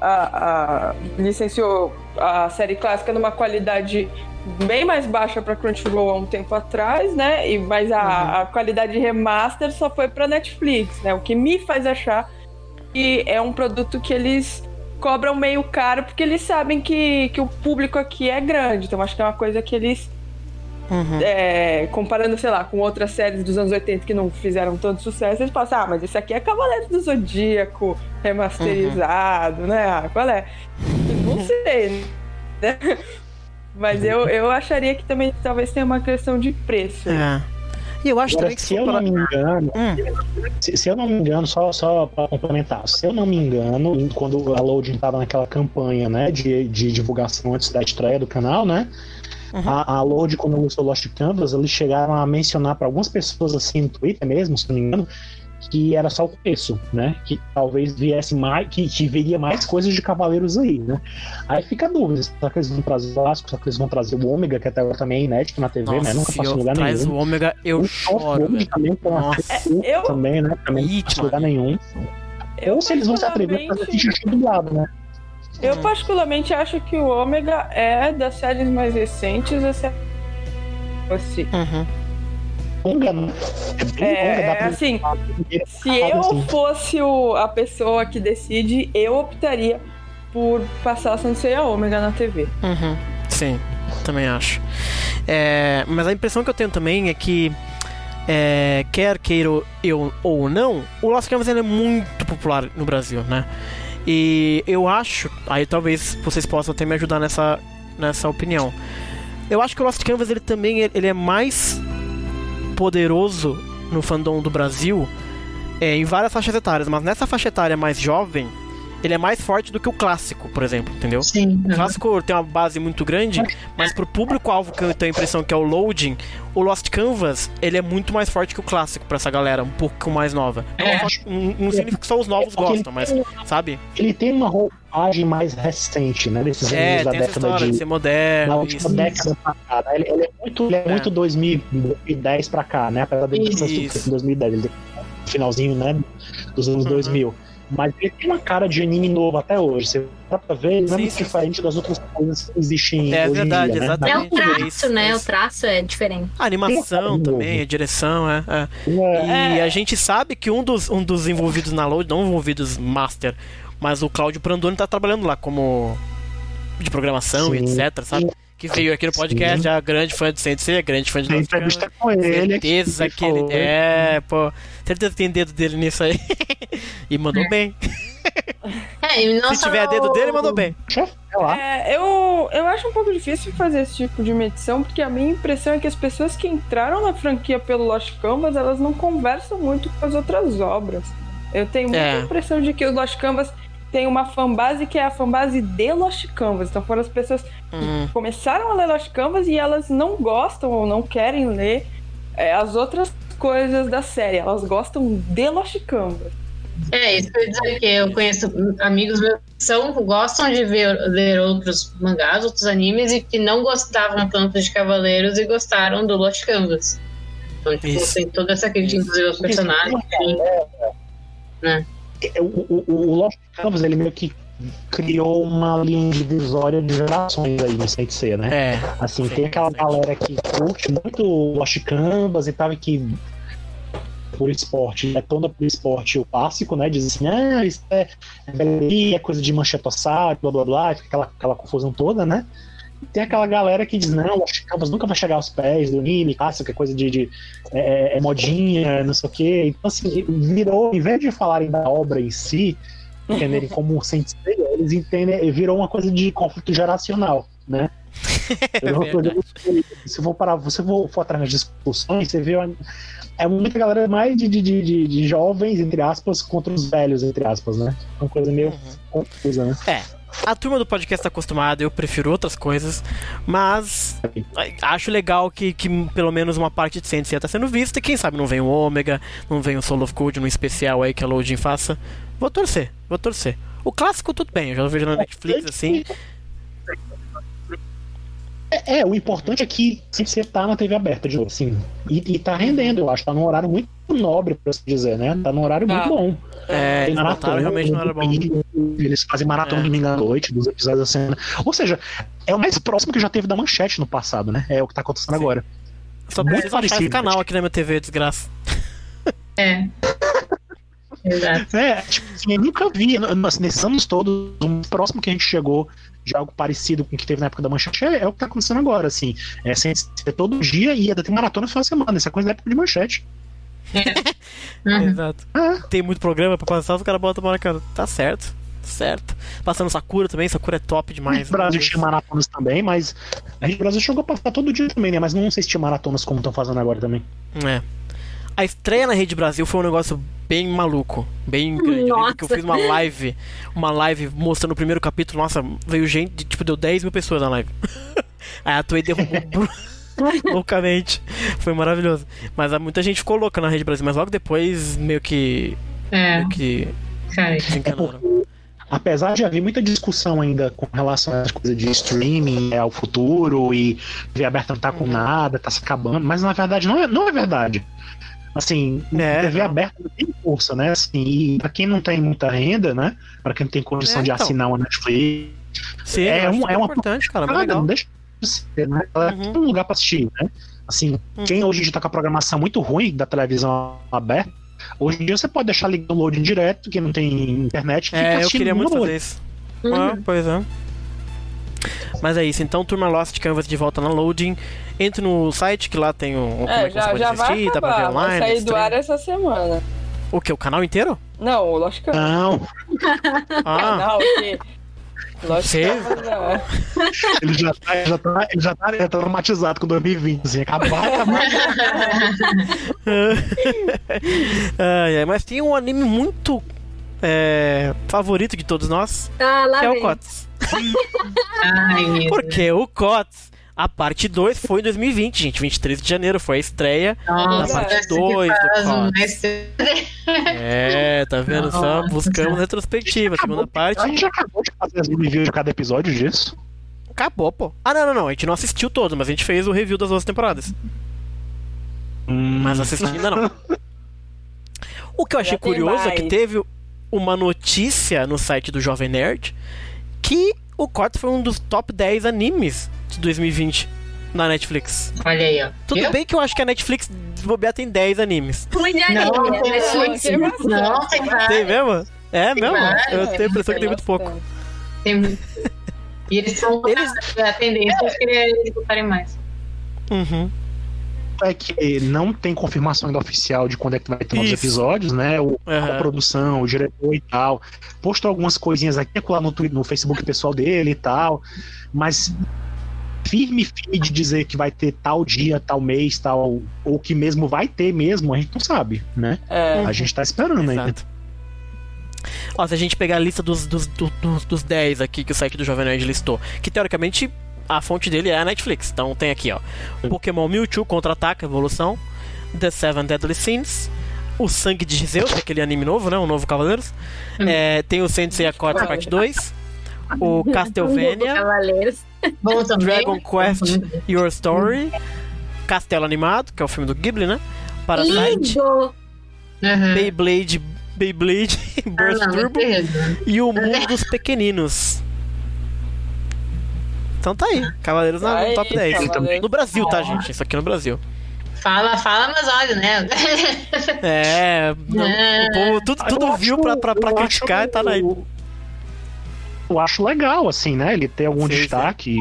a, a- licenciou a série clássica numa qualidade bem mais baixa para Crunchyroll há um tempo atrás, né? E mas a, a qualidade remaster só foi para Netflix, né? O que me faz achar que é um produto que eles cobram meio caro porque eles sabem que, que o público aqui é grande. Então acho que é uma coisa que eles Uhum. é, comparando, sei lá, com outras séries dos anos 80 que não fizeram tanto sucesso, eles pensam, ah, mas isso aqui é Cavaleiro do Zodíaco remasterizado, né? Ah, qual é? Não sei, né? Mas eu, eu acharia que também talvez tenha uma questão de preço. É. E eu acho Agora, também que se eu não me engano, Hum, se, se eu não me engano, só, só para complementar, se eu não me engano, quando a Loading estava naquela campanha né, de, de divulgação antes da estreia do canal, né? Uhum. A, a Load, quando lançou Lost Canvas, eles chegaram a mencionar para algumas pessoas assim no Twitter mesmo, se não me engano, que era só o começo, né? Que talvez viesse mais, que, que viria mais coisas de Cavaleiros aí, né? Aí fica a dúvida, será que eles vão trazer o Vasco, será que eles vão trazer o Ômega, que até agora também é inédito na TV, né? nossa, Nunca se passou lugar traz nenhum. o ômega, eu O choro, Ômega também Nossa. curta eu- também, né? Também não Ih, em lugar nenhum. Eu, Ou se eles vão se atrever a fazer xixi dublado, né? Eu particularmente acho que o Ômega é das séries mais recentes, assim. Uhum. Longa, né? É bem longa, É, dá é pra assim, se eu assim. fosse o- a pessoa que decide, eu optaria por passar a Sensei a Ômega na TV. Uhum. Sim, também acho. É, mas a impressão que eu tenho também é que é, quer queira eu ou não, o Lost Canvas ele é muito popular no Brasil, né? E eu acho, aí talvez vocês possam até me ajudar nessa, nessa opinião. Eu acho que o Lost Canvas ele também ele é mais poderoso no fandom do Brasil é, em várias faixas etárias, mas nessa faixa etária mais jovem, ele é mais forte do que o clássico, por exemplo, entendeu? Sim. O clássico tem uma base muito grande, mas pro público-alvo que eu tenho a impressão que é o loading, o Lost Canvas, ele é muito mais forte que o clássico pra essa galera, um pouco mais nova. É. Não, só- não- significa que só os novos É gostam, mas, sabe? Ele tem uma roupagem mais recente, né? Desses É, anos da tem essa década história de de. ser Na moderno, última isso. década pra cá, né? ele, ele é muito, ele é É. muito 2010 pra cá, né? Apesar sido 2010, ele no finalzinho, né? Dos anos Uhum. 2000. Mas ele tem uma cara de anime novo até hoje. Você dá pra ver, ele não é muito diferente das outras coisas que existem É hoje verdade, em dia, né? É o exatamente. traço, isso, né? é O traço é diferente. A animação também, novo. a direção, é. é. É, E a gente sabe que um dos, um dos envolvidos na load, não envolvidos master, mas o Cláudio Prandoni tá trabalhando lá como de programação e Sim. etc, sabe? Que veio aqui no podcast, Sim. já grande fã de Sensei, grande fã de tem entrevista com ele. Certeza que ele é, pô. Certeza que tem dedo dele nisso aí. e mandou bem. É, e não Se tiver dedo dele, mandou bem. É. É, eu, eu acho um pouco difícil fazer esse tipo de medição, porque a minha impressão é que as pessoas que entraram na franquia pelo Lost Canvas, elas não conversam muito com as outras obras. Eu tenho muita É. impressão de que o Lost Canvas tem uma fanbase que é a fanbase de Lost Canvas. Então foram as pessoas Hum, começaram a ler Lost Canvas e elas não gostam ou não querem ler é, as outras coisas da série. Elas gostam de Lost Canvas. É, isso que eu ia dizer que eu conheço amigos meus que são, gostam de ver, ler outros mangás, outros animes e que não gostavam tanto de Cavaleiros e gostaram do Lost Canvas. Então, tipo, Isso. tem toda essa crítica, inclusive, aos personagens. enfim. É, O, o, o Lost Canvas, ele meio que criou uma linha divisória de gerações aí no Sensei, né? é. Assim, Sim, tem aquela sim. galera que curte muito Lost Canvas e tal, e que por esporte, detona por esporte o clássico, né? Diz assim, ah, isso é, é é coisa de manchetossado, blá blá blá, aquela, aquela confusão toda, né? Tem aquela galera que diz, não, Lost Canvas nunca vai chegar aos pés do anime, clássico, é coisa de, de é, é modinha, não sei o quê. Então, assim, virou, em vez de falarem da obra em si, entenderem como um sensei, eles entendem, virou uma coisa de conflito geracional, né? Muito- se for parar, você for, for atrás das discussões, você vê uma- é muita galera mais de, de, de, de- jovens, entre aspas, contra os velhos, entre aspas, né? Uma coisa meio Uhum. confusa, né? A turma do podcast tá acostumada, eu prefiro outras coisas, mas acho legal que, que pelo menos uma parte de Sensei tá sendo vista, e quem sabe não vem o Ômega, não vem o Soul of Code no especial aí que a Loading faça. Vou torcer, vou torcer. O clássico tudo bem, eu já vejo na Netflix assim. É, é, o importante é que você tá na TV aberta de novo, assim. E, e tá rendendo, eu acho. Tá num horário muito nobre, por assim dizer, né? Tá num horário Tá. muito bom. É, eles botaram realmente não era bom. Eles fazem maratona É. domingo à noite, dos episódios da cena. Ou seja, é o mais próximo que já teve da manchete no passado, né? É o que tá acontecendo Sim. agora. Só Muito preciso achar esse parecido. canal aqui na minha TV, desgraça. É. Exato. É, tipo, assim, eu nunca vi, n- nesses anos todos, o mais próximo que a gente chegou de algo parecido com o que teve na época da manchete é, é o que tá acontecendo agora, assim. É, sem ser todo dia e ainda tem maratona no final de semana. É coisa da época de manchete. Uhum. Exato. É. Tem muito programa pra passar, os caras botam cara. Tá certo, certo. Passando Sakura também, Sakura é top A demais. gente Brasil tinha maratonas também, mas a gente Brasil chegou a passar todo dia também, né? Mas não sei se tinha maratonas como estão fazendo agora também. É. A estreia na Rede Brasil foi um negócio bem maluco, bem grande. Nossa. que eu fiz uma live, uma live mostrando o primeiro capítulo. Nossa, veio gente, tipo, deu 10 mil pessoas na live. Aí a Toei derrubou loucamente. Foi maravilhoso. Mas muita gente ficou louca na Rede Brasil, mas logo depois meio que. É, Meio que cara. desencanaram. Apesar de haver muita discussão ainda com relação às coisas de streaming, é, ao futuro, e TV aberta não tá Uhum. com nada, tá se acabando, mas na verdade não é, não é verdade. Assim, É, TV não. aberta não tem força, né? Assim, e pra quem não tem muita renda, né? Pra quem não tem condição É, de então. assinar uma Netflix, Sim, é um- super é uma importante, cara. Nada, legal. não deixa de ser, né? Ela Uhum. tem um lugar pra assistir, né? Assim, Uhum. quem hoje em dia tá com a programação muito ruim da televisão aberta, hoje em dia você pode deixar ligado o loading direto, quem não tem internet, fica É, eu queria muito fazer isso. Uhum. Ah, pois é. Mas é isso, então Turma Lost Canvas de volta na loading. Entre no site que lá tem o, como É, é que você já, pode já vai assistir, dá pra ver acabar. Vai online. sair do ar essa semana. O que? O canal inteiro? Não, o Lost Canvas. Não, Ah, Não, que... Lost Sei. Canvas é. ele já tá, ele já tá, ele já tá, ele tá traumatizado com 2020, assim, acabar, acabar. Ai, ai, mas tem um anime muito é, favorito de todos nós, Ah, lá que é o vem. COTS. Ai, meu Porque o COTS, a parte 2 foi em 2020, gente. 23 de janeiro foi a estreia. Nossa, Da parte parece que dois do faz Cops. É, tá vendo só? Nossa. Buscamos retrospectiva. Segunda A parte. gente já acabou de fazer as reviews de cada episódio disso. Acabou, pô. Ah, não, não, não. A gente não assistiu todo, mas a gente fez o review das duas temporadas. Hum, Mas assistir ainda não. O que eu achei curioso é que mais. teve uma notícia no site do Jovem Nerd que o COTS foi um dos top 10 animes de 2020 na Netflix. Olha aí, ó. Tudo Viu? bem que eu acho que a Netflix bobear tem 10 animes. Ruim de anime, Não, né? tem Netflix. Tem bastante. Não, tem vários. Tem mesmo? É mesmo? vários, Eu tenho a impressão que tem muito pouco. Tem muito. E eles são Eles- a tendência é que eles botarem mais. Uhum. É que não tem confirmação ainda oficial de quando é que vai ter novos Isso. episódios, né? O, Aham. A produção, o diretor e tal. Postou algumas coisinhas aqui lá no, Twitter, no Facebook pessoal dele e tal. Mas firme, firme de dizer que vai ter tal dia, tal mês, tal. Ou que mesmo vai ter mesmo, a gente não sabe, né? É. A gente tá esperando ainda. Exato. Ó, se a gente pegar a lista dos, dos, do- dos, dos 10 aqui que o site do Jovem Nerd listou, que teoricamente a fonte dele é a Netflix. Então tem aqui, ó. Pokémon Mewtwo Contra-Ataca, Evolução, The Seven Deadly Sins, O Sangue de Zeus, que é aquele anime novo, né? O novo Cavaleiros. É, tem o Sensei Accords Parte 2, o Castlevania. Dragon Quest Your Story, Castelo Animado, que é o filme do Ghibli, né? Parasite! Uhum. Beyblade, Beyblade, Burst Ah, não, Turbo e o Mundo dos Pequeninos. Então tá aí, Cavaleiros na- no Aí, top 10. Cavaleiros. No Brasil, tá, gente? Isso aqui no Brasil. Fala, fala, mas olha, né? É, não, o povo tudo, tudo Eu viu acho- pra, pra, pra criticar acho- e tá aí. Eu acho legal, assim, né? Ele ter algum Sim, sim. destaque.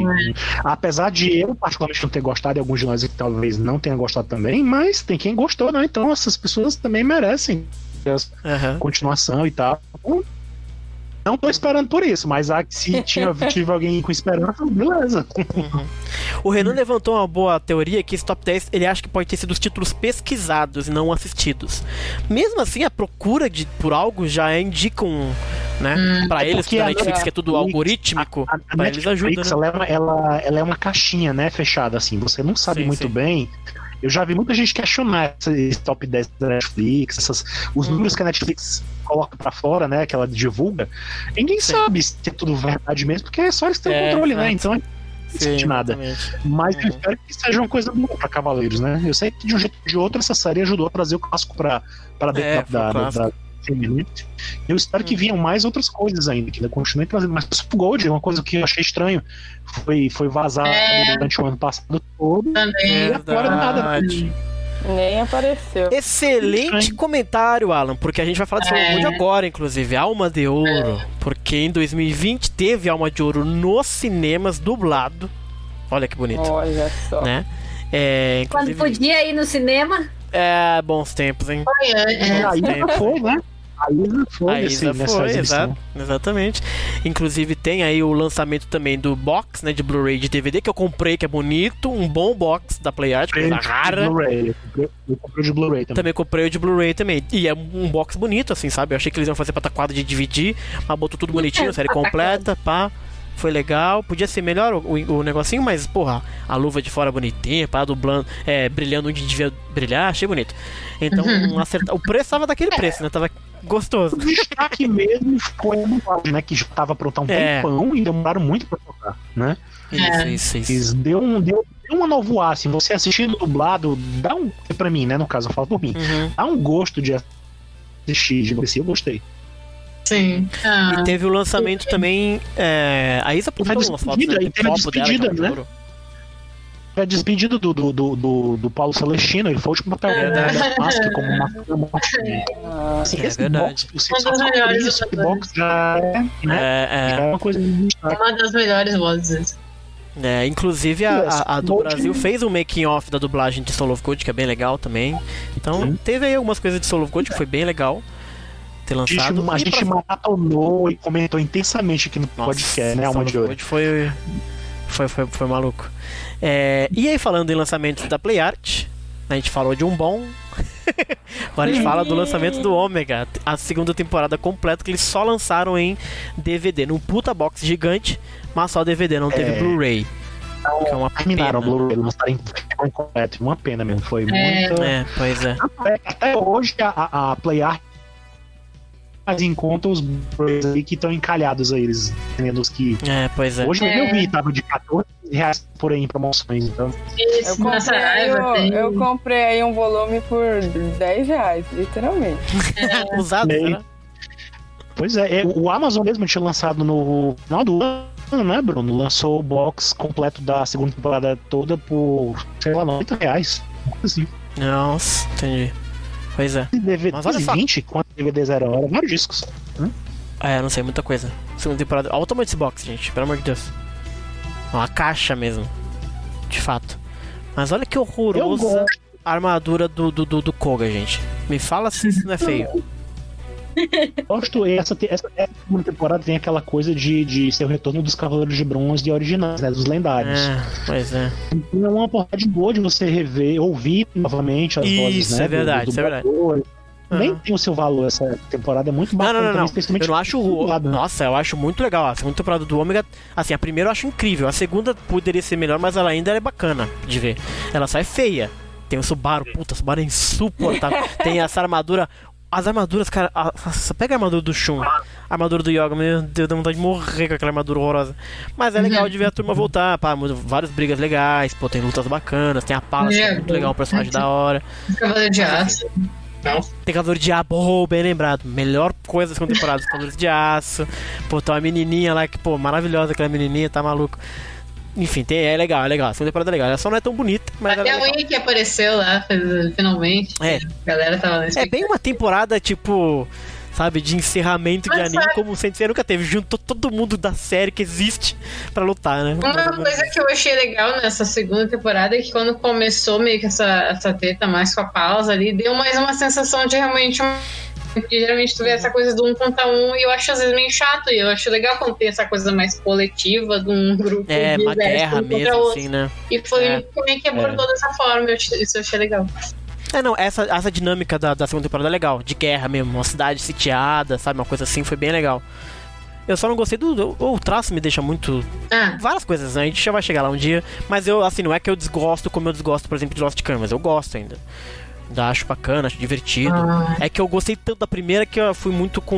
Apesar de eu, particularmente, não ter gostado, e alguns de nós que talvez não tenham gostado também, mas tem quem gostou, né? Então essas pessoas também merecem Aham. continuação e tal. Então, Não tô esperando por isso, mas ah, se tinha, tive alguém com esperança, beleza. O Renan levantou uma boa teoria que esse top 10 ele acha que pode ter sido os títulos pesquisados e não assistidos. Mesmo assim, a procura de, por algo já indica um. Né? pra eles porque da a Netflix, que é tudo Netflix- algorítmico, A, a pra eles ajuda. Netflix, Né? ela, é uma, ela, ela é uma caixinha, né? Fechada, assim. Você não sabe Sim, muito sim. bem. Eu já vi muita gente questionar esse top 10 da Netflix, essas, os Uhum. números que a Netflix coloca pra fora, né? Que ela divulga. Ninguém Sim. sabe se é tudo verdade mesmo, porque é só eles que têm É, o controle, né? Então, não sente nada. exatamente. Mas Uhum. eu espero que seja uma coisa boa pra Cavaleiros, né? Eu sei que de um jeito ou de outro essa série ajudou a trazer o clássico pra, pra dentro É, da, da, da, Eu espero que Uhum. venham mais outras coisas ainda, que ainda continuem trazendo. Mas o Gold, uma coisa que eu achei estranho, foi, foi vazar É. durante o ano passado todo. Também. E agora nada. Nem apareceu. Excelente Estranho. comentário, Alan, porque a gente vai falar de É. Gold agora, inclusive. Alma de Ouro. Porque em 2020 teve Alma de Ouro nos cinemas dublado. Olha que bonito, Olha só. né? É, Quando inclusive, podia ir no cinema, é, bons tempos, hein? Foi, é, é. A Isa foi, né? A Isa foi, A Isa nessa foi, exato, exatamente. Inclusive tem aí o lançamento também do box, né, de Blu-ray de DVD que eu comprei, que é bonito, um bom box da Playart, coisa rara. Blu-ray. Eu comprei- Eu comprei de Blu-ray também. Também comprei o de Blu-ray também. E é um box bonito, assim, sabe? Eu achei que eles iam fazer pataquada de dividir, mas botou tudo bonitinho, série completa, pá. Foi legal. Podia ser melhor o, o- o negocinho, mas, porra, a luva de fora bonitinha, pá, dublando, é, brilhando onde devia brilhar, achei bonito. Então, acertar. O preço tava daquele preço, né? Tava gostoso. O destaque mesmo foi a dublagem, né? Que já tava pronta há um É. tempão e demoraram muito pra tocar, né? Isso, isso, isso. Eles deu um, deu, deu uma novo ar, assim, você assistindo dublado, dá um. Pra mim, né? No caso, eu falo por mim. Uhum. Dá um gosto de assistir, de você, eu gostei. Sim. Ah, E teve o lançamento também. É, a Isa postou Teve umas fotos despedida, né, do copo dela, despedida, que é. A despedida do, do, do, do, do Paulo Celestino, ele foi o último papel É. da da Mask como uma. Ah, Assim, É esse verdade. box, Uma das melhores isso, box já é, né? É, Já é. é uma coisa destaque. uma das melhores vozes. É, inclusive a, a- a do Gold- Brasil fez um making off da dublagem de Soul of Gold, que é bem legal também. Então Sim. teve aí algumas coisas de Soul of Gold que foi bem legal ter A lançado. gente, a gente pra- maratonou e comentou intensamente aqui no Nossa, podcast, né, Alma Soul de? Gold foi, foi, foi, foi maluco. É, e aí falando em lançamentos da Play Art, a gente falou de um bom. Agora a gente fala do lançamento do Ômega, a segunda temporada completa que eles só lançaram em DVD, num puta box gigante, mas só DVD, não teve É. Blu-ray. Que é uma Terminaram o pena. Blu-ray, lançaram em completo. Uma pena mesmo, foi É. muito. É, pois é. Até, até hoje a, a, a Faz em conta os aí que estão encalhados aí, eles tendo os que. É, pois é. Hoje É. eu vi, tava de 14 reais por aí em promoções, então. Eu Isso, nessa comprei, tem. eu comprei aí um volume por 10 reais, literalmente. Usado, Meio. será? Pois é, é, o Amazon mesmo tinha lançado no final do ano, né, Bruno? Lançou o box completo da segunda temporada toda por, sei lá, 90 reais. Assim. Nossa, entendi. Pois é. DVD Mas olha só. 20, quantos DVDs era? Era vários discos. É, não sei, muita coisa. Segunda temporada. Olha o tamanho desse box, gente, pelo amor de Deus. É Uma caixa mesmo. De fato. Mas olha que horrorosa a armadura do, do, do, do Koga, gente. Me fala se isso não é feio. Gosto, essa, essa, essa segunda temporada tem aquela coisa de, de ser o retorno dos Cavaleiros de Bronze originais, né, dos lendários. É, pois é. Então é uma oportunidade boa de você rever, ouvir novamente as Isso, vozes, né? é verdade, do, do isso é verdade. Nem Aham. tem o seu valor essa temporada, é muito bacana. não, não, também, não. especialmente Eu não acho. dublado, né? Nossa, eu acho muito legal. A segunda temporada do Ômega. Assim, a primeira eu acho incrível. A segunda poderia ser melhor, mas ela ainda é bacana de ver. Ela só é feia. Tem o Subaru, puta, o Subaru é insuportável. Tem essa armadura. As armaduras, cara. A, a- pega a armadura do Shun, a armadura do Yoga, meu Deus, dá vontade de morrer com aquela armadura horrorosa. Mas é legal de ver a turma voltar, pá, várias brigas legais, pô, tem lutas bacanas, tem a Palas, que é É, muito legal, um personagem da hora. Cavaleiro de Aço. Não. Tem Cavaleiro de Aço, oh, bem lembrado. Melhor coisa da segunda temporada, os Cavaleiros de Aço. Pô, tem uma menininha lá que, pô, maravilhosa aquela menininha, tá maluco. Enfim, tem, é legal, é legal. A segunda temporada é legal. Ela só não é tão bonita, mas Até é a legal. unha que apareceu lá, finalmente. É. A galera tava na É bem uma temporada, tipo, sabe, de encerramento de Mas anime, sabe- como o Sensei nunca teve. Juntou todo mundo da série que existe pra lutar, né? Uma coisa que eu achei legal nessa segunda temporada é que quando começou meio que essa, essa treta mais com a pausa ali, deu mais uma sensação de realmente um. Porque geralmente tu vê essa coisa do um contra um e eu acho às vezes meio chato. E eu acho legal quando tem essa coisa mais coletiva de um grupo É, de uma guerra um mesmo, outro. assim, né? E foi É. também que abordou dessa forma. Eu, isso eu achei legal. É, não, essa, essa dinâmica da, da segunda temporada é legal, de guerra mesmo, uma cidade sitiada, sabe, uma coisa assim, foi bem legal. Eu só não gostei do, do- O traço me deixa muito. Ah, Várias coisas, né? A gente já vai chegar lá um dia. Mas eu, assim, não é que eu desgosto como eu desgosto, por exemplo, de Lost Canvas. Eu gosto ainda. Acho bacana, acho divertido. Ah. É que eu gostei tanto da primeira que eu fui muito com.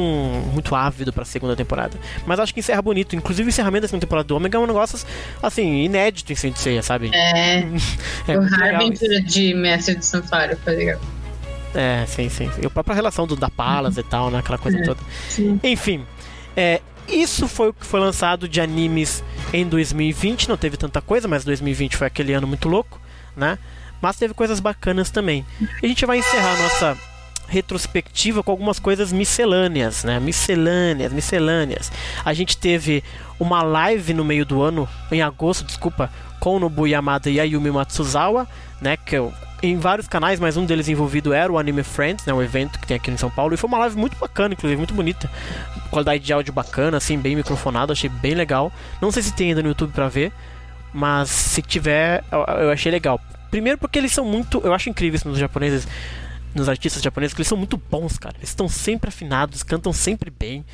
muito ávido pra segunda temporada. Mas acho que encerra bonito. Inclusive o encerramento da segunda temporada do Omega é um negócio, assim, inédito em Saint Seiya, sabe? é. É o isso. de Mestre de Santuário foi legal. É, sim, sim. E a própria relação do, da Palas e tal, né? Aquela coisa É, toda. sim. Enfim, é, isso foi o que foi lançado de animes em 2020. Não teve tanta coisa, mas 2020 foi aquele ano muito louco, né? Mas teve coisas bacanas também. E a gente vai encerrar a nossa retrospectiva com algumas coisas miscelâneas, né? Miscelâneas, miscelâneas. A gente teve uma live no meio do ano, em agosto, desculpa, com Nobu Yamada e a Yumi Matsuzawa, né? Que eu, em vários canais, mas um deles envolvido era o Anime Friends, né? O evento que tem aqui em São Paulo. E foi uma live muito bacana, inclusive, muito bonita. Qualidade de áudio bacana, assim, bem microfonado, achei bem legal. Não sei se tem ainda no YouTube pra ver, mas se tiver, eu achei legal. Primeiro porque eles são muito, eu acho incrível isso nos japoneses, nos artistas japoneses, que eles são muito bons, cara. Eles estão sempre afinados, cantam sempre bem.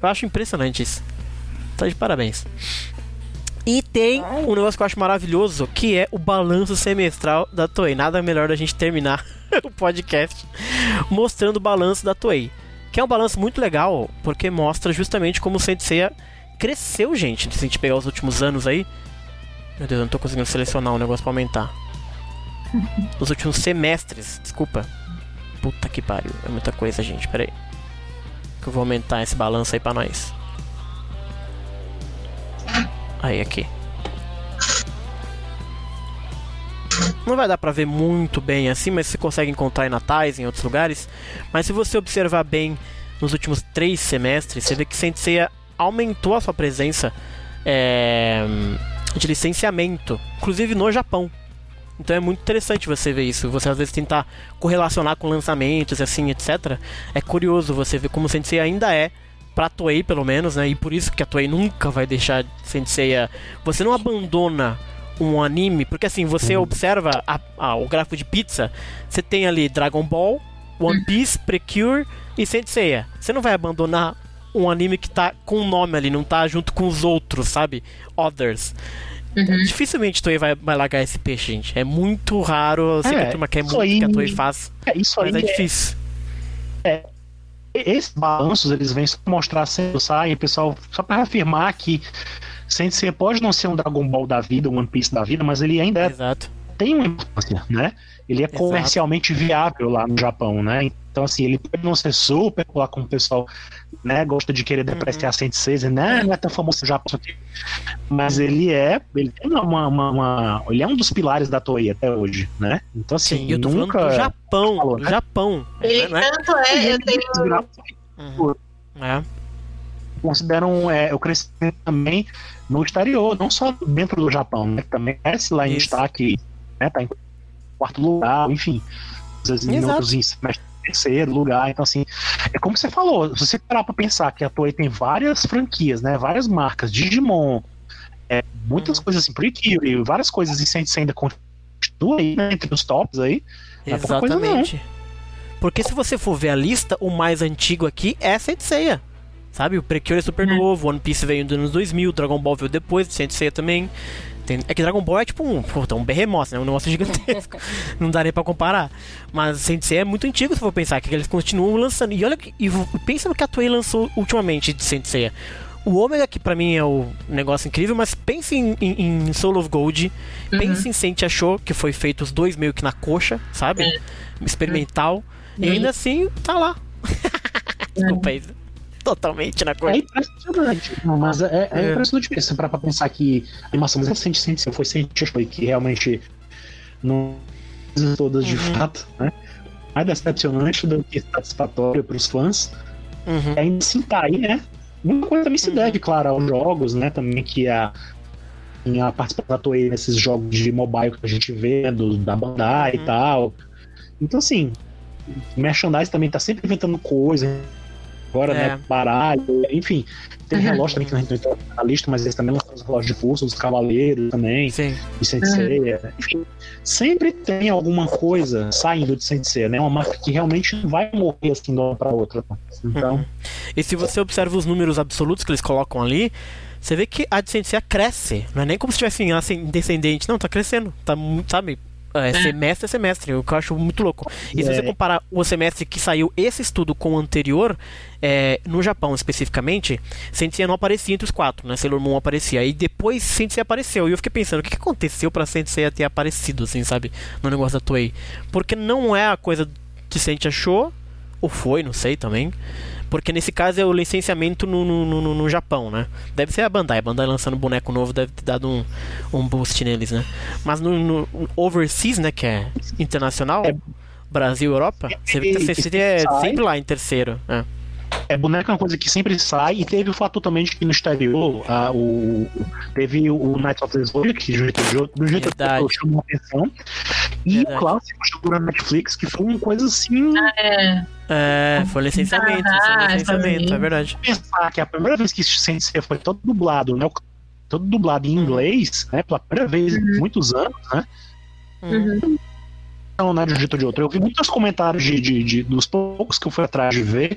Eu acho impressionante isso. Tá de parabéns. E tem um negócio que eu acho maravilhoso, que é o balanço semestral da Toei. Nada melhor da gente terminar o podcast mostrando o balanço da Toei. Que é um balanço muito legal, porque mostra justamente como o Saint Seiya cresceu, gente. Se a gente pegar os últimos anos aí. Meu Deus, eu não tô conseguindo selecionar um negócio pra aumentar. Os últimos semestres, desculpa. Puta que pariu, é muita coisa, gente. Pera aí. Que eu vou aumentar esse balanço aí pra nós. Aí, aqui. Não vai dar pra ver muito bem assim, mas você consegue encontrar em natais, em outros lugares. Mas se você observar bem nos últimos três semestres, você vê que Senseiya aumentou a sua presença é, de licenciamento, inclusive no Japão. Então é muito interessante você ver isso. Você às vezes tentar correlacionar com lançamentos, assim, etc. É curioso você ver como o Sensei ainda é pra Toei, pelo menos, né? E por isso que a Toei nunca vai deixar Sensei. Você não abandona um anime, porque assim, você observa a- a- o gráfico de pizza, você tem ali Dragon Ball, One Piece, Precure e Sensei. Você não vai abandonar um anime que tá com um nome ali, não tá junto com os outros, sabe? Others. Uhum. Dificilmente Toei vai, vai largar esse peixe, gente. É muito raro. Eu sei É, que a turma quer muito que a aí- Toei faz, É, isso aí mas é é- difícil. esses balanços eles vêm só mostrar sempre sai, pessoal, só para afirmar que Sensei pode não ser um Dragon Ball da vida, um One Piece da vida, mas ele ainda é- Exato. tem uma importância, né? Ele é Exato. comercialmente viável lá no Japão, né? Então, assim, ele pode não ser super popular como o pessoal né, gosta de querer depreciar Uhum. Sensei, né? Não é tão famoso no Japão, isso aqui. mas ele é, ele tem uma, uma- uma- ele é um dos pilares da Toei até hoje, né? Então, assim, Sim, eu tô nunca... falando do Japão. falou, do né? Japão. Ele né? tanto é, eu tenho. Uhum. É. consideram é, o crescimento também no exterior, não só dentro do Japão, né? que também cresce lá em Isso. destaque, né? Tá em quarto lugar, enfim. Às vezes em Exato. outros em mas terceiro lugar. Então, assim, é como você falou, se você parar pra pensar que a Toei tem várias franquias, né? Várias marcas, Digimon, é, muitas Uhum. coisas assim, Precure, várias coisas, e você ainda continua aí, né, entre os tops aí. É. Exatamente. Porque se você for ver a lista, o mais antigo aqui é Senseiya. Sabe? O Precure é super novo, One Piece veio dos anos 2000, Dragon Ball veio depois, Senseiya também. Tem- é que Dragon Ball é tipo um, puta, um behemoth, né? Um negócio gigantesco. Não dá nem pra comparar. Mas Sensei é muito antigo se for pensar, que eles continuam lançando. E olha, que- e pensa no que a Toei lançou ultimamente de Sensei. O Omega, que pra mim é o negócio incrível, mas pense em, em, em Soul of Gold, pense em Sentia Show, que foi feito os dois meio que na coxa, sabe? Experimental. E ainda assim, tá lá. Desculpa aí. Totalmente na É coxa. impressionante. Não, mas é, é É. impressionante mesmo. Para pra pensar que a animação mais recente Sensei foi foi que realmente não todas de Uhum. fato, né? Mais decepcionante do que satisfatório para os fãs. Uhum. E ainda assim tá aí, né? Muita coisa também se Uhum. deve, claro, aos jogos, né? Também que a, a participação da Toei nesses jogos de mobile que a gente vê, do, da Bandai Uhum. e tal. Então, assim, o merchandising também tá sempre inventando coisa. Agora, É. né? Baralho, enfim. Tem Uhum. relógio também que a gente não entrou na lista, mas eles também lançaram os relógios de pulso, os cavaleiros também, Sim. de Sensei. Enfim, sempre tem alguma coisa saindo de Sensei, né? Uma marca que realmente não vai morrer assim de uma pra outra. Então, Uhum. E se você observa os números absolutos que eles colocam ali, você vê que a de Sensei cresce. Não é nem como se tivesse assim, descendente. Não, tá crescendo. Tá muito, sabe? É, semestre a semestre, o que eu acho muito louco. E se É. você comparar o semestre que saiu esse estudo com o anterior, é, no Japão especificamente, Sensei não aparecia entre os quatro, né? Sailor Moon aparecia. E depois Sensei apareceu. E eu fiquei pensando, o que que aconteceu pra Sensei ter aparecido, assim, sabe? No negócio da Toei. Porque não é a coisa que Sensei achou, ou foi, não sei também. Porque nesse caso é o licenciamento no, no, no, no Japão, né? Deve ser a Bandai. A Bandai lançando boneco novo deve ter dado um, um boost neles, né? Mas no, no Overseas, né? Que é internacional, É. Brasil, Europa, você que a Sensei é sempre lá em terceiro. É. É, boneco é uma coisa que sempre sai, e teve o fator também de que no exterior ah, o, teve o Night of the Zodiac, que do jeito, do jeito que chamou a atenção, e Verdade. o clássico chegou na Netflix, que foi uma coisa assim, É, É, foi licenciamento, Ah, foi licenciamento, é verdade. pensar que a primeira vez que Sensei foi todo dublado, né, todo dublado em inglês, né, pela primeira vez em muitos anos, né, Uhum. Né, de um jeito ou de outro. Eu vi muitos comentários de, de- de- dos poucos que eu fui atrás de ver.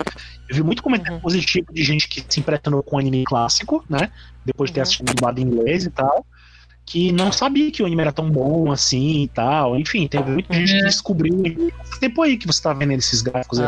Eu vi muito comentário Uhum. positivo de gente que se impressionou com o anime clássico, né? Depois de ter Uhum. assistido dublado em inglês e tal. Que não sabia que o anime era tão bom assim e tal. Enfim, teve muita gente que Uhum. descobriu esse tempo aí que você tá vendo esses gráficos aí.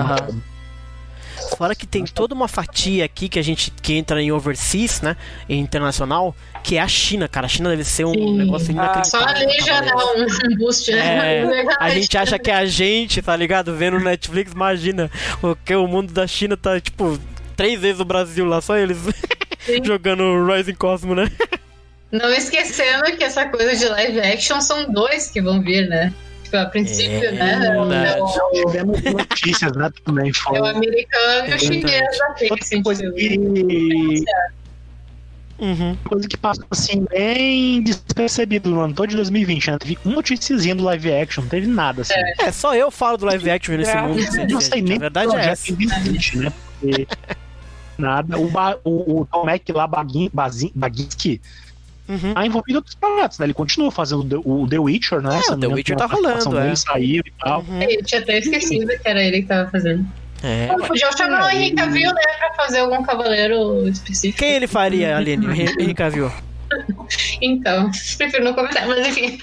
Fora que tem toda uma fatia aqui que a gente que entra em overseas, né? Em internacional, que é a China, cara. A China deve ser um Sim. negócio só inacreditável. ali já dá um, boost, né? É, a gente acha que é a gente, tá ligado? Vendo Netflix, imagina. O que o mundo da China tá, tipo, três vezes o Brasil lá, só eles jogando Rising Cosmo, né? Não esquecendo que essa coisa de live action são dois que vão vir, né? Tipo, a princípio, É, né? É o, verdade. é o- Tivemos notícias, né? Também é o foi americano e o É chinês da outra coisa que. Uhum. Coisa que passou assim, bem despercebido no ano todo de 2020, né? Teve uma noticiazinha do live action, não teve nada assim. É, só eu falo do live action nesse Graças mundo. assim, não sei gente. nem A verdade é essa. existe, né? Porque nada. O, ba, o, o Tom Mac lá, Baginski, Uhum. tá envolvido em outros projetos, né? Ele continua fazendo o The Witcher, né? É, o The Witcher tá rolando, é. dele, saiu e tal. Uhum. Eu tinha até esquecido que era ele que tava fazendo. É. Podia chamar o Henrique Cavill, né, pra fazer algum cavaleiro específico. Quem ele faria, Aline? O Hen- Henry Cavill. Então, prefiro não comentar, mas enfim.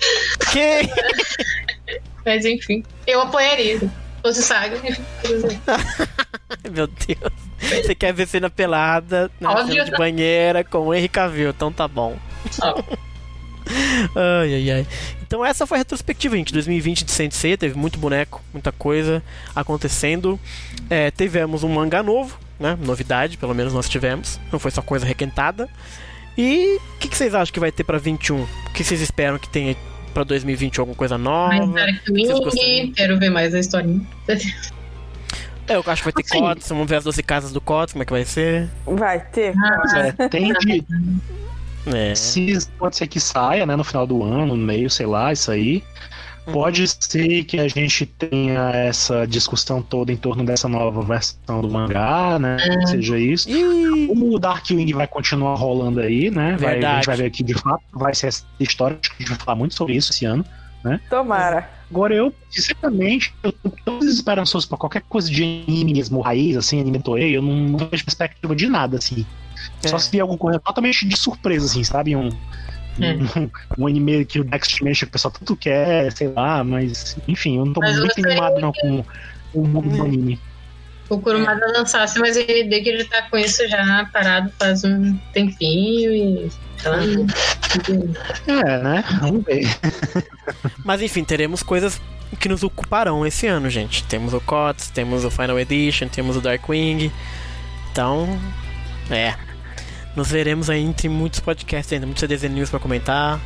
Quem? Mas enfim, eu apoiaria. Se fosse saga. Meu Deus. Você quer ver cena pelada na Óbvio. cena de banheira com o Henry Cavill, então tá bom. Ai, ai, ai. Então essa foi a retrospectiva, gente. 2020 de Sensei, teve muito boneco, muita coisa acontecendo. É, tivemos um mangá novo, né? Novidade, pelo menos nós tivemos. Não foi só coisa requentada. E o que, que vocês acham que vai ter pra 21? O que vocês esperam que tenha pra 2020 alguma coisa nova? mais Dark Vocês Wing, gostariam? quero ver mais a historinha. É, eu acho que vai ter Assim. COTS, vamos ver as 12 casas do COTS, como é que vai ser. Vai ter. É, tem de. É. Se pode ser que saia, né, no final do ano, no meio, sei lá, isso aí. Pode ser que a gente tenha essa discussão toda em torno dessa nova versão do mangá, né? Que seja isso. Ih, O Darkwing vai continuar rolando aí, né? Vai, a gente vai ver aqui de fato, vai ser essa história. Acho que a gente vai falar muito sobre isso esse ano. Tomara. Agora eu, sinceramente, eu tô tão esperançoso pra qualquer coisa de anime mesmo, raiz, assim, anime Toei, eu não, não vejo perspectiva de nada, assim. Só É. se vier alguma coisa totalmente de surpresa, assim, sabe? Um, É. um, um anime que o Next Dimension que o pessoal tanto quer, sei lá, mas enfim, eu não tô Mas muito animado não com o mundo do Hum. anime. O Kurumada lançasse, mas ele dê que ele tá com isso já parado faz um tempinho e. Lá, É, né? Vamos ver. Mas enfim, teremos coisas que nos ocuparão esse ano, gente. Temos o COTS, temos o Final Edition, temos o Darkwing. Então, é. Nos veremos aí entre muitos podcasts ainda, muitos CDZ News pra comentar.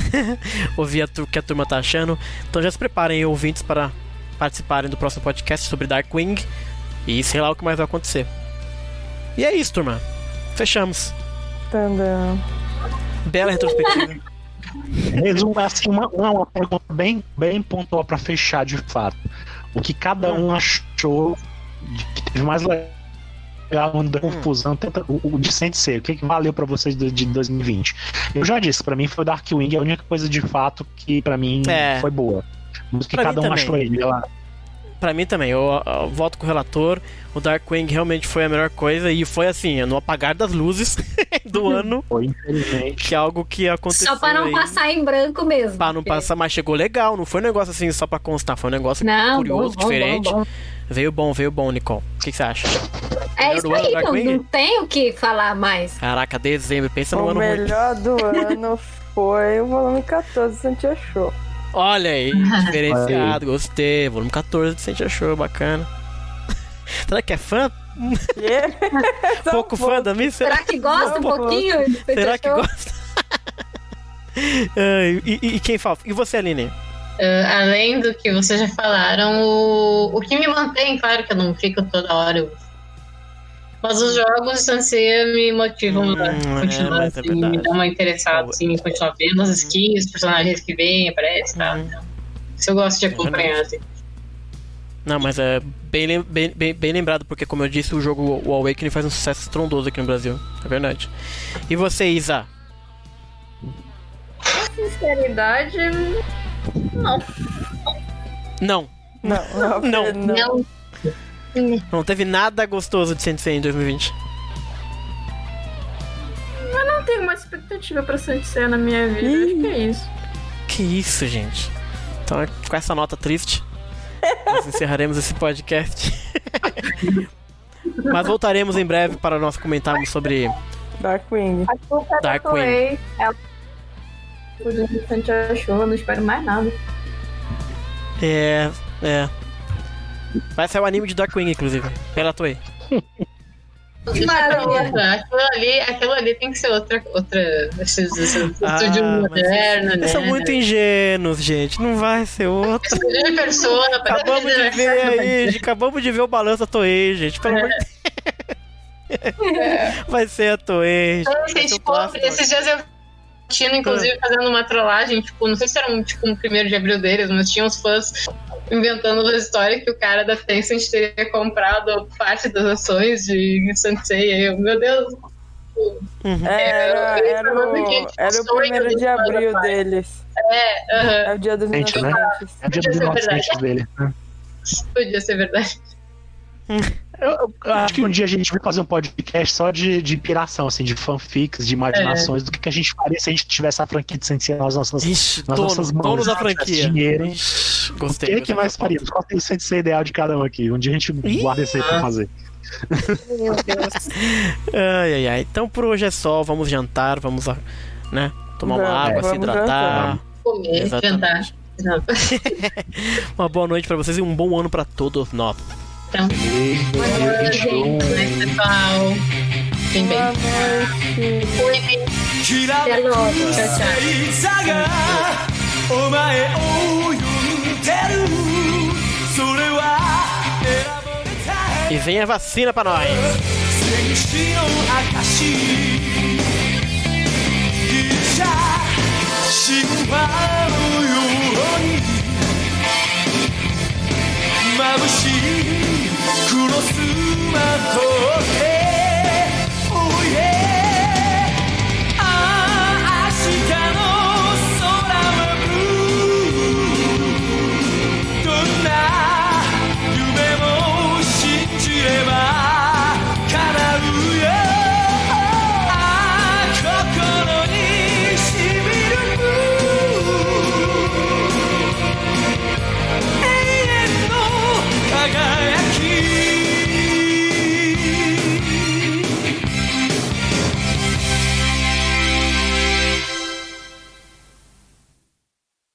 Ouvir o que a turma tá achando. Então já se preparem, aí, ouvintes, para participarem do próximo podcast sobre Darkwing. E sei lá o que mais vai acontecer. E é isso, turma. Fechamos. Tandam. Bela retrospectiva. Resumo, assim, uma, uma, uma pergunta bem, bem pontual pra fechar de fato. O que cada um achou de que teve mais legal ano da confusão, tenta, o, o de Sensei, o que, que valeu pra vocês de, de 2020? Eu já disse, pra mim foi o Darkwing, a única coisa de fato que pra mim É. foi boa. Mas o que Pra cada mim um também. achou ele lá. Pra mim também, eu, eu voto com o relator. O Darkwing realmente foi a melhor coisa e foi assim, no apagar das luzes do ano, Foi, infelizmente. que é algo que aconteceu. Só pra não aí. passar em branco mesmo. Pra não porque- passar, mas chegou legal, não foi um negócio assim só pra constar, foi um negócio Não, curioso, bom, bom, diferente. bom, bom. Veio bom, veio bom, Nicole. O que, que você acha? É isso do ano, aí, não, não tem o que falar mais. Caraca, dezembro, pensa no O ano ruim. melhor do ano foi o volume 14 do Santia Show. Olha aí, diferenciado, gostei. Volume 14 de Sente Show, bacana. Será que é fã? Yeah. Um Pouco fã da missa? Será que gosta um pouquinho? Será que achou? gosta? E, e- e quem fala? E você, Aline? Ah, além do que vocês já falaram, o, o que me mantém, claro que eu não fico toda hora. Mas os jogos de Sansei me motivam Hum, a é, continuar, mas é assim, verdade. me dão uma interessada, assim, em continuar vendo as skins, os personagens que vêm, aparecem e tal. Uhum. Então, isso eu gosto de acompanhar, assim. Não, mas é bem, bem, bem, bem lembrado, porque como eu disse, o jogo o Awakening faz um sucesso estrondoso aqui no Brasil. É verdade. E você, Isa? Sinceridade, não. Não, Não, não, Não. não. Não, não teve nada gostoso de Sensei em 2020. Não tenho uma expectativa pra Santia na minha vida. Acho que é isso. Que isso, gente. Então, é com essa nota triste, nós encerraremos esse podcast. Mas voltaremos em breve para nós comentarmos sobre Darkwing. A culpa é da Darkwing. Ela... O Santia Show, eu não espero mais nada. É. É. Vai sair o anime de Darkwing, inclusive. Pela Toei. Maravilha. outra. Aquilo ali, aquilo ali tem que ser outra. outra Ah, estúdio mas moderno, né? Eles são muito ingênuos, gente. Não vai ser outro. Estúdio de persona, Acabamos de ver aí, gente. Acabamos de ver o balanço da Toei, gente. Pelo amor de Vai ser a Toei. Então, Vai ser o tipo, clássico. esses dias eu tinha, inclusive, fazendo uma trollagem, tipo, não sei se era um, tipo, um primeiro de abril deles, mas tinha uns fãs inventando uma história que o cara da Tencent teria comprado parte das ações de Sensei. E eu, meu Deus, Uhum. Era, eu- eu- era, eu- o, eu- era o primeiro de abril deles. é, aham, É o dia dos Gente, né? É o dia dos é inocentes dele. né? podia ser verdade. Eu, eu acho que um dia a gente vai fazer um podcast só de, de piração, assim, de fanfics, de imaginações, do que, que a gente faria se a gente tivesse a franquia de Sensei nas nossas, Ixi, nas dono, nossas mãos. dono da se franquia. Dinheiro? Ixi, O Gostei. que, que gostei. mais faríamos? Qual seria o Sensei ideal de cada um aqui? Um dia a gente guarda esse aí pra fazer. Meu Deus. Ai, ai, ai. Então por hoje é só. Vamos jantar, vamos, ah, né? Tomar uma Vamos, água, se vamos hidratar. Comer, jantar. Não. Uma boa noite pra vocês e um bom ano pra todos nós Então, Beijo, 2021. né, pessoal? Fiquem bem. Boa noite. Cuidem. きら Até めく logo. Tchau, tchau. 星座がお前を呼んでるそれは選ばれた E vem a vacina pra nós. 戦士の証ギリシャ神話のように眩しい のスマートっておいで